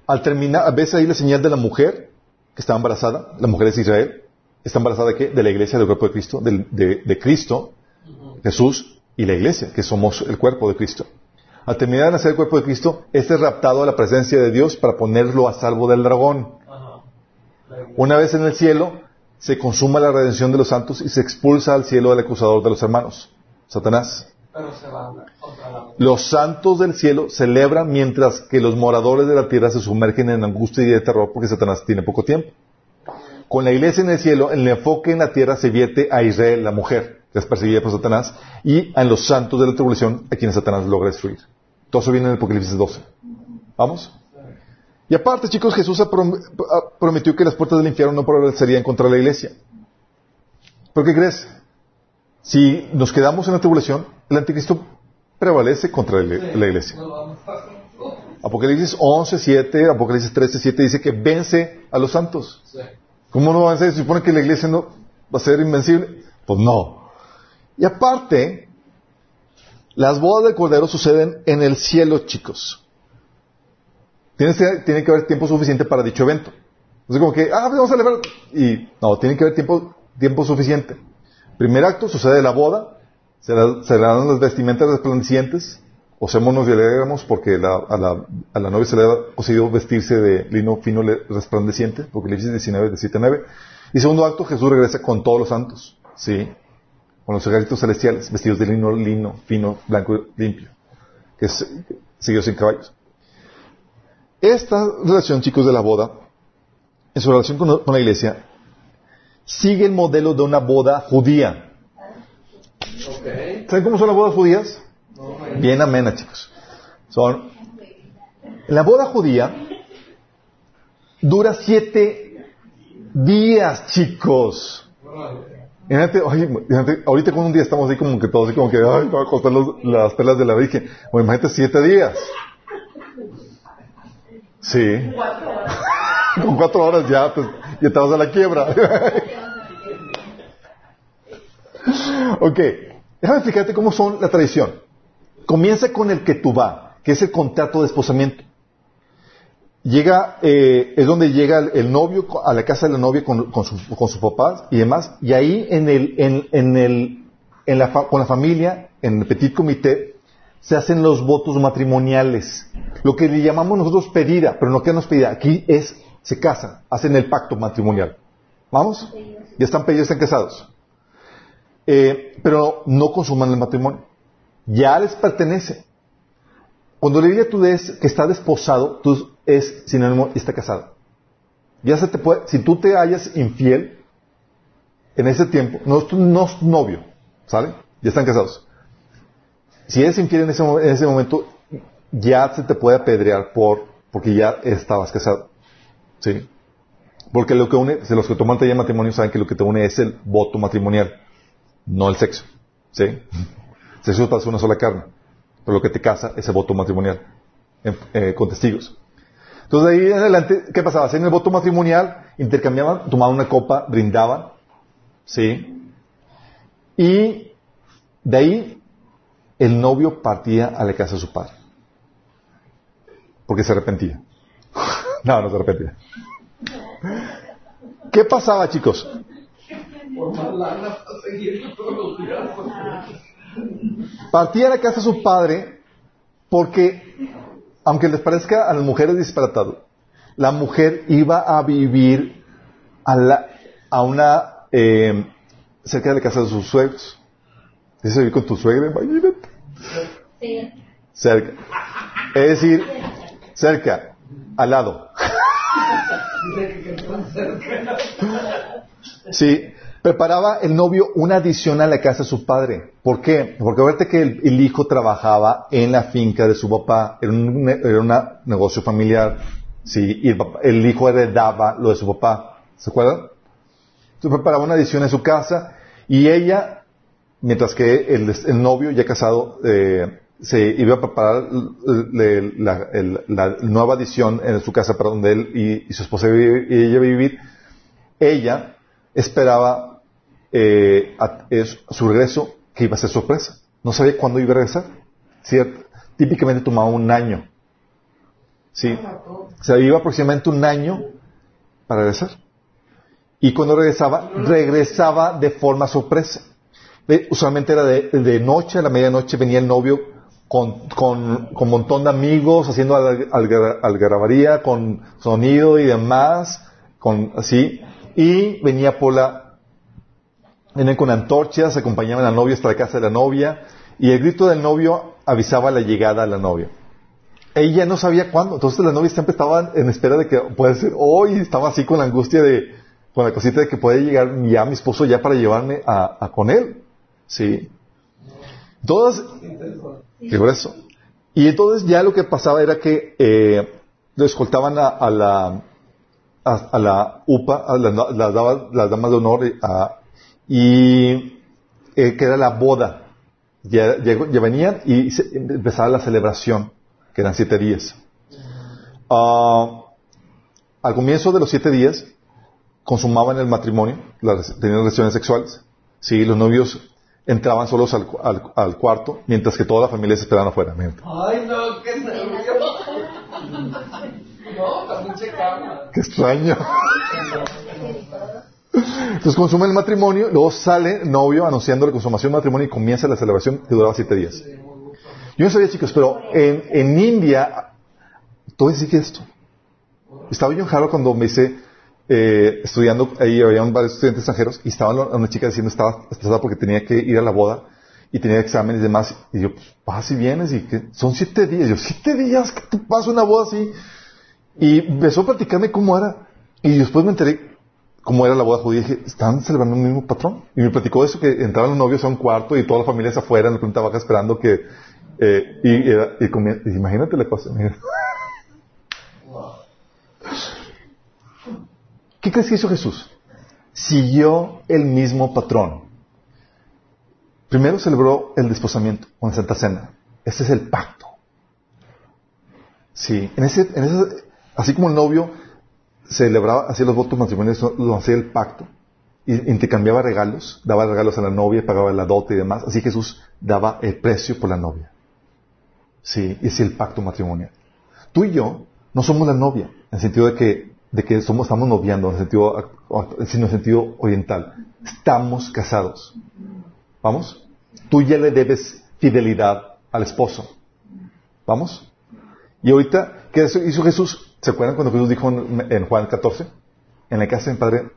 al terminar, ves ahí la señal de la mujer que está embarazada, la mujer es Israel, está embarazada de? De la iglesia, del cuerpo de Cristo, de, Cristo, Jesús y la iglesia, que somos el cuerpo de Cristo. Al terminar de nacer el cuerpo de Cristo, este es raptado a la presencia de Dios para ponerlo a salvo del dragón. Una vez en el cielo, se consuma la redención de los santos y se expulsa al cielo del acusador de los hermanos, Satanás. Los santos del cielo celebran mientras que los moradores de la tierra se sumergen en angustia y de terror porque Satanás tiene poco tiempo. Con la iglesia en el cielo, el enfoque en la tierra se vierte a Israel, la mujer, que es perseguida por Satanás, y a los santos de la tribulación, a quienes Satanás logra destruir. Todo eso viene en el Apocalipsis 12. ¿Vamos? Y aparte, chicos, Jesús prometió que las puertas del infierno no prevalecerían contra la iglesia. ¿Por qué crees? Si nos quedamos en la tribulación, el anticristo prevalece contra la iglesia. Apocalipsis 11, 7, Apocalipsis 13, 7 dice que vence a los santos. ¿Cómo no vencer? ¿Se supone que la iglesia no va a ser invencible? Pues no. Y aparte, las bodas del Cordero suceden en el cielo, chicos. Tiene que, tiene que haber tiempo suficiente para dicho evento. No es como que, ah, vamos a celebrar. Y no, tiene que haber tiempo, tiempo suficiente. Primer acto sucede la boda, se, le dan las vestimentas resplandecientes, osémonos y alegramos porque a, la, novia se le ha conseguido vestirse de lino fino resplandeciente, porque dice 19, de 7 9. Y segundo acto, Jesús regresa con todos los santos, ¿sí? Con los ejércitos celestiales, vestidos de lino, lino fino, blanco, limpio, que es, siguió sin caballos. Esta relación, chicos, de la boda, en su relación con la iglesia, sigue el modelo de una boda judía. ¿Saben cómo son las bodas judías? Bien amena, chicos. Son. La boda judía dura siete días, chicos. Imagínate, ahorita con un día estamos ahí como que todos así como que, ay, va a costar las perlas de la Virgen. Bueno, imagínate siete días. Sí. con cuatro horas ya, pues, ya te vas a la quiebra. ok. Déjame explicarte cómo son la tradición. Comienza con el que tú va, que es el contrato de esposamiento. llega, eh, es donde llega el, el novio a la casa de la novia con, con su, con sus papás y demás, y ahí en el, en, en el, en la con la familia, en el petit comité, se hacen los votos matrimoniales. Lo que le llamamos nosotros pedida, pero no que nos pedida, aquí es, se casan, hacen el pacto matrimonial. ¿Vamos? Ya están pedidos, están casados. Eh, pero no consuman el matrimonio. Ya les pertenece. Cuando la Biblia tú lees que está desposado, tú es sinónimo está casado. Ya se te puede, si tú te hallas infiel en ese tiempo, no, no es novio, ¿sale? Ya están casados. Si eres infiel en ese, en ese momento, ya se te puede apedrear por, porque ya estabas casado. ¿Sí? Porque lo que une, de los que toman de matrimonio saben que lo que te une es el voto matrimonial, no el sexo. ¿Sí? El sexo es para una sola carne. Pero lo que te casa es el voto matrimonial, eh, con testigos. Entonces de ahí en adelante, ¿qué pasaba? Hacían el voto matrimonial, intercambiaban, tomaban una copa, brindaban, ¿sí? Y de ahí el novio partía a la casa de su padre. Porque se arrepentía. no, no se arrepentía. ¿Qué pasaba, chicos? Por más lana seguir todos los días. Partía a la casa de su padre porque, aunque les parezca a las mujeres disparatado, la mujer iba a vivir a, la, a una, eh, cerca de la casa de sus suegros. Dice vivir con tu suegra, imagínate. Sí. Cerca. Es decir, cerca, al lado. Dice que están cerca. Sí, preparaba el novio una adición a la casa de su padre. ¿Por qué? Porque acuérdate que el, hijo trabajaba en la finca de su papá, era un negocio familiar, sí, el, hijo heredaba lo de su papá. ¿Se acuerdan? Entonces preparaba una adición en su casa y ella, mientras que el, novio ya casado, eh, se iba a preparar la, nueva adición en su casa para donde él y, su esposa y ella vivir, ella esperaba eh, a- es- su regreso que iba a ser sorpresa. No sabía cuándo iba a regresar. ¿Cierto? Típicamente tomaba un año. Sí. O sea, iba aproximadamente un año para regresar. Y cuando regresaba, regresaba de forma sorpresa. Usualmente era de, de noche, a la medianoche venía el novio con, con, con montón de amigos, haciendo alg- algar- algarabía, con sonido y demás, con así, y venía por la, venían con antorchas, acompañaban a la novia hasta la casa de la novia, y el grito del novio avisaba la llegada a la novia. Ella no sabía cuándo, entonces la novia siempre estaba en espera de que puede ser hoy, estaba así con la angustia de, con la cosita de que puede llegar ya mi esposo ya para llevarme a, con él. Sí. Todas, qué grueso. Y entonces ya lo que pasaba era que eh, lo escoltaban a, la a, la UPA, las damas de honor, eh, a- y eh, que era la boda. Ya, llegó- ya venían y se- empezaba la celebración, que eran siete días. Ah, al comienzo de los siete días, consumaban el matrimonio, las- tenían relaciones sexuales. Sí, los novios entraban solos al, cu- al- al cuarto, mientras que toda la familia se esperaban afuera. Ay, no, qué nervio. No. Qué extraño. Entonces consumen el matrimonio, luego sale novio anunciando la consumación del matrimonio y comienza la celebración que duraba siete días. Yo no sabía, chicos, pero en, en India todavía sigue esto. Estaba yo en Harvard cuando me hice eh, estudiando, ahí había varios estudiantes extranjeros y estaba una chica diciendo estaba estresada porque tenía que ir a la boda y tenía exámenes y demás. Y yo, pues, vas y vienes y que son siete días. Yo, siete días, ¿qué te pasa una boda así? Y empezó a platicarme cómo era. Y después me enteré cómo era la boda judía. Y dije, ¿están celebrando el mismo patrón? Y me platicó eso, que entraban los novios a un cuarto y toda la familia se afuera en la planta baja esperando que... eh, y, era- y comía- y imagínate la cosa. mira. ¿Qué crees que hizo Jesús? Siguió el mismo patrón. Primero celebró el desposamiento con la Santa Cena. Ese es el pacto. Sí, en ese, en ese, así como el novio celebraba, hacía los votos matrimoniales, lo hacía el pacto, y intercambiaba regalos, daba regalos a la novia, pagaba la dote y demás, así Jesús daba el precio por la novia. Sí, es el pacto matrimonial. Tú y yo No somos la novia, en el sentido de que, de que somos, estamos noviando, en el sentido, sino en el sentido oriental. Estamos casados. ¿Vamos? Tú ya le debes fidelidad al esposo. ¿Vamos? Y ahorita, ¿qué hizo Jesús? ¿Se acuerdan cuando Jesús dijo en, Juan 14? En la casa de mi Padre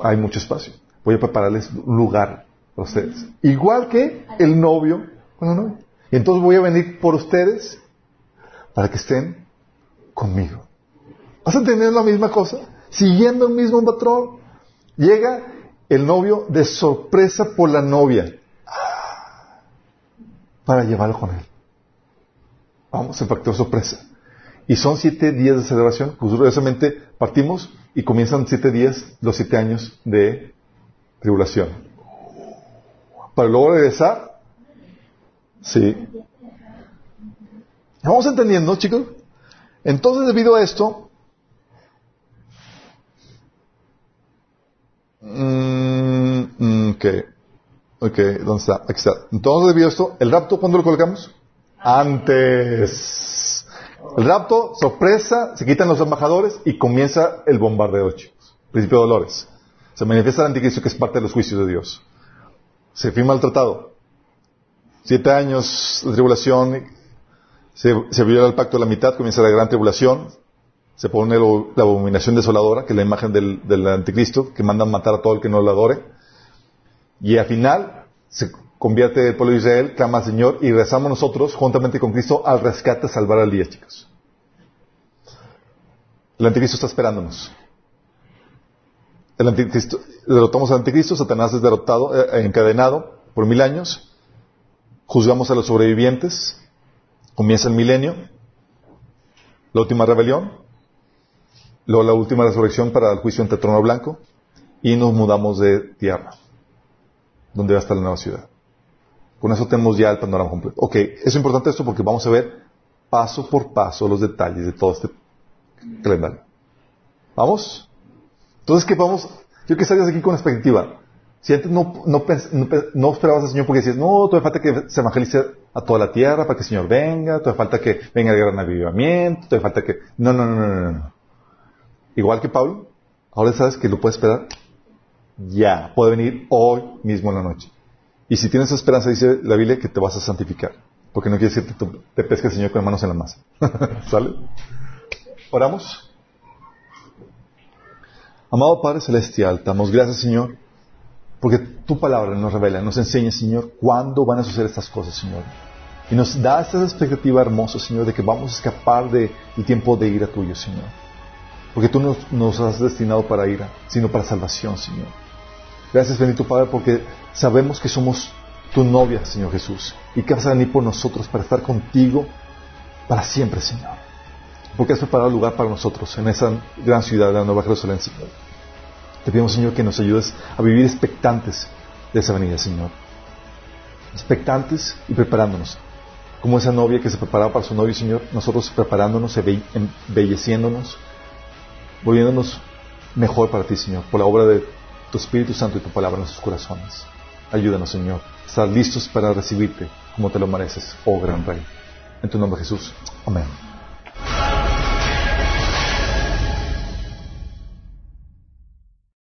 hay mucho espacio. Voy a prepararles un lugar para ustedes. Igual que el novio con la Y entonces voy a venir por ustedes para que estén conmigo. ¿Vas a entender la misma cosa? Siguiendo el mismo patrón. Llega el novio de sorpresa por la novia para llevarlo con él. Vamos, el factor sorpresa. Y son siete días de celebración. Pues curiosamente partimos y comienzan siete días, los siete años de tribulación. Para luego regresar. Sí. ¿Vamos entendiendo, chicos? Entonces, debido a esto, mm, mm, ok, ok, ¿dónde está? Aquí está. Entonces, debido a esto, ¿el rapto cuándo lo colocamos? Antes. El rapto, sorpresa, se quitan los embajadores y comienza el bombardeo, chicos. Principio de dolores. Se manifiesta el anticristo que es parte de los juicios de Dios. Se firma el tratado. Siete años de tribulación, se, viola el pacto de la mitad, comienza la gran tribulación, se pone la abominación desoladora, que es la imagen del, anticristo, que manda a matar a todo el que no lo adore. Y al final se convierte el pueblo de Israel, clama al Señor y rezamos nosotros, juntamente con Cristo, al rescate, a salvar al día, chicos. El anticristo está esperándonos. El anticristo, derrotamos al anticristo, Satanás es derrotado, eh, encadenado por mil años. Juzgamos a los sobrevivientes, Comienza el milenio, la última rebelión, luego la última resurrección para el juicio ante el trono blanco y nos mudamos de tierra, donde va a estar la nueva ciudad. Con eso tenemos ya el panorama completo. Ok, es importante esto porque vamos a ver paso por paso los detalles de todo este calendario. ¿Vamos? Entonces, ¿qué vamos? Yo que salgas aquí con expectativa. Si antes no, no, no, esperabas al Señor porque decías, no, todavía falta que se evangelice a toda la tierra para que el Señor venga, todavía falta que venga el gran avivamiento, todavía falta que... No, no, no, no, no. Igual que Pablo, ahora sabes que lo puedes esperar ya, puede venir hoy mismo en la noche. Y si tienes esperanza, dice la Biblia, que te vas a santificar. Porque no quiere decir que te pesque el Señor con manos en la masa. ¿Sale? Oramos. Amado Padre Celestial, damos gracias, Señor, porque tu palabra nos revela, nos enseña, Señor, cuándo van a suceder estas cosas, Señor. Y nos da esta expectativa hermosa, Señor, de que vamos a escapar del tiempo de ira tuyo, Señor. Porque tú nos, nos has destinado para ira, sino para salvación, Señor. Gracias, bendito Padre, porque sabemos que somos tu novia, Señor Jesús, y que vas a venir por nosotros para estar contigo para siempre, Señor. Porque has preparado lugar para nosotros en esa gran ciudad de la Nueva Jerusalén, Señor. Te pedimos, Señor, que nos ayudes a vivir expectantes de esa venida, Señor. Expectantes y preparándonos. Como esa novia que se preparaba para su novio, Señor, nosotros preparándonos, embelleciéndonos, volviéndonos mejor para ti, Señor, por la obra de tu Espíritu Santo y tu palabra en nuestros corazones. Ayúdanos, Señor, estar listos para recibirte como te lo mereces, oh gran Rey. En tu nombre, Jesús. Amén.